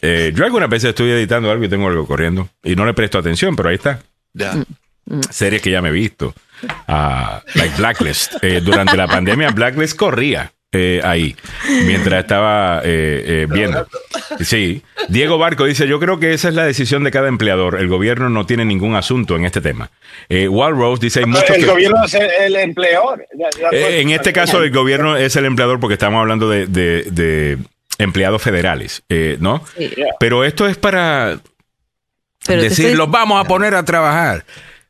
Eh, yo algunas veces estoy editando algo y tengo algo corriendo y no le presto atención, pero ahí está. Series que ya me he visto. Ah, like Blacklist. Eh, durante la pandemia, Blacklist corría eh, ahí mientras estaba eh, eh, viendo. Sí. Diego Barco dice: Yo creo que esa es la decisión de cada empleador. El gobierno no tiene ningún asunto en este tema. Eh, Wal Rose dice: Hay muchos el que- gobierno es el, el empleador. Eh, en este caso, el gobierno es el empleador porque estamos hablando de, de- de empleados federales, eh, ¿no? Sí. Pero esto es para Pero te decir, estoy- los vamos a poner a trabajar.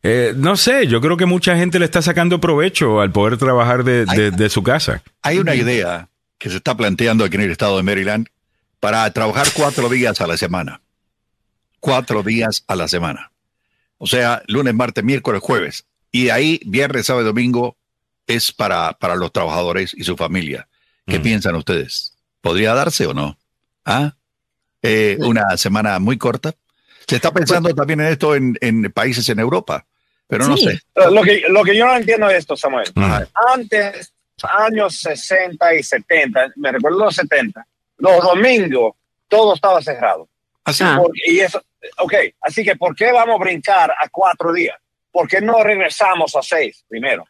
Eh, no sé, yo creo que mucha gente le está sacando provecho al poder trabajar de, de- de su casa. Hay una idea que se está planteando aquí en el estado de Maryland para trabajar cuatro días a la semana. Cuatro días a la semana. O sea, lunes, martes, miércoles, jueves. Y de ahí, viernes, sábado y domingo, es para, para los trabajadores y su familia. ¿Qué Mm. piensan ustedes? ¿Podría darse o no? ¿Ah? Eh, una semana muy corta. Se está pensando también en esto en, en países en Europa, pero no Sí. sé. Lo que, lo que yo no entiendo es esto, Samuel. Ajá. Antes, años 60 y 70, me recuerdo los 70, los domingos todo estaba cerrado. Así, Ah. Por- y eso, ok, así que ¿por qué vamos a brincar a cuatro días? ¿Por qué no regresamos a seis primero?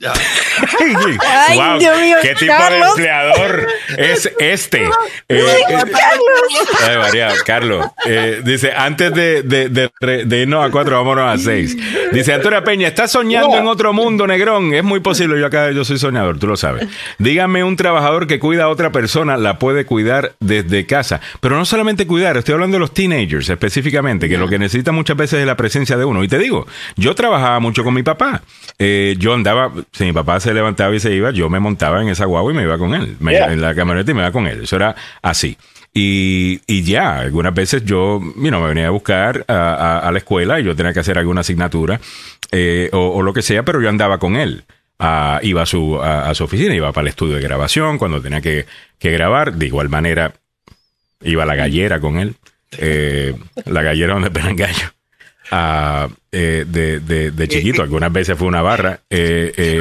Ay, Wow, Dios mío, ¿Qué tipo de Carlos. empleador es este? Eh, eh, Ay, María, Carlos. eh, dice, antes de, de, de, de irnos a cuatro, vámonos a seis. Dice, Antonio Peña, ¿estás soñando en otro mundo, negrón? Es muy posible, yo acá yo soy soñador, tú lo sabes. Dígame un trabajador que cuida a otra persona, la puede cuidar desde casa. Pero no solamente cuidar, estoy hablando de los teenagers específicamente, que lo que necesita muchas veces es la presencia de uno. Y te digo, yo trabajaba mucho con mi papá. Eh, yo andaba, si mi papá se levantaba y se iba, yo me montaba en esa guagua y me iba con él. Me- Yeah. En la camioneta y me iba con él. Eso era así. Y, y ya, algunas veces yo, you know, me venía a buscar a, a- a la escuela y yo tenía que hacer alguna asignatura eh, o, o lo que sea, pero yo andaba con él. Ah, iba a su, a, a su oficina, iba para el estudio de grabación cuando tenía que, que grabar. De igual manera, iba a la gallera con él, eh, la gallera donde pegan gallo. Ah, eh, de, de, de chiquito, algunas veces fue una barra eh, eh,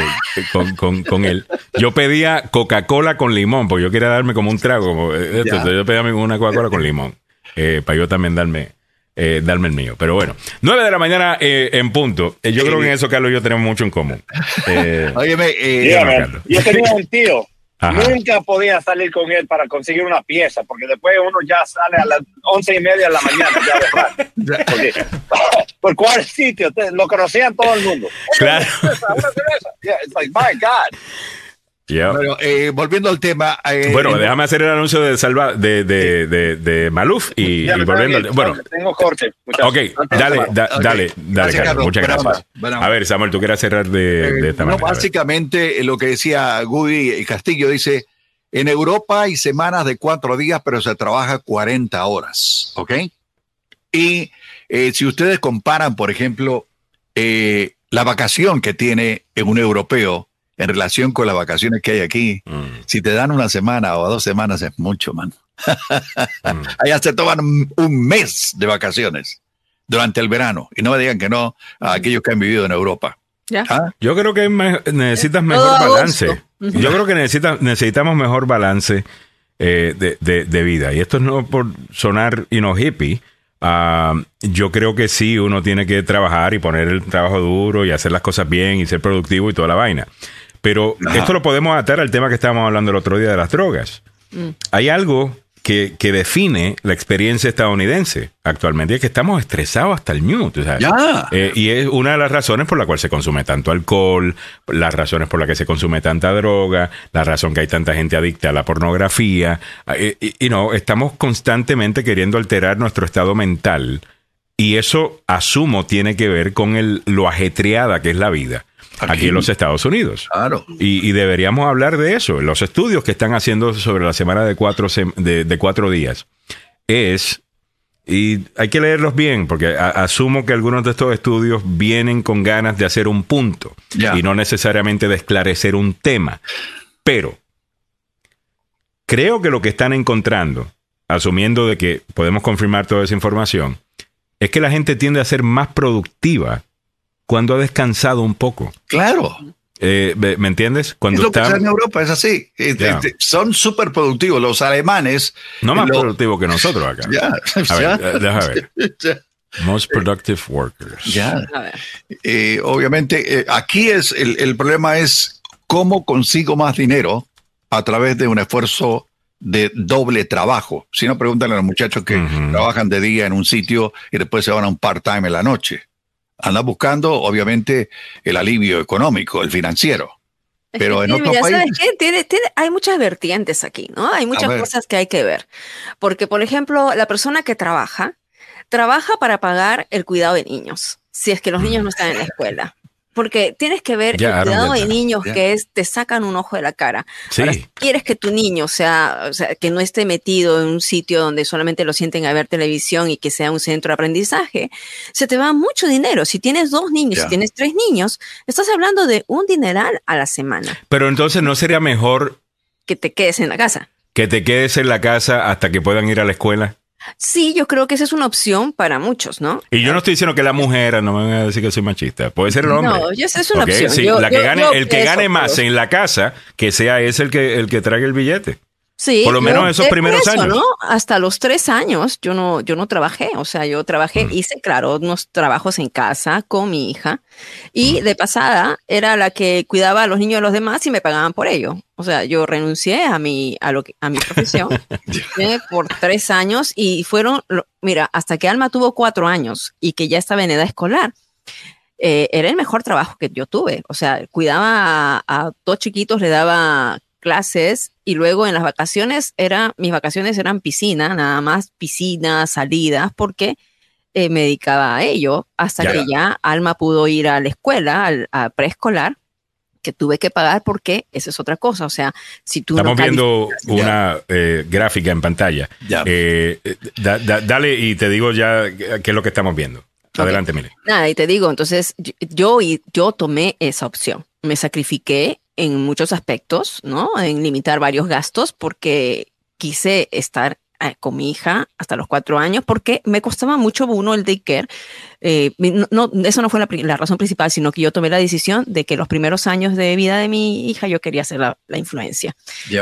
con, con, con él. Yo pedía Coca-Cola con limón, porque yo quería darme como un trago. Como, eh, esto. Entonces yo pedía una Coca-Cola con limón, eh, para yo también darme, eh, darme el mío. Pero bueno, 9 de la mañana eh, en punto. Eh, yo creo que en eso, Carlos y yo tenemos mucho en común. Eh, *laughs* Óyeme, eh, Dígame, yo tenía un tío. Ajá. Nunca podía salir con él para conseguir una pieza, porque después uno ya sale a las once y media de la mañana. Ya. Porque, *laughs* por cuál sitio, lo conocían todo el mundo. Claro. Una cerveza. Yeah, it's like, my God. Yeah. bueno, eh, volviendo al tema. eh, Bueno, en- déjame hacer el anuncio de Salva de, de, de, de Maluf y, Ya y me volviendo. tengo al-. Bueno, tengo corte. muchachos. ok, Antes dale, acabar. da- Ok. dale, dale, Gracias, Carlos. Carlos. Muchas gracias. A ver, Samuel, tú quieres cerrar de, de esta Eh, no, manera. Básicamente lo que decía Goody Castillo dice, en Europa hay semanas de cuatro días, pero se trabaja 40 horas, ¿ok? Y eh, si ustedes comparan, por ejemplo, eh, la vacación que tiene un europeo en relación con las vacaciones que hay aquí, Mm, si te dan una semana o dos semanas es mucho, man. mm. *laughs* Allá se toman un- mes de vacaciones durante el verano. Y no me digan que no a aquellos que han vivido en Europa. Ya. ¿Ah? Yo creo que me- necesitas mejor Todo balance. Yo creo que necesita, necesitamos mejor balance eh, de, de- de vida. Y esto no por sonar you know, hippie. ah, yo creo que sí, uno tiene que trabajar y poner el trabajo duro y hacer las cosas bien y ser productivo y toda la vaina. Pero Ajá. esto lo podemos atar al tema que estábamos hablando el otro día de las drogas. Hay algo que, que define la experiencia estadounidense actualmente, y es que estamos estresados hasta el Ya. eh, y es una de las razones por la cual se consume tanto alcohol, las razones por las que se consume tanta droga, la razón que hay tanta gente adicta a la pornografía. eh, y y no, estamos constantemente queriendo alterar nuestro estado mental. Y eso, asumo, tiene que ver con el, lo ajetreada que es la vida aquí, Aquí. en los Estados Unidos. Claro. Y, y deberíamos hablar de eso. Los estudios que están haciendo sobre la semana de cuatro, de, de cuatro días es, y hay que leerlos bien, porque a- asumo que algunos de estos estudios vienen con ganas de hacer un punto y no necesariamente de esclarecer un tema. Pero creo que lo que están encontrando, asumiendo de que podemos confirmar toda esa información, es que la gente tiende a ser más productiva cuando ha descansado un poco. Claro. Eh, ¿me entiendes? Cuando es lo que está pasa en Europa, es así. Eh, eh, Son súper productivos. Los alemanes. no más lo- productivo que nosotros acá. *laughs* Ya, A ya. ver, eh, déjame ver. Most productive workers. Ya. Eh, obviamente, eh, aquí es el, el problema es cómo consigo más dinero a través de un esfuerzo de doble trabajo. Si no, pregúntale a los muchachos que trabajan de día en un sitio y después se van a un part-time en la noche. Andan buscando, obviamente, el alivio económico, el financiero. Pero en otros mira, ¿sabes países- qué? Tiene- tiene- hay muchas vertientes aquí, ¿no? Hay muchas cosas que hay que ver. Porque, por ejemplo, la persona que trabaja, trabaja para pagar el cuidado de niños, si es que los niños no están en la escuela. Porque tienes que ver Ya, el cuidado de niños que es, te sacan un ojo de la cara. Sí. Ahora, si quieres que tu niño sea, o sea, que no esté metido en un sitio donde solamente lo sienten a ver televisión y que sea un centro de aprendizaje, se te va mucho dinero. Si tienes dos niños, Ya. si tienes tres niños, estás hablando de un dineral a la semana Pero entonces no sería mejor que te quedes en la casa. que te quedes en la casa hasta que puedan ir a la escuela. Sí, yo creo que esa es una opción para muchos, ¿no? Y yo no estoy diciendo que la mujer, no me van a decir que soy machista, puede ser el hombre. No, yo sé, es una opción. Sí, Yo- la que yo- gane, yo el que gane más en la casa, que sea ese el que, el que traiga el billete. Sí, Por lo menos yo- esos primeros eso, años. ¿no? Hasta los tres años yo no, yo no trabajé, o sea, yo trabajé, Mm. hice, claro, unos trabajos en casa con mi hija Mm. y de pasada era la que cuidaba a los niños de los demás y me pagaban por ello. O sea, yo renuncié a mi, a lo que, a mi profesión *laughs* eh, por tres años y fueron, mira, hasta que Alma tuvo cuatro años y que ya estaba en edad escolar. eh, era el mejor trabajo que yo tuve. O sea, cuidaba a, a dos chiquitos, le daba clases y luego en las vacaciones era, mis vacaciones eran piscina, nada más piscina, salidas, porque eh, me dedicaba a ello hasta Ya. que ya Alma pudo ir a la escuela, al, a preescolar, que tuve que pagar porque esa es otra cosa. O sea, si tú no Estamos viendo calificas- una eh, gráfica en pantalla. Ya. Eh, eh, da- da- dale y te digo ya qué es lo que estamos viendo. Adelante, Mili. Nada, y te digo, entonces yo, yo tomé esa opción. Me sacrifiqué en muchos aspectos, ¿no? En limitar varios gastos porque quise estar eh, con mi hija hasta los cuatro años porque me costaba mucho uno el daycare. Eh, no, no, eso no fue la, la razón principal, sino que yo tomé la decisión de que los primeros años de vida de mi hija yo quería hacer la, la influencia.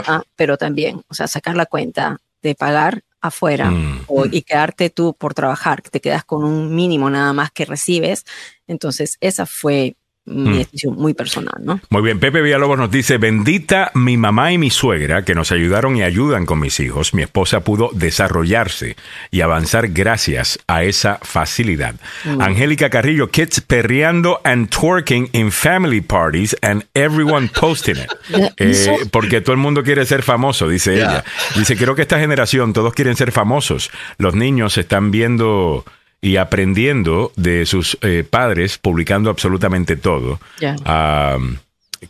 Ah, pero también, o sea, sacar la cuenta de pagar afuera Mm. o- y quedarte tú por trabajar, que te quedas con un mínimo nada más que recibes. Entonces, esa fue mi Mm. decisión muy personal, ¿no? Muy bien, Pepe Villalobos nos dice, bendita mi mamá y mi suegra que nos ayudaron y ayudan con mis hijos. Mi esposa pudo desarrollarse y avanzar gracias a esa facilidad. Mm. Angélica Carrillo, kids perreando and twerking in family parties and everyone posting it. *laughs* Eh, porque todo el mundo quiere ser famoso, dice ella. Dice, creo que esta generación todos quieren ser famosos. Los niños están viendo y aprendiendo de sus eh, padres, publicando absolutamente todo. Ah,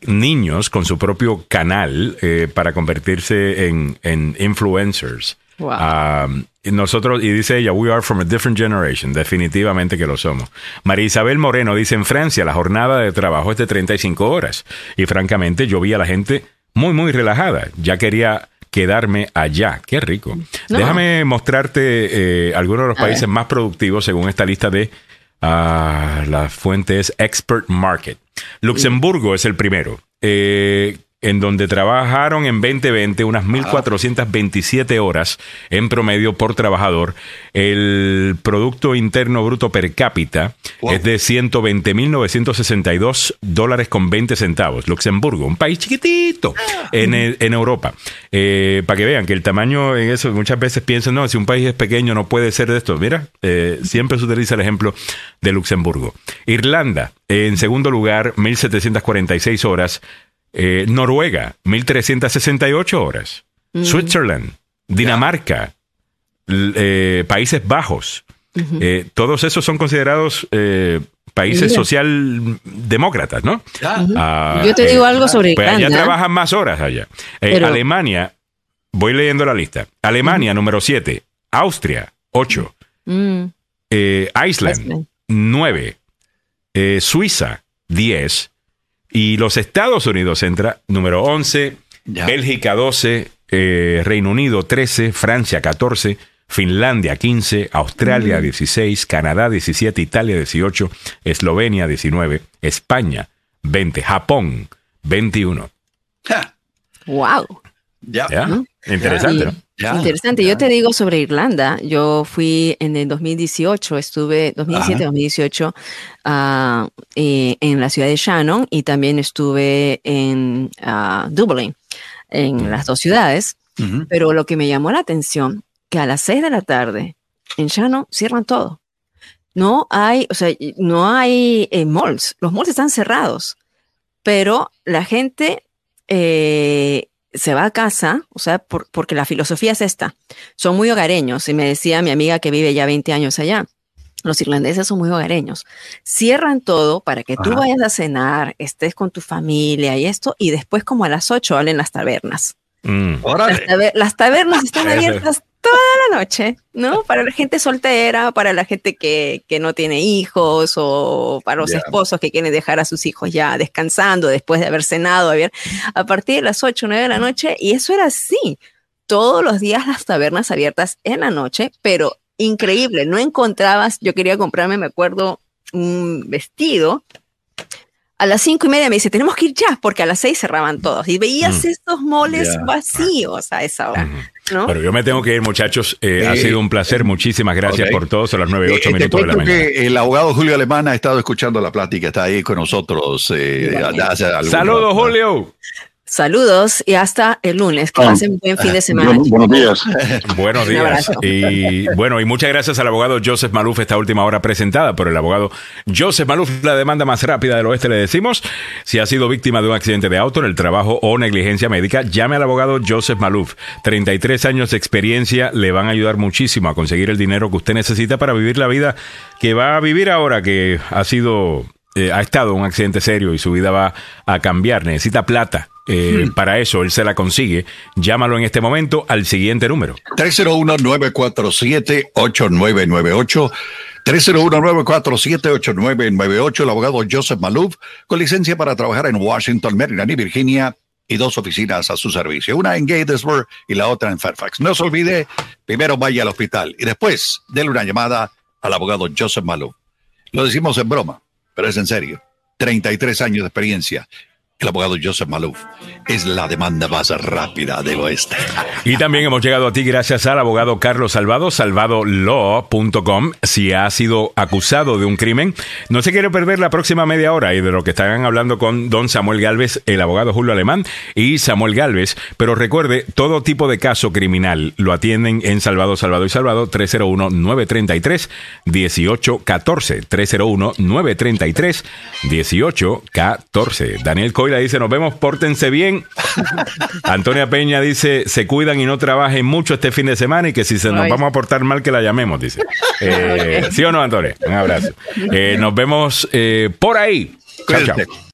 niños con su propio canal eh, para convertirse en, en influencers. Wow. Ah, y nosotros, y dice ella, we are from a different generation, definitivamente que lo somos. María Isabel Moreno dice, en Francia la jornada de trabajo es de 35 horas. Y francamente yo vi a la gente muy, muy relajada. Ya quería quedarme allá. Qué rico. No. Déjame mostrarte eh, algunos de los países más productivos según esta lista de ah, la fuente es Expert Market. Luxemburgo es el primero. eh, en donde trabajaron en 2020 unas 1.427 horas en promedio por trabajador. El Producto Interno Bruto per cápita es de 120.962 dólares con 20 centavos. Luxemburgo, un país chiquitito en, el- en Europa. Eh, para que vean que el tamaño en eso, muchas veces piensan, no, si un país es pequeño no puede ser de esto. Mira, eh, siempre se utiliza el ejemplo de Luxemburgo. Irlanda, en segundo lugar, 1.746 horas. Eh, Noruega, 1.368 horas. Mm. Switzerland, Dinamarca, l- eh, Países Bajos. Ujú. Eh, todos esos son considerados eh, países Mira. socialdemócratas, ¿no? Ah, Yo te digo algo sobre pues allá Irlanda. trabajan más horas allá. Eh, Pero- Alemania, voy leyendo la lista. Alemania, número 7. Austria, 8. Mm, Eh, Iceland, 9. Eh, Suiza, 10. Y los Estados Unidos entra número 11. Bélgica, 12. eh, Reino Unido, 13. Francia, 14. Finlandia, 15. Australia, Mm. 16. Canadá, 17. Italia, 18. Eslovenia, 19. España, 20. Japón, 21. wow. Ya. ¿Ya? Interesante. Interesante. Yo te digo sobre Irlanda. Yo fui en el 2018, estuve 2017-2018 ah, eh, en la ciudad de Shannon y también estuve en ah, Dublin, en las dos ciudades. Pero lo que me llamó la atención, que a las 6 de la tarde en Shannon cierran todo. No hay, o sea, no hay eh, malls. Los malls están cerrados, pero la gente eh, se va a casa, o sea, por- porque la filosofía es esta. Son muy hogareños. Y me decía mi amiga que vive ya 20 años allá. Los irlandeses son muy hogareños. Cierran todo para que tú vayas a cenar, estés con tu familia y esto, y después como a las 8 abren las tabernas. Mm. Las, taber- las tabernas están abiertas toda la noche, ¿no? Para la gente soltera, para la gente que, que no tiene hijos o para los esposos que quieren dejar a sus hijos ya descansando después de haber cenado, haber, a partir de las 8 o 9 de la noche. Y eso era así. Todos los días las tabernas abiertas en la noche, pero increíble. No encontrabas, yo quería comprarme, me acuerdo, un vestido a las cinco y media me dice, tenemos que ir ya, porque a las seis cerraban todos. Y veías Mm. estos moles vacíos a esa hora. ¿No? Pero yo me tengo que ir, muchachos. Eh, ha sido un placer. Muchísimas gracias por todos. A las 9 y 8 Eh, te minutos de la mañana. que el abogado Julio Alemán ha estado escuchando la plática, está ahí con nosotros. eh, hace Saludos. Julio. Saludos y hasta el lunes. Que Ah, pasen buen fin de semana. Buen- *laughs* buenos días. Buenos días. Y bueno, y muchas gracias al abogado Joseph Maluf, esta última hora presentada por el abogado Joseph Maluf, la demanda más rápida del oeste, le decimos. Si ha sido víctima de un accidente de auto en el trabajo o negligencia médica, llame al abogado Joseph Maluf. 33 años de experiencia le van a ayudar muchísimo a conseguir el dinero que usted necesita para vivir la vida que va a vivir ahora, que ha sido, eh, ha estado en un accidente serio y su vida va a cambiar. Necesita plata. Eh, Para eso él se la consigue. Llámalo en este momento al siguiente número. 301-947-8998. 301-947-8998. El abogado Joseph Malouf, con licencia para trabajar en Washington, Maryland y Virginia, y dos oficinas a su servicio. Una en Gatesburg y la otra en Fairfax. No se olvide, primero vaya al hospital y después déle una llamada al abogado Joseph Malouf. Lo decimos en broma, pero es en serio. 33 años de experiencia. El abogado Joseph Malouf es la demanda más rápida del oeste. Y también hemos llegado a ti gracias al abogado Carlos Salvado, salvadolaw.com. Si ha sido acusado de un crimen, no se quiere perder la próxima media hora y de lo que están hablando con don Samuel Galvez, el abogado Julio Alemán y Samuel Galvez. Pero recuerde, todo tipo de caso criminal lo atienden en Salvado, Salvado y Salvado 301-933-1814. 301-933-1814. Daniel Coila dice, nos vemos, pórtense bien. *laughs* Antonia Peña dice, se cuidan y no trabajen mucho este fin de semana y que si se nos Ay. vamos a portar mal que la llamemos, dice. *laughs* Eh, ¿Sí o no, Antonia? Un abrazo. Eh, nos vemos eh, por ahí. Chao, chao.